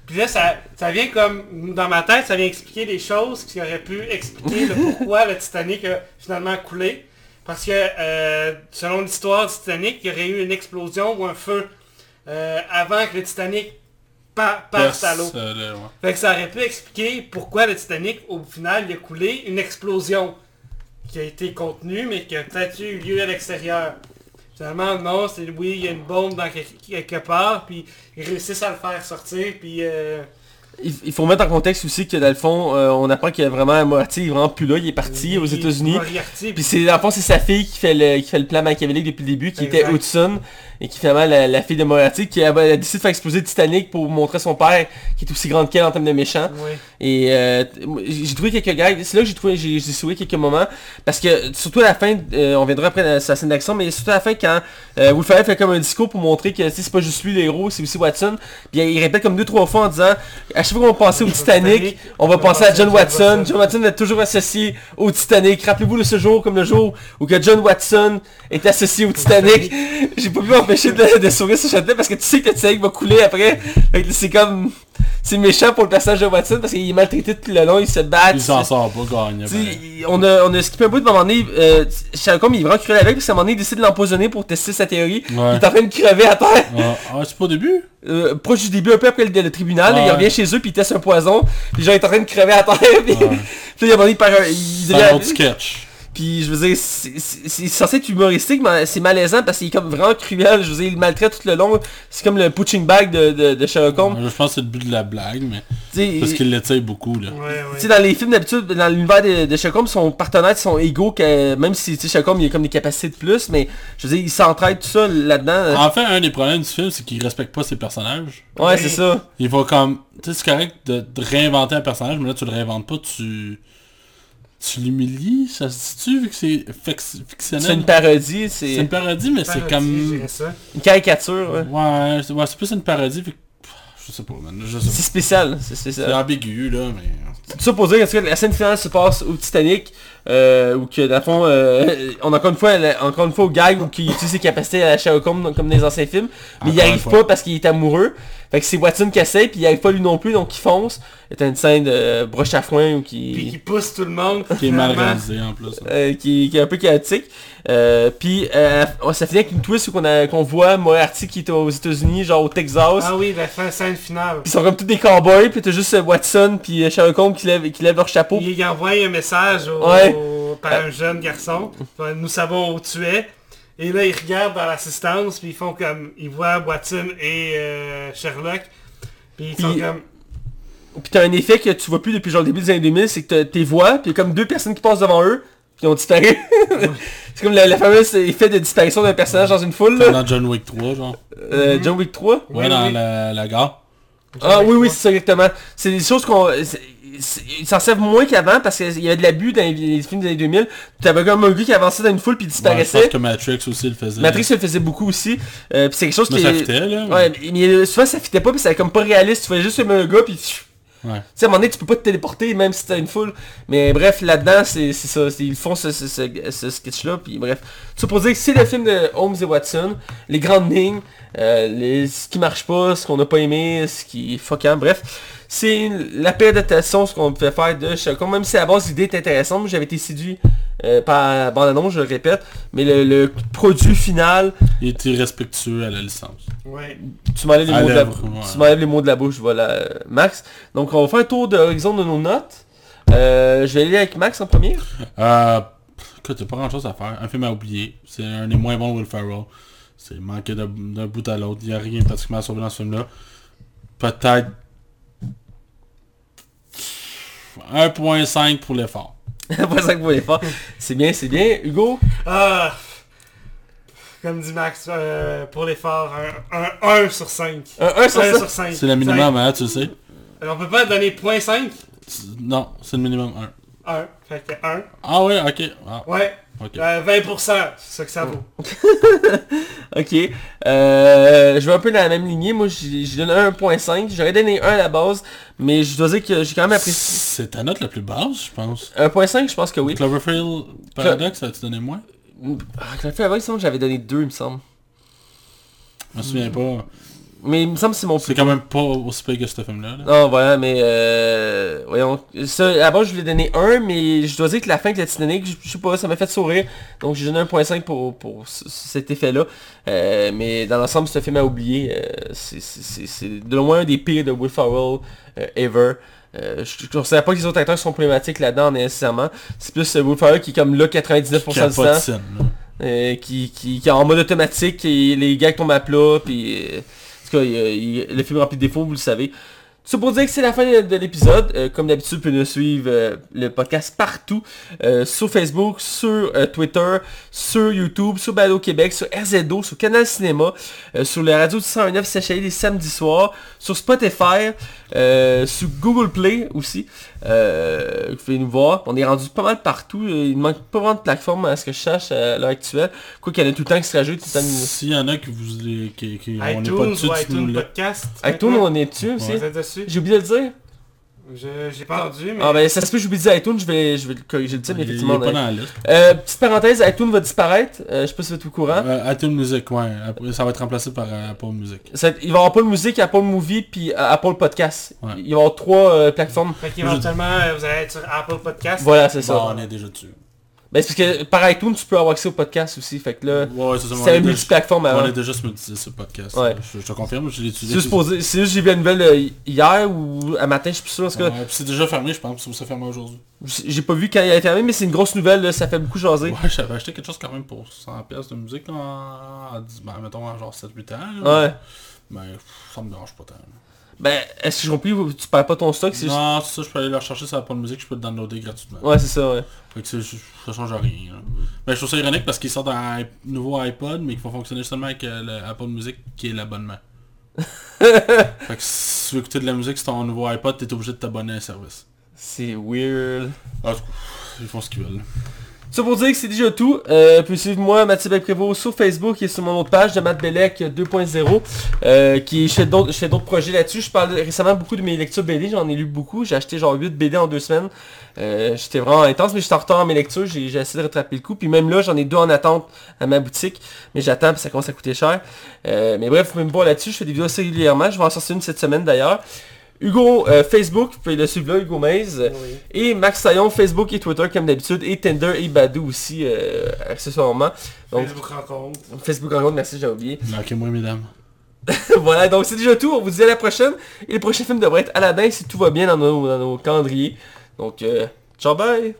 Puis là, ça, ça vient comme, dans ma tête, ça vient expliquer des choses qui auraient pu expliquer le pourquoi le Titanic a finalement coulé. Parce que, euh, selon l'histoire du Titanic, il y aurait eu une explosion ou un feu euh, avant que le Titanic pa- passe à l'eau. Euh, ouais. Fait que ça aurait pu expliquer pourquoi le Titanic, au final, il a coulé une explosion qui a été contenue, mais qui a peut-être eu lieu à l'extérieur. Finalement, non, c'est oui, il y a une bombe dans quelque, part, puis ils réussissent à le faire sortir, puis euh, il, faut mettre en contexte aussi que dans le fond, euh, on apprend qu'il y a vraiment Moriarty, il est vraiment plus là, il est parti aux États-Unis. Puis c'est, dans le fond, c'est sa fille qui fait le, qui fait le plan machiavélique depuis le début, qui était. Hudson, et qui finalement la, la fille de Moriarty, qui a, elle a décidé de faire exploser Titanic pour montrer son père, qui est aussi grand qu'elle en termes de méchant. Et euh, j'ai trouvé quelques gags, c'est là que j'ai trouvé, j'ai, souris quelques moments, parce que surtout à la fin, euh, on viendra après dans sa scène d'action, mais surtout à la fin quand euh, Will Ferrell fait comme un discours pour montrer que sais, c'est pas juste lui le héros, c'est aussi Watson, puis il répète comme deux trois fois en disant, à chaque fois qu'on va penser au Titanic, on va penser à John Watson, John Watson est toujours associé au Titanic, rappelez-vous de ce jour comme le jour où que John Watson est associé au Titanic, j'ai pas pu m'empêcher de, de sourire sur Châtelet parce que tu sais que le Titanic va couler après, c'est comme, c'est méchant pour le personnage de Watson parce qu'il est maltraité tout le long, il se bat, Il s'en sort pas sais, on a, on a skippé un bout de moment donné, euh, il est vraiment cruel avec, parce qu'à un moment donné il décide de l'empoisonner pour tester sa théorie. Il est en train de crever à terre, Ah, ah, c'est pas au début? Euh, proche du début, un peu après le, le tribunal, là, il Ouais. revient chez eux puis il teste un poison, puis genre il est en train de crever à terre, puis, puis là, à un moment donné il, un- il C'est un autre sketch. Puis je veux dire, c'est censé être humoristique, mais c'est malaisant parce qu'il est comme vraiment cruel, je veux dire, il le maltraite tout le long, c'est comme le punching bag de, de, de Sherlock Holmes. Je pense que c'est le but de la blague, mais parce qu'il l'étire beaucoup là. Ouais, Tu ouais. sais, dans les films d'habitude, dans l'univers de, de Sherlock Holmes, son partenaire sont égaux, que, même si tu sais, Sherlock Holmes il a comme des capacités de plus, mais je veux dire, il s'entraide tout ça là-dedans. En fait, un des problèmes du film, c'est qu'il respecte pas ses personnages. Ouais, c'est ça. Il va comme... Tu sais, c'est correct de, de réinventer un personnage, mais là, tu le réinventes pas, tu... Tu l'humilies, ça se dit-tu, vu que c'est fictionnel? C'est une parodie, C'est c'est une parodie, mais c'est comme... une caricature, ouais. Ouais, c'est ouais, c'est plus une parodie, vu que... Je sais pas, man. Je sais C'est spécial, c'est C'est spécial. ambigu, là, mais... Tout ça pour dire en tout cas, la scène finale se passe au Titanic, euh, où que dans le fond, euh, on a encore une fois, la- encore une fois au gag où il utilise ses capacités à la Sherlock Holmes comme dans les anciens films, mais il n'y arrive pas parce qu'il est amoureux. Fait que c'est Watson qui essaie, puis il arrive pas lui non plus, donc il fonce. C'est une scène de broche à foin ou Puis qui... qui pousse tout le monde. Qui est mal réalisé, en plus. euh, qui, qui est un peu chaotique. Euh, puis euh, oh, ça finit avec une twist où qu'on a- qu'on voit Moriarty qui est aux États-Unis, genre au Texas. Ah oui, la fin, scène finale. Puis ils sont comme tous des cowboys, puis t'as juste Watson puis Sherlock Holmes qui lèvent, qui lèvent leur chapeau. Il, il envoie un message au, Ouais. au- par un jeune garçon. Nous savons où tu es. Et là, ils regardent dans l'assistance, puis ils font comme... Ils voient Watson et euh, Sherlock. Puis ils sont comme... Puis t'as un effet que tu vois plus depuis genre le début des années 2000, c'est que t'as tes voix, puis il y a comme deux personnes qui passent devant eux, puis ils ont disparu. c'est comme le, le fameux effet de disparition d'un personnage dans une foule, Comme là. dans John Wick 3, genre. Euh, John Wick 3. Ouais, Oui, dans oui. La, la gare. Ah oui, oui, c'est ça exactement. C'est des choses qu'on... Ils s'en servent moins qu'avant parce qu'il y avait de l'abus dans les, films des années 2000. T'avais comme un gars qui avançait dans une foule puis Ouais, je disparaissait. pense que Matrix aussi le faisait. Matrix le faisait beaucoup aussi. Euh, c'est quelque chose Mais qui ça fitait, là. Ouais, mais, souvent ça fitait pas puis c'était comme pas réaliste. Tu faisais juste comme un gars puis... Tu Ouais. sais, à un moment donné, tu peux pas te téléporter même si t'as une foule. Mais bref, là-dedans, c'est ça. Ils font ce, ce, ce, ce sketch-là. Puis bref. Ça pour dire que c'est le film de Holmes et Watson. Les grandes lignes. euh, les, ce qui marche pas, ce qu'on n'a pas aimé, ce qui est fuckant. Bref. C'est la paix d'adaptation, ce qu'on peut faire de Sherlock Holmes. Même si à la base l'idée est intéressante, j'avais été séduit euh, par la bande-annonce, je le répète. Mais le, le produit final, Il était respectueux à la licence. Ouais. tu m'enlèves les, mots de la- l'œuvre, ouais. tu m'enlèves les mots de la bouche, voilà, Max. Donc on va faire un tour d'horizon de nos notes. Euh, je vais aller avec Max en premier. Euh, écoute, t'as pas grand chose à faire. Un film à oublier. C'est un des moins bons de Will Ferrell. C'est manqué d'un bout à l'autre. Il n'y a rien pratiquement à sauver dans ce film-là. Peut-être 1.5 pour l'effort. Pas ça que vous voulez faire. C'est bien, c'est bien. Hugo? Ah... Comme dit Max, euh, pour l'effort, un, un 1 sur 5. Un 1 sur 1 ça. sur 5. C'est le minimum, hein, tu le sais. On peut pas donner 0.5 C'est- Non, c'est le minimum 1. 1. Fait que 1. Ah ouais, ok. Ah, Ouais. ok. Euh, 20%, c'est ça que ça vaut. Ok. Euh, je vais un peu dans la même lignée. Moi, j'ai j'ai donné 1.5. J'aurais donné 1 à la base. Mais je dois dire que j'ai quand même apprécié. C'est ta note la plus basse, je pense. 1.5, je pense que oui. Cloverfield Paradox, ça tu donné moins? Ah, avant, sinon j'avais donné 2, il me semble. Je me souviens pas. Mais il me semble que c'est mon C'est plus. quand même pas aussi pire que ce film-là. là. Non, voilà, mais euh, voyons. Ça, à la base, je voulais donner 1, mais je dois dire que la fin de la Titanic, je, je sais pas, ça m'a fait sourire. Donc j'ai donné 1.5 pour, pour ce- cet effet-là. Euh, mais dans l'ensemble, c'est un film à oublier. Euh, c'est- c'est c'est- c'est de loin un des pires de Will Ferrell euh, ever. Euh, je ne considère pas que les autres acteurs sont problématiques là-dedans nécessairement. C'est plus euh, Will Ferrell qui est comme là 99% Qui a du pas de temps. scène. Euh, qui, qui, qui est en mode automatique et les gars tombent à plat puis euh, il- le film rempli de défauts vous le savez Ça pour dire que c'est la fin de, de l'épisode. Euh, comme d'habitude, vous pouvez nous suivre euh, le podcast partout. euh, sur Facebook, sur Twitter, sur YouTube, sur Balado Québec, sur RZO, sur Canal Cinéma, sur la radio du 109 CHI les samedis soirs, sur Spotify, sur Google Play aussi. Euh, vous pouvez nous voir. On est rendu pas mal partout. Euh, Il manque pas vraiment de plateforme à ce que je cherche à l'heure actuelle. Quoi qu'il y en a tout le temps qui se rajoute. Tout le temps... S'il y en a qui vous qui, qui on iTunes pas dessus, ou tu nous iTunes le- Podcast. iTunes, on est dessus aussi. J'ai oublié de le dire. J'ai pas entendu, mais... Ah ben ça se peut que j'oublie de dire iTunes, je vais, je vais le corriger le titre, mais Il- il est effectivement. pas dans la liste. Euh, petite parenthèse, iTunes va disparaître. Euh, je sais pas si vous êtes au courant. Euh, iTunes Music, ouais. Après, ça va être remplacé par euh, Apple Music. Ça il va y avoir Apple Music, Apple Movie, puis euh, Apple Podcast. Ouais. Il va y avoir trois euh, plateformes. Fait qu'éventuellement, vous allez être sur Apple Podcast. Voilà, c'est ça. On est déjà dessus. Ben, c'est parce que par iTunes, tu peux avoir accès au podcast aussi. Fait que là, Ouais, c'est ça. un déjà- multiplateforme avant. On est déjà sur ce podcast. Ouais. Je, je te confirme, je l'ai utilisé. c'est juste j'ai vu la nouvelle euh, hier ou un matin, je suis plus sûr. Parce que Ouais, c'est déjà fermé, je pense. C'est fermé aujourd'hui. j'ai pas vu quand il a fermé, mais c'est une grosse nouvelle, là, ça fait beaucoup jaser. Ouais, j'avais acheté quelque chose quand même pour 100 pièces de musique en, en ben, mettons en genre 7-8 ans. là. Ouais. Mais pff, ça me dérange pas tant. Ben, est-ce que j'ai compris, tu perds pas ton stock, c'est. Non, c'est ça, je peux aller le rechercher sur Apple Music, je peux le downloader gratuitement. Ouais, c'est ça, ouais. Fait que ça change rien. là. Ben, je trouve ça ironique parce qu'ils sortent un nouveau iPod, mais qu'il faut fonctionner seulement avec euh, le Apple Music qui est l'abonnement. fait que si tu veux écouter de la musique sur ton nouveau iPod, t'es obligé de t'abonner à un service. C'est weird. Cas, ils font ce qu'ils veulent. Ça pour dire que c'est déjà tout. Euh, puis suivez-moi Mathieu Belprévost sur Facebook et sur mon autre page de Matt Bellec 2.0 euh, qui je fais d'autres je projets là-dessus. Je parle récemment beaucoup de mes lectures BD, j'en ai lu beaucoup. J'ai acheté genre 8 BD en deux semaines. Euh, j'étais vraiment intense, mais j'étais en retard dans mes lectures, j'ai essayé de rattraper le coup. Puis même là, j'en ai deux en attente à ma boutique, mais j'attends que ça commence à coûter cher. Euh, mais bref, vous pouvez me voir là-dessus, je fais des vidéos assez régulièrement. Je vais en sortir une cette semaine d'ailleurs. Hugo euh, Facebook, vous pouvez le suivre là, Hugo Maze. Oui. Et Max Taillon, Facebook et Twitter comme d'habitude. Et Tinder et Badoo aussi, euh, accessoirement. Donc, Facebook rencontre. Facebook en compte, merci, j'ai oublié. Marquez-moi, mesdames. voilà, donc c'est déjà tout. On vous dit à la prochaine. Et le prochain film devrait être Aladdin si tout va bien dans nos, dans nos calendriers. Donc, euh, ciao bye